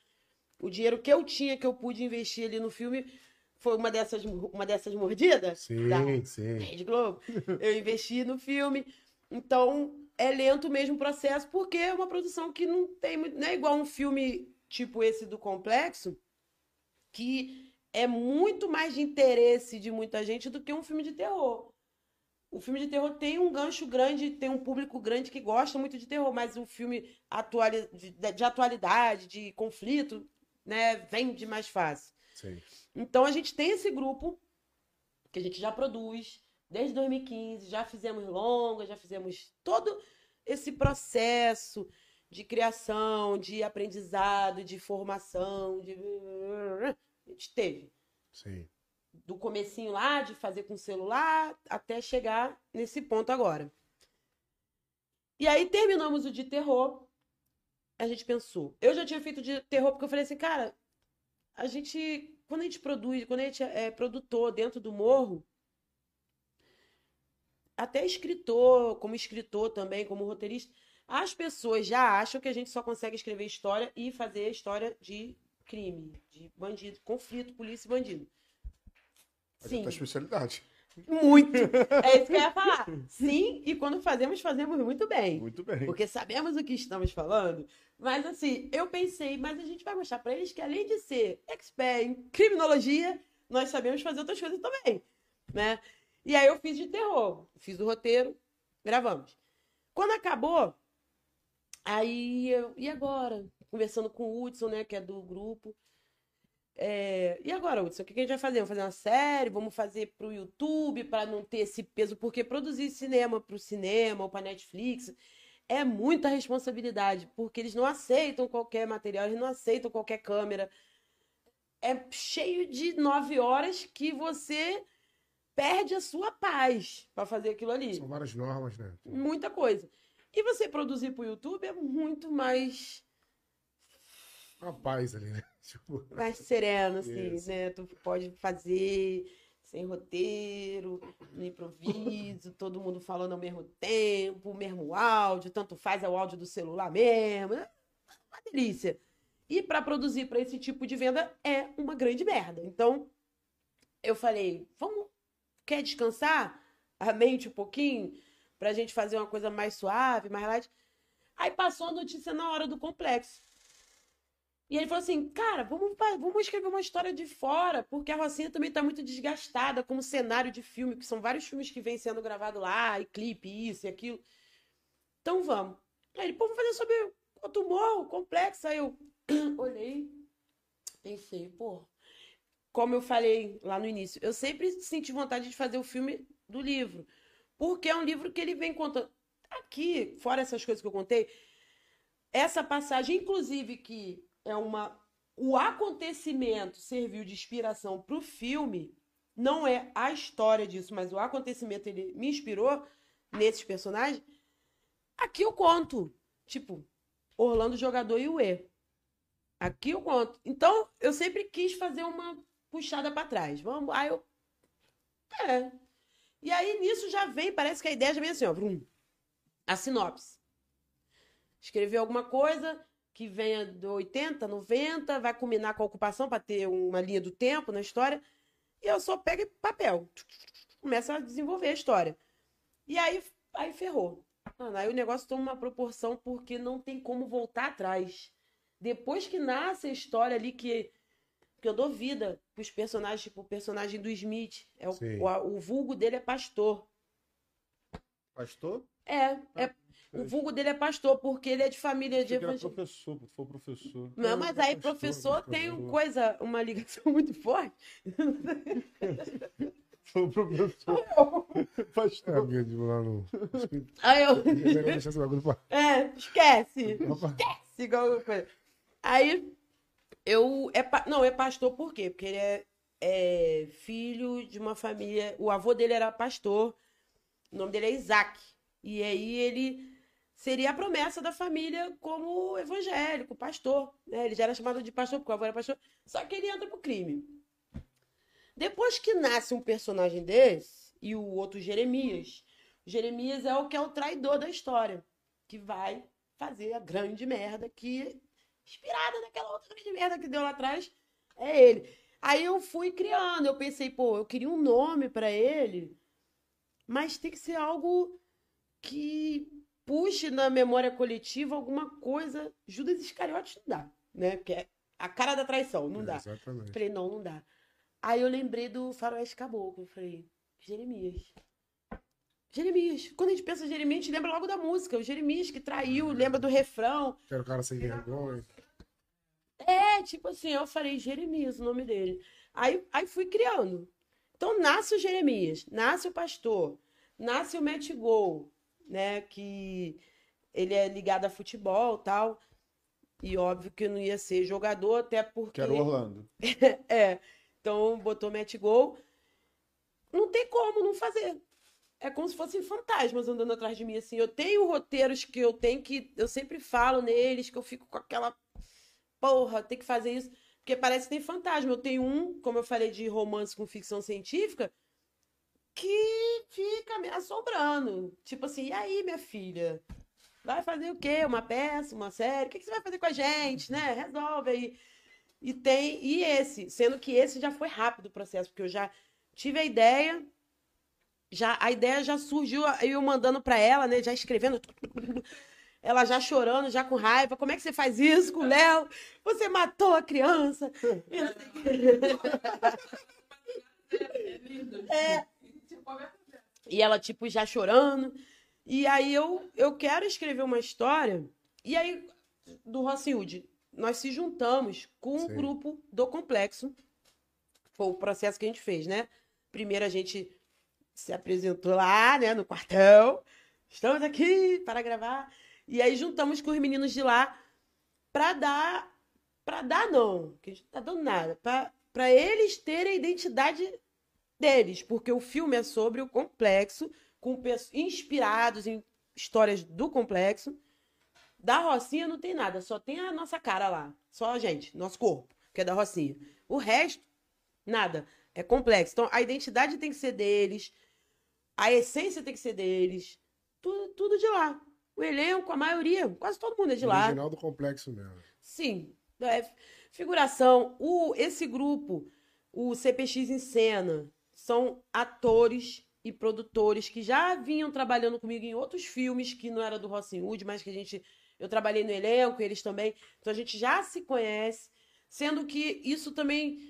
o dinheiro que eu tinha, que eu pude investir ali no filme, foi uma dessas, uma dessas mordidas Sim, da sim. Rede Globo. Eu investi no filme. Então, é lento mesmo o processo, porque é uma produção que não tem. muito- Não é igual um filme tipo esse do Complexo, que é muito mais de interesse de muita gente do que um filme de terror. O filme de terror tem um gancho grande, tem um público grande que gosta muito de terror, mas o filme atuali- de, de atualidade, de conflito, né, vende mais fácil. sim. Então a gente tem esse grupo que a gente já produz desde 2015, já fizemos longas, já fizemos todo esse processo de criação, de aprendizado, de formação, de a gente teve Sim. Do comecinho lá de fazer com celular até chegar nesse ponto agora. E aí terminamos o de terror. A gente pensou. Eu já tinha feito de terror porque eu falei assim, cara, a gente quando a gente produz, quando a gente é produtor dentro do morro, até escritor, como escritor também, como roteirista, as pessoas já acham que a gente só consegue escrever história e fazer história de crime, de bandido, conflito, polícia e bandido. É a tua especialidade. Muito. É isso que eu ia falar. Sim, e quando fazemos, fazemos muito bem. Muito bem. Porque sabemos o que estamos falando. Mas assim, eu pensei, mas a gente vai mostrar pra eles que além de ser expert em criminologia, nós sabemos fazer outras coisas também, né? E aí eu fiz de terror, fiz o roteiro, gravamos. Quando acabou, aí eu, e agora? Conversando com o Hudson, né, que é do grupo. É, e agora, Hudson, o que a gente vai fazer? Vamos fazer uma série? Vamos fazer pro YouTube para não ter esse peso? Porque produzir cinema pro cinema ou pra Netflix é muita responsabilidade, porque eles não aceitam qualquer material, eles não aceitam qualquer câmera. É cheio de nove horas que você perde a sua paz para fazer aquilo ali. São várias normas, né? Muita coisa. E você produzir pro YouTube é muito mais, Uma paz ali, né? Tipo, mais sereno, assim, Isso. né? Tu pode fazer sem roteiro, no improviso, todo mundo falando ao mesmo tempo, o mesmo áudio, tanto faz é o áudio do celular mesmo. É uma delícia. E para produzir para esse tipo de venda é uma grande merda. Então, eu falei, vamos, quer descansar a mente um pouquinho pra gente fazer uma coisa mais suave, mais light? Aí passou a notícia na hora do complexo. E ele falou assim, cara, vamos, vamos escrever uma história de fora, porque a Rocinha também tá muito desgastada como cenário de filme, que são vários filmes que vêm sendo gravados lá, e clipe, isso e aquilo. Então vamos. Aí ele, pô, vamos fazer sobre outro morro, complexo. Aí eu olhei, pensei, pô, como eu falei lá no início, eu sempre senti vontade de fazer o filme do livro, porque é um livro que ele vem contando. Aqui, fora essas coisas que eu contei, essa passagem, inclusive, que é uma. O acontecimento serviu de inspiração para o filme, não é a história disso, mas o acontecimento ele me inspirou nesses personagens. Aqui eu conto. Tipo, Orlando Jogador e o E. Aqui eu conto. Então, eu sempre quis fazer uma puxada para trás. Vamos, aí eu. É. E aí nisso já vem, parece que a ideia já vem assim, ó. vrum. A sinopse. Escrever alguma coisa que venha do 80, 90, vai combinar com a ocupação para ter uma linha do tempo na história. E eu só pego papel. Começa a desenvolver a história. E aí, aí ferrou. Mano, aí o negócio toma uma proporção porque não tem como voltar atrás. Depois que nasce a história ali que, que eu dou vida pros personagens, tipo o personagem do Smith. É o, o, o vulgo dele é pastor. Pastor? É, é o vulgo dele é pastor, porque ele é de família de evangélico. professor, tu foi professor. Não, mas aí pastor, professor tem professor. coisa, uma ligação muito forte. Foi professor. É, Pastor. de lá no. Aí eu. É, esquece. Esquece igual coisa. Aí eu. É, pa- não, é pastor por quê? Porque ele é, é filho de uma família. O avô dele era pastor. O nome dele é Isaac. E aí ele seria a promessa da família como evangélico, pastor. né? Ele já era chamado de pastor porque o avô era pastor. Só que ele entra pro crime. Depois que nasce um personagem desse, e o outro Jeremias, Jeremias é o que é o traidor da história, que vai fazer a grande merda que, inspirada naquela outra grande merda que deu lá atrás, é ele. Aí eu fui criando, eu pensei, pô, eu queria um nome pra ele, mas tem que ser algo que puxe na memória coletiva alguma coisa. Judas Iscariotes não dá, né? Porque é a cara da traição, não É, dá. Exatamente. Falei, não, não dá. Aí eu lembrei do Faroeste Caboclo. Eu falei, Jeremias. Jeremias. Quando a gente pensa em Jeremias, a gente lembra logo da música. O Jeremias que traiu, lembra do refrão. Quero o cara sem vergonha. É, tipo assim, eu falei Jeremias, o nome dele. Aí, aí fui criando. Então nasce o Jeremias, nasce o pastor, nasce o Matt Gol, né? Que ele é ligado a futebol tal. E óbvio que não ia ser jogador, até porque. Que era o Orlando. É. Então botou Matt Gol. Não tem como não fazer. É como se fossem fantasmas andando atrás de mim, assim. Eu tenho roteiros que eu tenho que. Eu sempre falo neles, que eu fico com aquela. Porra, tem que fazer isso. Porque parece que tem fantasma. Eu tenho um, como eu falei, de romance com ficção científica, que fica me assombrando. Tipo assim, e aí, minha filha? Vai fazer o quê? Uma peça, uma série? O que que você vai fazer com a gente, né? Resolve aí. E tem, e esse, sendo que esse já foi rápido o processo, porque eu já tive a ideia, já a ideia já surgiu, eu mandando pra ela, né, já escrevendo, ela já chorando, já com raiva. Como é que você faz isso com o Léo? Você matou a criança. E não sei o quê. É. E ela, tipo, já chorando. E aí eu, eu quero escrever uma história. E aí, do Rocinhood, nós se juntamos com o Sim. grupo do Complexo. Foi o processo que a gente fez, né? Primeiro a gente se apresentou lá, né, no quartel. Estamos aqui para gravar. E aí juntamos com os meninos de lá para dar. Para dar, não, que a gente não tá dando nada. Para eles terem a identidade deles, porque o filme é sobre o complexo, com inspirados em histórias do complexo. Da Rocinha não tem nada, só tem a nossa cara lá. Só a gente, nosso corpo, que é da Rocinha. O resto, nada. É complexo. Então, a identidade tem que ser deles, a essência tem que ser deles. Tudo, tudo de lá. O elenco, a maioria, quase todo mundo é de lá. Original do complexo mesmo. Sim. É, figuração. O, esse grupo, o CPX em cena, são atores e produtores que já vinham trabalhando comigo em outros filmes que não era do Rossin Hood, mas que a gente. Eu trabalhei no elenco, eles também. Então a gente já se conhece. Sendo que isso também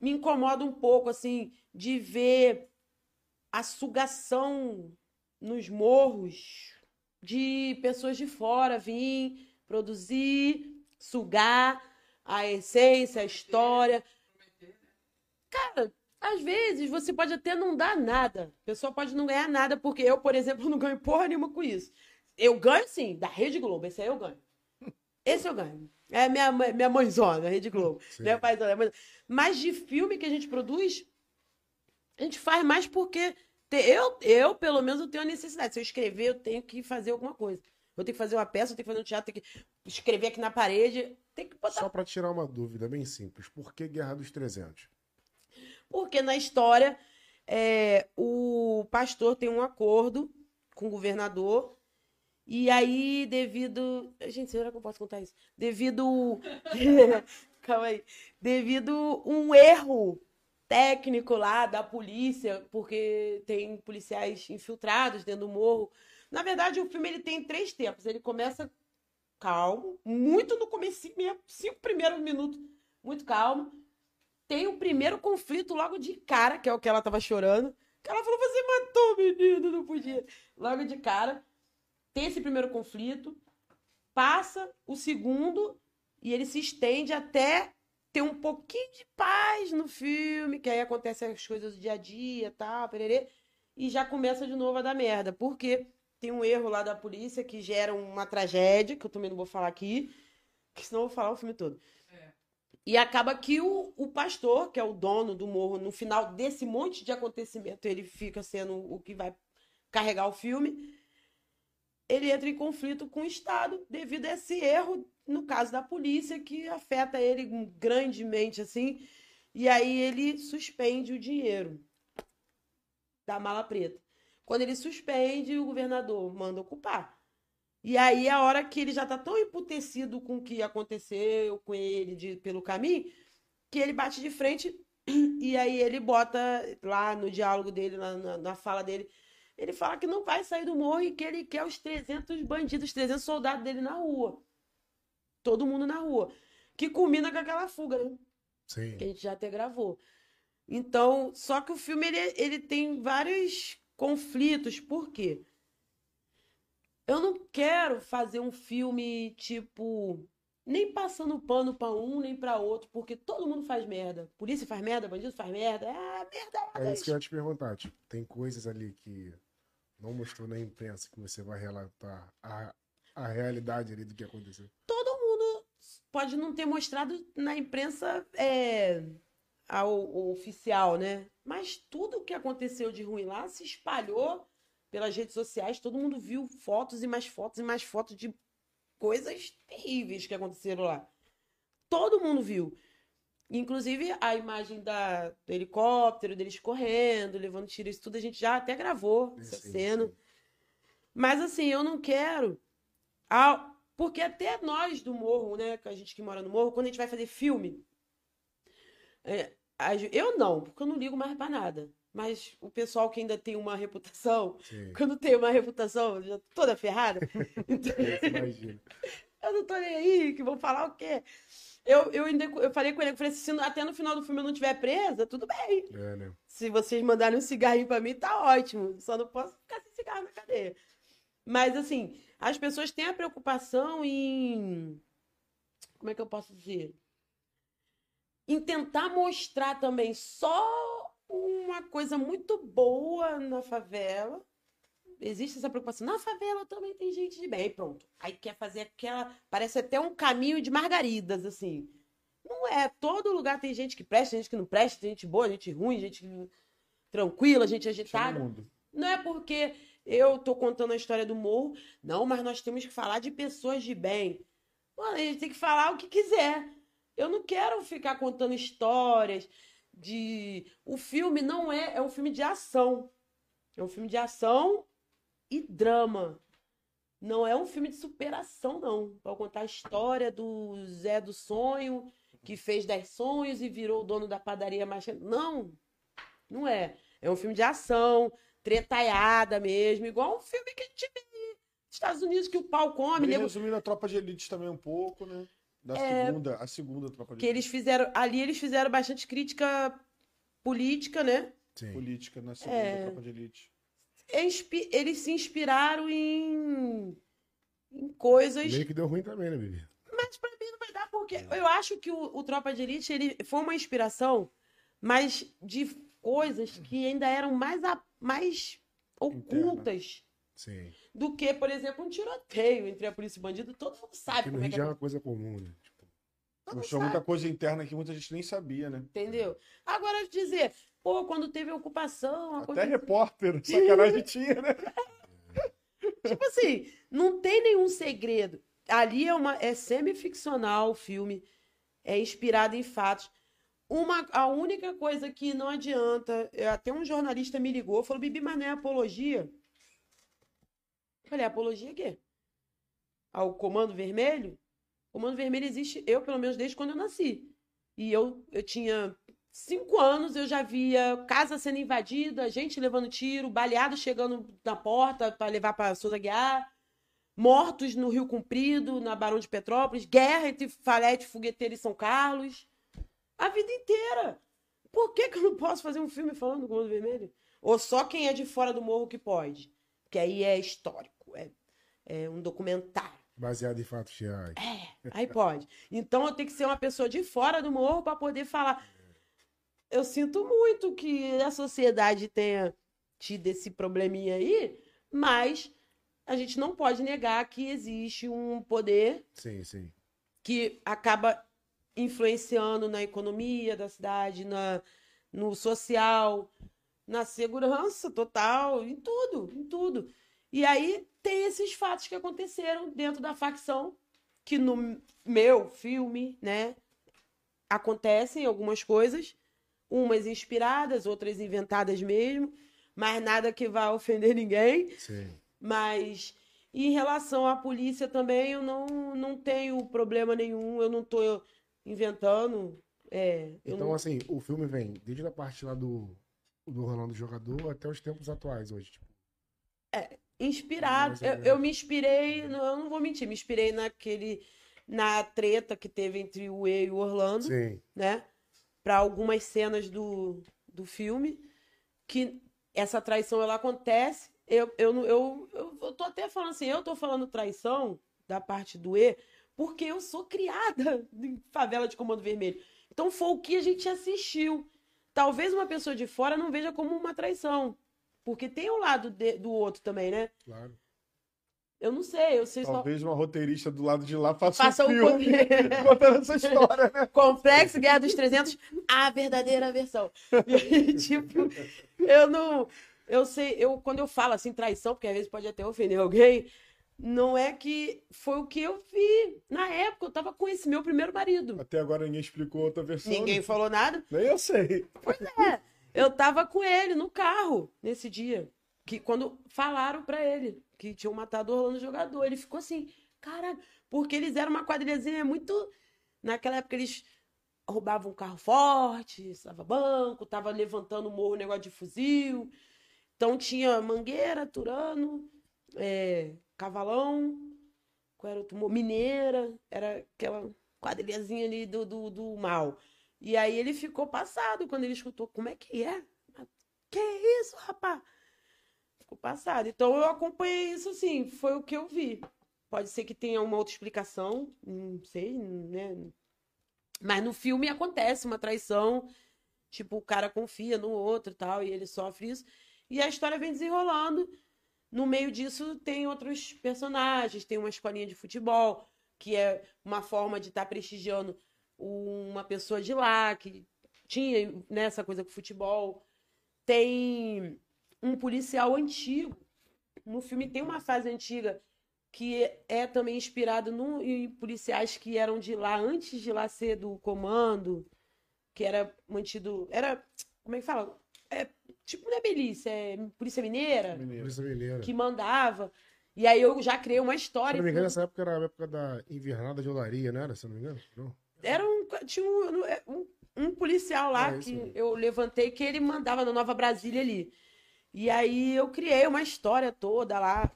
me incomoda um pouco, assim, de ver a sugação nos morros de pessoas de fora vir produzir, sugar a essência, a história. Cara, às vezes você pode até não dar nada. A pessoa pode não ganhar nada, porque eu, por exemplo, não ganho porra nenhuma com isso. Eu ganho sim, da Rede Globo, esse aí eu ganho. Esse eu ganho. É minha, minha mãezona, Rede Globo. Sim. Minha paizona. mas- Mas de filme que a gente produz, a gente faz mais porque eu, eu, pelo menos, eu tenho a necessidade. Se eu escrever, eu tenho que fazer alguma coisa. Eu tenho que fazer uma peça, eu tenho que fazer um teatro, tenho que escrever aqui na parede. Tem que botar. Só pra tirar uma dúvida bem simples. Por que Guerra dos 300? Porque na história, é, o pastor tem um acordo com o governador. E aí, devido. Gente, será que eu posso contar isso? Devido. Calma aí. Devido um erro técnico lá da polícia, porque tem policiais infiltrados dentro do morro. Na verdade, o filme ele tem três tempos. Ele começa calmo, muito no começo cinco primeiros minutos, muito calmo. Tem o primeiro conflito logo de cara, que é o que ela tava chorando. Que ela falou: Você matou o menino, não podia. Logo de cara. Tem esse primeiro conflito. Passa o segundo e ele se estende até ter um pouquinho de paz no filme, que aí acontecem as coisas do dia a dia, tal, pererê, e já começa de novo a dar merda. Porque tem um erro lá da polícia que gera uma tragédia, que eu também não vou falar aqui, que senão eu vou falar o filme todo. E acaba que o, o pastor, que é o dono do morro, no final desse monte de acontecimento, ele fica sendo o que vai carregar o filme. Ele entra em conflito com o Estado devido a esse erro, no caso da polícia, que afeta ele grandemente, assim. E aí ele suspende o dinheiro da mala preta. Quando ele suspende, o governador manda ocupar. E aí, a hora que ele já tá tão emputecido com o que aconteceu com ele de, pelo caminho, que ele bate de frente e aí ele bota lá no diálogo dele, na, na, fala dele, ele fala que não vai sair do morro e que ele quer os 300 bandidos, 300 soldados dele na rua. Todo mundo na rua. Que culmina com aquela fuga, né? Sim. Que a gente já até gravou. Então, só que o filme ele, ele tem vários conflitos. Por quê? Eu não quero fazer um filme tipo nem passando pano para um nem para outro, porque todo mundo faz merda. Polícia faz merda, bandido faz merda. É merda. É isso que eu ia te perguntar. Tipo, tem coisas ali que não mostrou na imprensa que você vai relatar a, a realidade ali do que aconteceu. Todo mundo pode não ter mostrado na imprensa é, ao, oficial, né? Mas tudo o que aconteceu de ruim lá se espalhou pelas redes sociais, todo mundo viu fotos e mais fotos e mais fotos de coisas terríveis que aconteceram lá. Todo mundo viu. Inclusive a imagem da, do helicóptero, deles correndo, levando tiro, isso tudo a gente já até gravou essa cena. Sim. Mas assim, eu não quero. Porque até nós do morro, né? A gente que mora no morro, quando a gente vai fazer filme. É, eu não, porque eu não ligo mais pra nada. Mas o pessoal que ainda tem uma reputação, Sim. quando tem uma reputação já toda ferrada, então... eu não tô nem aí, que vão falar o quê? Eu, eu, ainda, eu falei com ele, eu falei assim, se até no final do filme eu não estiver presa, tudo bem. É, né? Se vocês mandarem um cigarrinho pra mim, tá ótimo. Só não posso ficar sem cigarro na cadeia. Mas, assim, as pessoas têm a preocupação em. Como é que eu posso dizer? Em tentar mostrar também só uma coisa muito boa na favela. Existe essa preocupação. Na favela também tem gente de bem. Aí pronto. Aí quer fazer aquela. Parece até um caminho de margaridas, assim. Não é. Todo lugar tem gente que presta, gente que não presta, gente boa, gente ruim, gente tranquila, gente agitada. Não é porque eu tô contando a história do morro. Não, mas nós temos que falar de pessoas de bem. Mano, a gente tem que falar o que quiser. Eu não quero ficar contando histórias de. O filme não é. É um filme de ação. É um filme de ação e drama. Não é um filme de superação, não. Para contar a história do Zé do Sonho, que fez 10 sonhos e virou o dono da padaria mais. Não, não é. É um filme de ação, tretaiada mesmo, igual um filme que a gente vê nos Estados Unidos, que o pau come. Nego... Resumindo a tropa de elite também um pouco, né? Da é, segunda, a segunda tropa de Que eles fizeram. Ali eles fizeram bastante crítica política, né? Sim. Política na segunda é, tropa de elite. Eles se inspiraram em, em coisas. Meio que deu ruim também, né, Bibi? Mas pra mim não vai dar, porque eu acho que o, o Tropa de Elite ele foi uma inspiração, mas de coisas que ainda eram mais, a, mais ocultas. Sim. Do que, por exemplo, um tiroteio entre a polícia e o bandido. Todo mundo sabe como é que é. é uma coisa comum, né? Tipo... Muita coisa interna que muita gente nem sabia, né? Entendeu? Agora, dizer, pô, quando teve ocupação. Até coisa... repórter, sacanagem tinha, né? tipo assim, não tem nenhum segredo. Ali é, uma, é semi-ficcional o filme, é inspirado em fatos. Uma, a única coisa que não adianta, até um jornalista me ligou, falou, Bibi, mas não é apologia? Falei, apologia quê? Ao Comando Vermelho? O Comando Vermelho existe, eu pelo menos, desde quando eu nasci. E eu, eu tinha cinco anos eu já via casa sendo invadida, gente levando tiro, baleado chegando na porta para levar para Souza Guiar, mortos no Rio Comprido, na Barão de Petrópolis, guerra entre Falete, Fogueteiro e São Carlos. A vida inteira. Por que, que eu não posso fazer um filme falando do Comando Vermelho? Ou só quem é de fora do morro que pode? Que aí é histórico, é, um documentário. Baseado em fatos reais. É, aí pode. Então eu tenho que ser uma pessoa de fora do morro para poder falar. Eu sinto muito que a sociedade tenha tido esse probleminha aí, mas a gente não pode negar que existe um poder Sim, sim. que acaba influenciando na economia da cidade, na, no social, na segurança total, em tudo, em tudo. E aí tem esses fatos que aconteceram dentro da facção, que no meu filme, né, acontecem algumas coisas, umas inspiradas, outras inventadas mesmo, mas nada que vá ofender ninguém. Sim. Mas em relação à polícia também, eu não, não tenho problema nenhum, eu não tô inventando. É, Então, não- assim, o filme vem desde a parte lá do, do Rolando Jogador até os tempos atuais hoje. Tipo, inspirado. Ou Eu, eu me inspirei, não, eu não vou mentir, me inspirei naquele. Na treta que teve entre o E e o Orlando, sim. né? Para algumas cenas do, do filme. Que essa traição ela acontece. Eu, eu, eu, eu, eu tô até falando assim, eu tô falando traição da parte do E, porque eu sou criada em favela de Comando Vermelho. Então foi o que a gente assistiu. Talvez uma pessoa de fora não veja como uma traição. Porque tem o lado de- do outro também, né? Claro. Eu não sei, eu sei só. Talvez uma roteirista do lado de lá faça Faça um um filme contando essa história, né? Complexo Guerra dos 300, a verdadeira versão. E tipo, eu não. Eu sei, eu, quando eu falo assim, traição, porque às vezes pode até ofender alguém, não é que foi o que eu vi. Na época, eu tava com esse meu primeiro marido. Até agora ninguém explicou outra versão. Ninguém né? falou nada. Nem eu sei. É, eu tava com ele no carro nesse dia. Que quando falaram pra ele que tinham matado o Orlando jogador, ele ficou assim, caralho, porque eles eram uma quadrilhazinha muito. Naquela época eles roubavam um carro forte, estava banco, tava levantando o morro, negócio de fuzil. Então tinha Mangueira, Turano, é, Cavalão, qual era outro morro? Mineira, era aquela quadrilhazinha ali do, do, do mal. E aí ele ficou passado quando ele escutou. Como é que é? Que isso, rapaz? Ficou passado. Então eu acompanhei isso assim, foi o que eu vi. Pode ser que tenha uma outra explicação, não sei, né? Mas no filme acontece uma traição, tipo, o cara confia no outro e tal, e ele sofre isso. E a história vem desenrolando. No meio disso tem outros personagens, tem uma escolinha de futebol, que é uma forma de estar prestigiando uma pessoa de lá, que tinha né, essa coisa com futebol. Tem um policial antigo. No filme tem uma fase antiga que é também inspirado no, em policiais que eram de lá antes de lá ser do comando, que era mantido. Era. Como é que fala? É, tipo, não é milícia, é polícia mineira, Mineiro. Polícia Mineira. que mandava. E aí eu já criei uma Se história. não me engano, essa época era a época da invernada de olaria, não era? Se eu não me engano? Não. Era um, tinha um, um, um policial lá É, que eu levantei que ele mandava na Nova Brasília ali. E aí eu criei uma história toda lá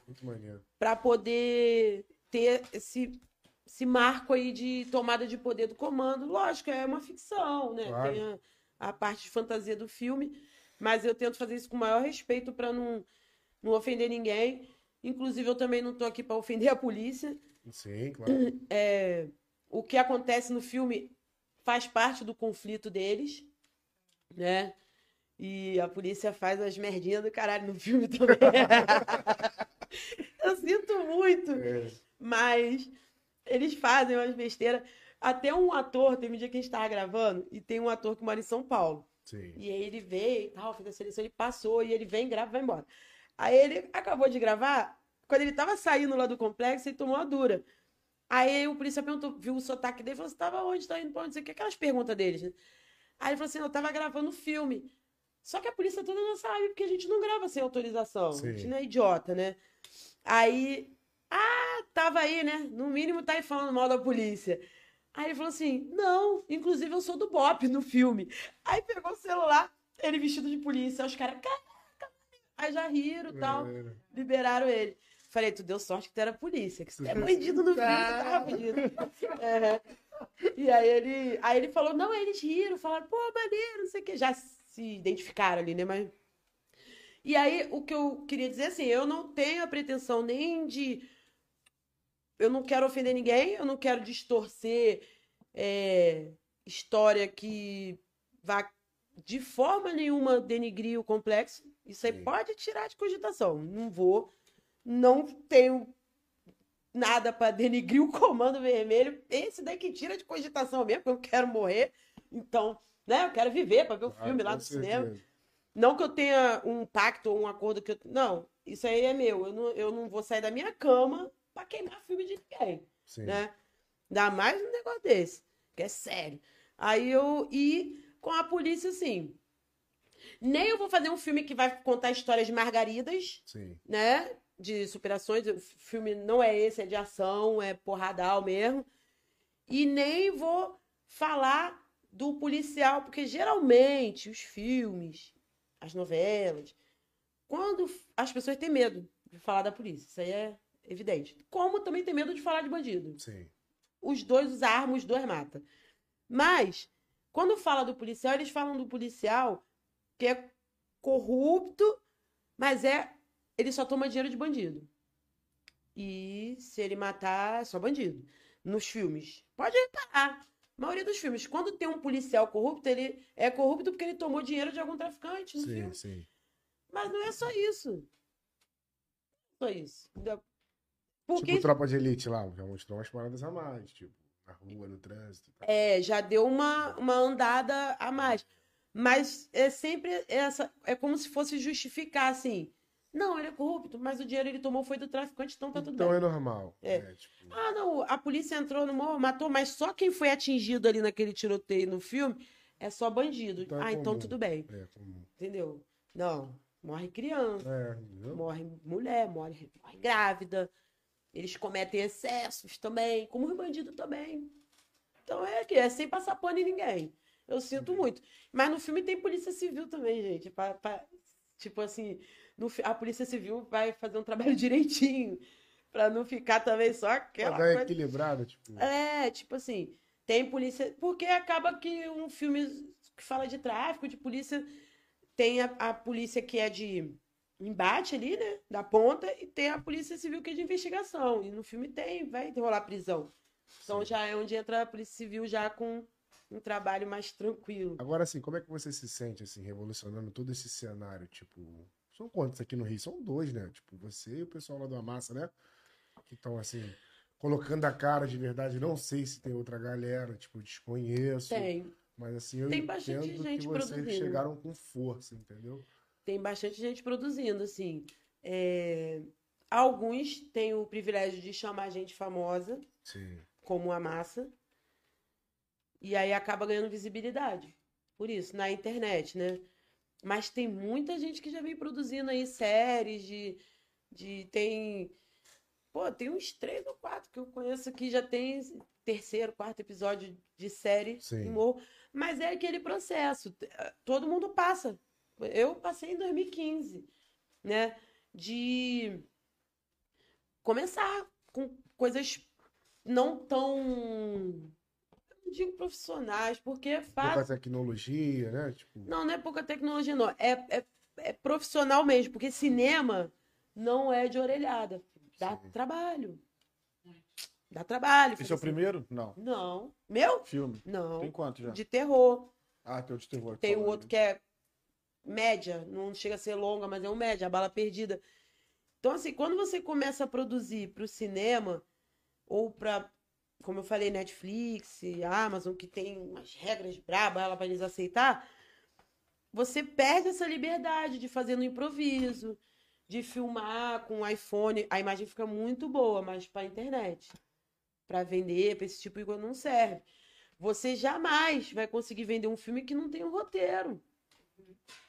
para poder ter esse, esse marco aí de tomada de poder do comando. Lógico, é uma ficção, né? Claro. Tem a, a parte de fantasia do filme, mas eu tento fazer isso com o maior respeito para não, não ofender ninguém. Inclusive, eu também não estou aqui para ofender a polícia. Sim, claro. É, o que acontece no filme faz parte do conflito deles, né? E a polícia faz as merdinhas do caralho no filme também. Eu sinto muito, É. mas eles fazem umas besteiras. Até um ator, teve um dia que a gente tava gravando, e tem um ator que mora em São Paulo. Sim. E aí ele veio e tal, fez a seleção, ele passou, e ele vem, grava e vai embora. Aí ele acabou de gravar, quando ele tava saindo lá do complexo, ele tomou uma dura. Aí o polícia perguntou, viu o sotaque dele, falou, você tava onde? Tá indo pra onde? Sei o que, aquelas perguntas deles, né? Aí ele falou assim, eu tava gravando filme. Só que a polícia toda não sabe, porque a gente não grava sem autorização. A gente Sim. não é idiota, né? Aí, ah, tava aí, né? No mínimo tá aí falando mal da polícia. Aí ele falou assim: não, inclusive eu sou do Bop no filme. Aí pegou o celular, ele vestido de polícia, os caras, caraca, aí já riram e tal, liberaram ele. Falei, tu deu sorte que tu era polícia, que tu é bandido no filme, tu tava bandido. É. E aí ele, aí ele falou, não, eles riram, falaram, pô, maneiro, não sei o quê. Já se identificaram ali, né? Mas. E aí, o que eu queria dizer assim, eu não tenho a pretensão nem de. Eu não quero ofender ninguém, eu não quero distorcer é, história que vá de forma nenhuma denigrir o complexo. Isso aí Sim. pode tirar de cogitação. Não vou. Não tenho nada para denigrir o comando vermelho. Esse daí que tira de cogitação mesmo, porque eu quero morrer. Então, né? Eu quero viver para ver o claro, filme lá com no cinema. Não que eu tenha um pacto ou um acordo que eu. Não, isso aí é meu. Eu não, eu não vou sair da minha cama pra queimar filme de ninguém, Sim. né? Ainda mais um negócio desse, que é sério. Aí eu. E com a polícia, assim. Nem eu vou fazer um filme que vai contar histórias de margaridas, Sim. né? De superações. O filme não é esse, é de ação, é porradal mesmo. E nem vou falar do policial, porque geralmente os filmes, as novelas, quando as pessoas têm medo de falar da polícia, isso aí é evidente. Como também tem medo de falar de bandido. Sim. Os dois usam arma, os dois matam. Mas, quando fala do policial, eles falam do policial que é corrupto, mas é ele só toma dinheiro de bandido. E se ele matar, é só bandido. Nos filmes. Pode reparar. A maioria dos filmes, quando tem um policial corrupto, ele é corrupto porque ele tomou dinheiro de algum traficante no Sim, filme. sim. Mas não é só isso. Só isso. Porque Tipo tropa de elite lá, já mostrou umas paradas a mais, tipo, na rua, no trânsito. tal. É, já deu uma, uma andada a mais. Mas é sempre essa. É como se fosse justificar, assim. Não, ele é corrupto, mas o dinheiro ele tomou foi do traficante, então tá tudo Então bem. é normal. É. né, tipo, Ah, não, a polícia entrou no morro, matou, mas só quem foi atingido ali naquele tiroteio no filme é só bandido. Então é ah, então tudo bem. é comum. Entendeu? Não, morre criança, É, morre mulher, morre, morre grávida. Eles cometem excessos também, como os bandidos também. Então é que é sem passar pano em ninguém. Eu sinto muito. Mas no filme tem polícia civil também, gente. pra- pra- tipo assim, no a polícia civil vai fazer um trabalho direitinho. Pra não ficar também só aquela Mas é coisa. equilibrado, tipo. É, tipo assim, tem polícia. Porque acaba que um filme que fala de tráfico, de polícia, tem a, a polícia que é de embate ali, né? Da ponta, e tem a polícia civil que é de investigação. E no filme tem, vai rolar prisão. Então Sim. já é onde entra a polícia civil já com um trabalho mais tranquilo. Agora, assim, como é que você se sente, assim, revolucionando todo esse cenário? Tipo, são quantos aqui no Rio? São dois, né? Tipo, você e o pessoal lá do Amassa, né? Que estão, assim, colocando a cara de verdade. Não sei se tem outra galera, tipo, desconheço. Tem. Mas, assim, eu Tem bastante entendo gente que vocês produzindo. chegaram com força, entendeu? Tem bastante gente produzindo, assim. É, Alguns têm o privilégio de chamar gente famosa, Sim. como a massa, e aí acaba ganhando visibilidade. Por isso, na internet, né? Mas tem muita gente que já vem produzindo aí séries de. de tem. Pô, tem uns três ou quatro que eu conheço que já tem terceiro, quarto episódio de série Sim. Mas é aquele processo. Todo mundo passa. Eu passei em 2015, né? De começar com coisas não tão. Digo profissionais, porque é Pouca fácil. tecnologia, né? Tipo, Não, não é pouca tecnologia, não. É, é, é profissional mesmo, porque cinema não é de orelhada. Dá Sim. trabalho. Dá trabalho. Esse é o fazer primeiro? Não. Não. Meu? Filme. Não. Tem quanto já? De terror. Ah, tem o de terror. Tem o outro que é média, não chega a ser longa, mas é um média, a bala perdida. Então, assim, quando você começa a produzir para o cinema, ou para, como eu falei, Netflix, Amazon, que tem umas regras brabas ela para eles aceitar, você perde essa liberdade de fazer no improviso, de filmar com o iPhone. A imagem fica muito boa, mas para internet, para vender, para esse tipo de coisa, não serve. Você jamais vai conseguir vender um filme que não tem um roteiro.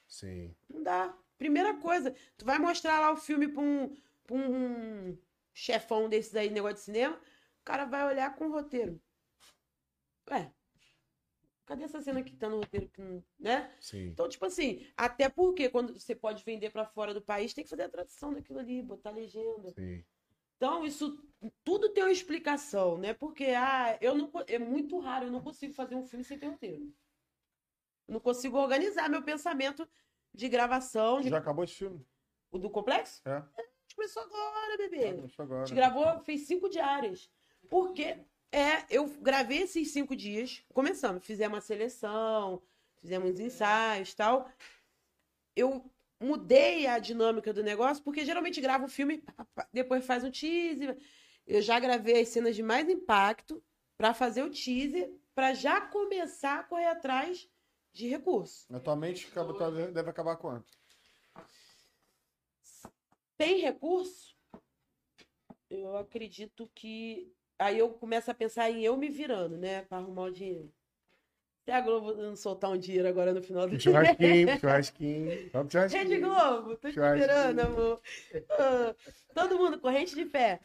sim. Não dá. Primeira coisa, tu vai mostrar lá o filme pra um, pra um chefão desses aí, negócio de cinema, o cara vai olhar com o roteiro. cadê essa cena que tá no roteiro? que não- Né? Sim. Então, tipo assim, até porque quando você pode vender pra fora do país, tem que fazer a tradução daquilo ali, botar legenda. Sim. Então, isso tudo tem uma explicação, né? Porque ah, eu não, é muito raro, eu não consigo fazer um filme sem ter roteiro. Eu não consigo organizar meu pensamento de gravação, de- Já acabou esse filme? o do complexo. É. A gente começou agora, bebê. Isso A agora. gente gravou, fez cinco diárias. Porque é, eu gravei esses cinco dias, começamos, fizemos uma seleção, fizemos uns ensaios e tal. Eu mudei a dinâmica do negócio, porque geralmente gravo o filme, depois faz um teaser. Eu já gravei as cenas de mais impacto para fazer o teaser, para já começar a correr atrás de recurso. Na tua mente acaba- tá- deve acabar quanto? tem recurso, eu acredito que. Aí eu começo a pensar em eu me virando, né? Pra arrumar o dinheiro. Se a Globo não soltar um dinheiro agora no final do dia. churrasquinho, churrasquinho. Vamos pro churrasquinho. Rede Globo, tô te esperando, amor. Ah, todo mundo, corrente de pé.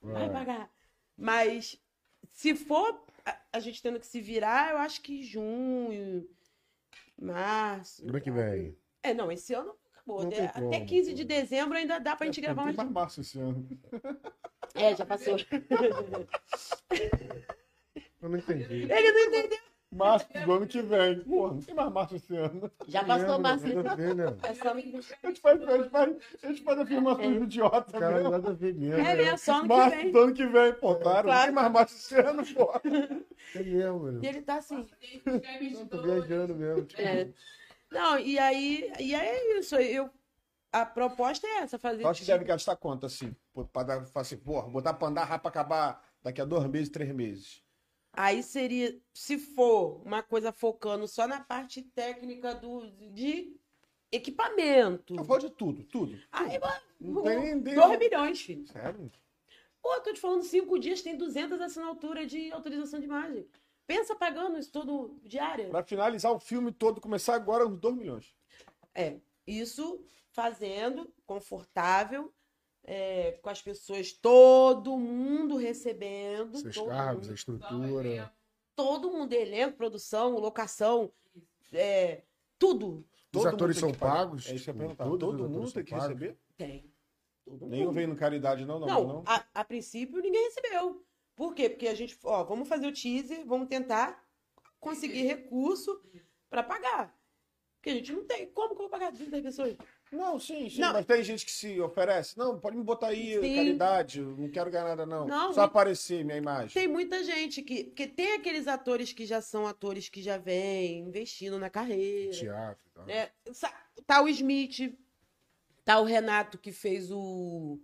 Vai pagar. Mas se for a, gente tendo que se virar, eu acho que junho, março. Ano que vem. É, não, esse ano acabou. Não né? Até como, 15 pô. de dezembro ainda dá pra gente gravar Não mais. tem mais março esse ano. É, já passou. Eu não entendi. Ele não entendeu. Março do ano que vem. Porra, não tem mais março esse ano. Já passou março. Nada a ver, né? É só. A gente faz, a gente faz, a gente faz afirmações idiota Cara, mesmo. nada a ver mesmo. É mesmo, só ano que Março vem. do ano que vem, pô, claro. Não tem mais março esse ano, pô. É mesmo, mano. E ele tá assim. Eu tô viajando mesmo. Tipo, É. Não, e aí, e aí é isso. Eu, a proposta é essa, fazer. Eu acho que deve gastar quanto, assim? Pra dar, falar assim, porra, botar pra andar rápido pra acabar daqui a dois meses, três meses. Aí seria, se for uma coisa focando só na parte técnica do, de equipamento. Eu falo de tudo, tudo. Aí, Não ideia. 2 milhões, filho. Sério? Pô, tô te falando, cinco dias tem 200 assinaturas de autorização de imagem. Pensa pagando isso todo diário. Pra finalizar o filme todo, começar agora uns 2 milhões. É, isso fazendo confortável, é, com as pessoas, todo mundo recebendo. Seus todo cargos, mundo, a estrutura. todo mundo, elenco, produção, locação, é, tudo Os Todo atores são pagos? É isso que eu ia perguntar. Todo os mundo tem que pagos? receber? tem. Todo Nenhum mundo. veio no caridade, não, não, Não, não. A, a princípio ninguém recebeu. Por quê? Porque a gente, ó, vamos fazer o teaser, vamos tentar conseguir recurso para pagar. Porque a gente não tem. Como que eu vou pagar 30 pessoas? Não, sim, sim. Não. Mas tem gente que se oferece. Não, pode me botar aí, Sim. caridade. Não quero ganhar nada, não. Não, Só aparecer minha imagem. Tem muita gente que. Porque tem aqueles atores que já são atores que já vêm investindo na carreira. Teatro e tal. né? Tá o Smith, tá o Renato que fez o.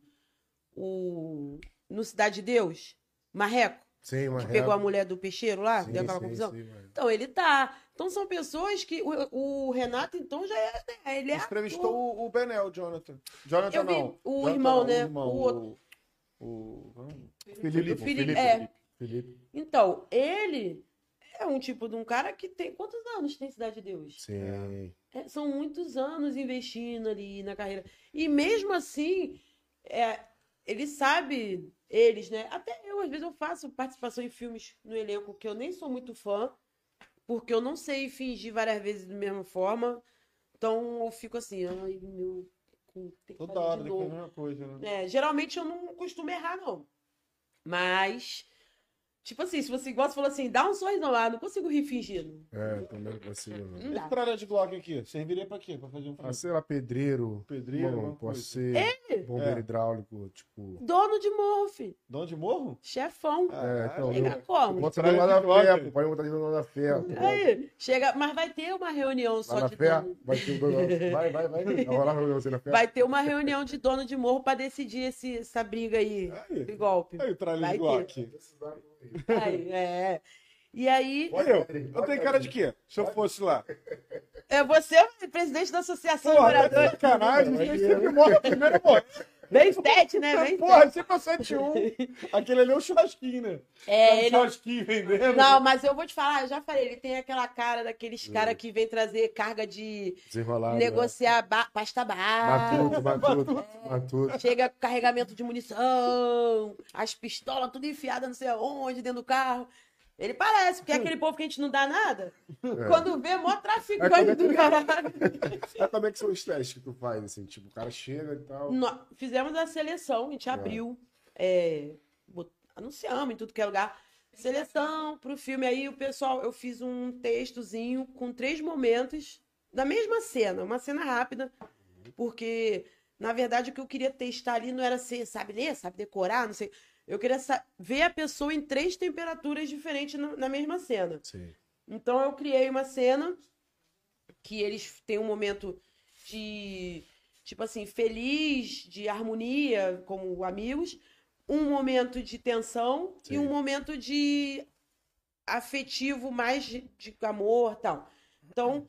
o no Cidade de Deus, Marreco, Sim, uma que pegou a mulher do peixeiro lá, Sim, deu aquela sim, confusão. sim, mano. Então ele tá. Então são pessoas que. O, o Renato, então, já é. né, Ele é. Entrevistou ator. o, o Benel, Jonathan. Jonathan Eu vi não. o Jonathan irmão, não, né? O, irmão, O outro. o, o- Felipe, Felipe, Felipe, é. Felipe. Então, ele é um tipo de um cara que tem. Quantos anos tem Cidade de Deus? Sim. É, são muitos anos investindo ali na carreira. E mesmo assim, é, ele sabe, eles, né? Até eu, às vezes, eu faço participação em filmes no elenco que eu nem sou muito fã, porque eu não sei fingir várias vezes da mesma forma. Então eu fico assim, ai, meu. tem que Toda hora, de depois a novo. mesma coisa, né? É, geralmente eu não costumo errar, não. Mas, tipo assim, se você você falou assim, dá um sorrisão lá, não consigo rir fingindo. É, também não consigo, não. Não dá. De Glock aqui, serviria pra quê? Pra fazer um Ah, filme? sei lá, pedreiro. Pedreiro, Bom, coisa. ser bombeiro É. hidráulico, tipo. Dono de morro, filho. Dono de morro? Chefão. É, então, Chega eu- como? Bota lá na Glock. fé, pô. Pode botar de novo na fé. Aí, chega, mas vai ter uma reunião Lá só na de fé, dono. vai ter dono. Vai, vai, vai. Vai rolar pra você na fé. Vai ter uma reunião de dono de morro pra decidir esse, essa briga aí, Aí, de golpe. aí tralha Vai de Glock. Aí, é. E aí, Olha eu, eu tenho cara de quê? Se eu fosse lá. é você o presidente da Associação de Porra, é Moradores. sacanagem, vocês sempre morrem primeiro morre. Bem sete, né? Bem Porra, sete. sempre é 7-1. Aquele ali é um churrasquinho, né? É, um ele... churrasquinho vendendo. Não, mas eu vou te falar, eu já falei, ele tem aquela cara daqueles caras que vem trazer carga de Desenrolado. negociar ba- pasta base. Matuto, matuto, matuto. Chega com carregamento de munição, as pistolas tudo enfiadas não sei aonde, dentro do carro. Ele parece, porque é aquele povo que a gente não dá nada. É. Quando vê, mó É, traficante é que- do caralho. Mas como é que são os testes que tu faz, assim? Tipo, o cara chega e tal. Fizemos a seleção, a gente abriu, é, bot- anunciamos em tudo que é lugar. Seleção pro filme aí, o pessoal, eu fiz um textozinho com três momentos da mesma cena, uma cena rápida, porque na verdade o que eu queria testar ali não era ser, sabe ler, sabe decorar, não sei. Eu queria ver a pessoa em três temperaturas diferentes na- mesma cena. Sim. Então eu criei uma cena que eles têm um momento de tipo assim, feliz, de harmonia como amigos, um momento de tensão Sim. e um momento de afetivo mais de, de amor, tal. Então,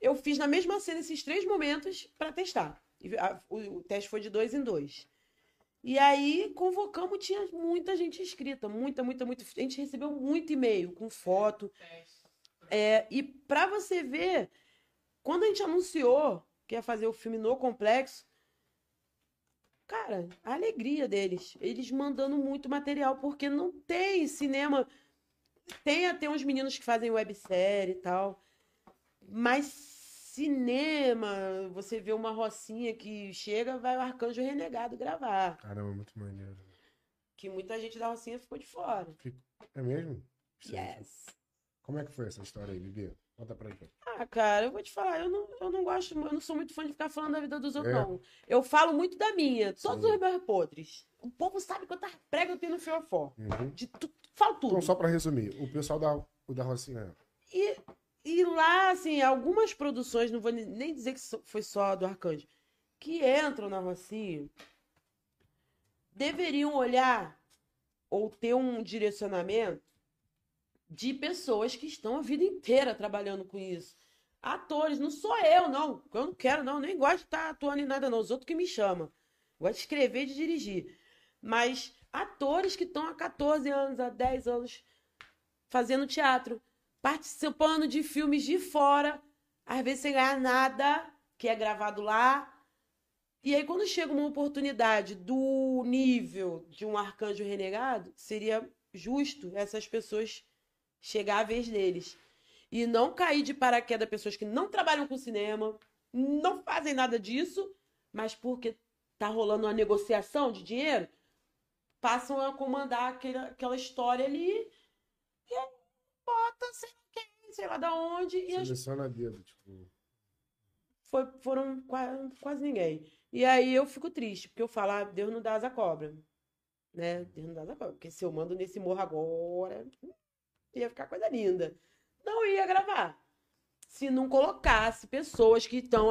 eu fiz na mesma cena esses três momentos para testar. A- o, o teste foi de dois em dois. E aí, convocamos, tinha muita gente inscrita, muita, muita, muita. A gente recebeu muito e-mail com foto. É, e pra você ver, quando a gente anunciou que ia fazer o filme no complexo, cara, a alegria deles. Eles mandando muito material, porque não tem cinema. Tem até uns meninos que fazem websérie e tal. Mas cinema, você vê uma rocinha que chega, vai o Arcanjo Renegado gravar. Caramba, muito maneiro. Que muita gente da rocinha ficou de fora. É mesmo? Yes. Como é que foi essa história aí, Bibi? Conta pra gente. Ah, cara, eu vou te falar, eu não, eu não gosto, eu não sou muito fã de ficar falando da vida dos outros, É? não. Eu falo muito da minha, todos Sim. os meus podres. O povo sabe quantas pregas eu tenho no Fiofó. Uhum. De tu, falo tudo. Então, só pra resumir, o pessoal da, o da Rocinha. E, e lá, assim, algumas produções, não vou ne- nem dizer que foi só do Arcanjo, que entram na Rocinha, deveriam olhar ou ter um direcionamento de pessoas que estão a vida inteira trabalhando com isso. Atores, não sou eu, não. Eu não quero, não. Nem gosto de estar atuando em nada, não. Os outros que me chamam. Gosto de escrever e de dirigir. Mas atores que estão há 14 anos, há 10 anos fazendo teatro, participando de filmes de fora, às vezes sem ganhar nada, que é gravado lá. E aí, quando chega uma oportunidade do nível de um arcanjo renegado, seria justo essas pessoas chegar à vez deles. E não cair de paraquedas pessoas que não trabalham com cinema, não fazem nada disso, mas porque tá rolando uma negociação de dinheiro, passam a comandar aquela, aquela história ali bota sei lá quem, sei lá da onde, e as Seleciona a dedo, tipo. foi, foram quase, quase ninguém. E aí eu fico triste, porque eu falo, ah, Deus não dá asa cobra. Né? Deus não dá asa cobra. Porque se eu mando nesse morro agora, ia ficar coisa linda. Não ia gravar. Se não colocasse pessoas que estão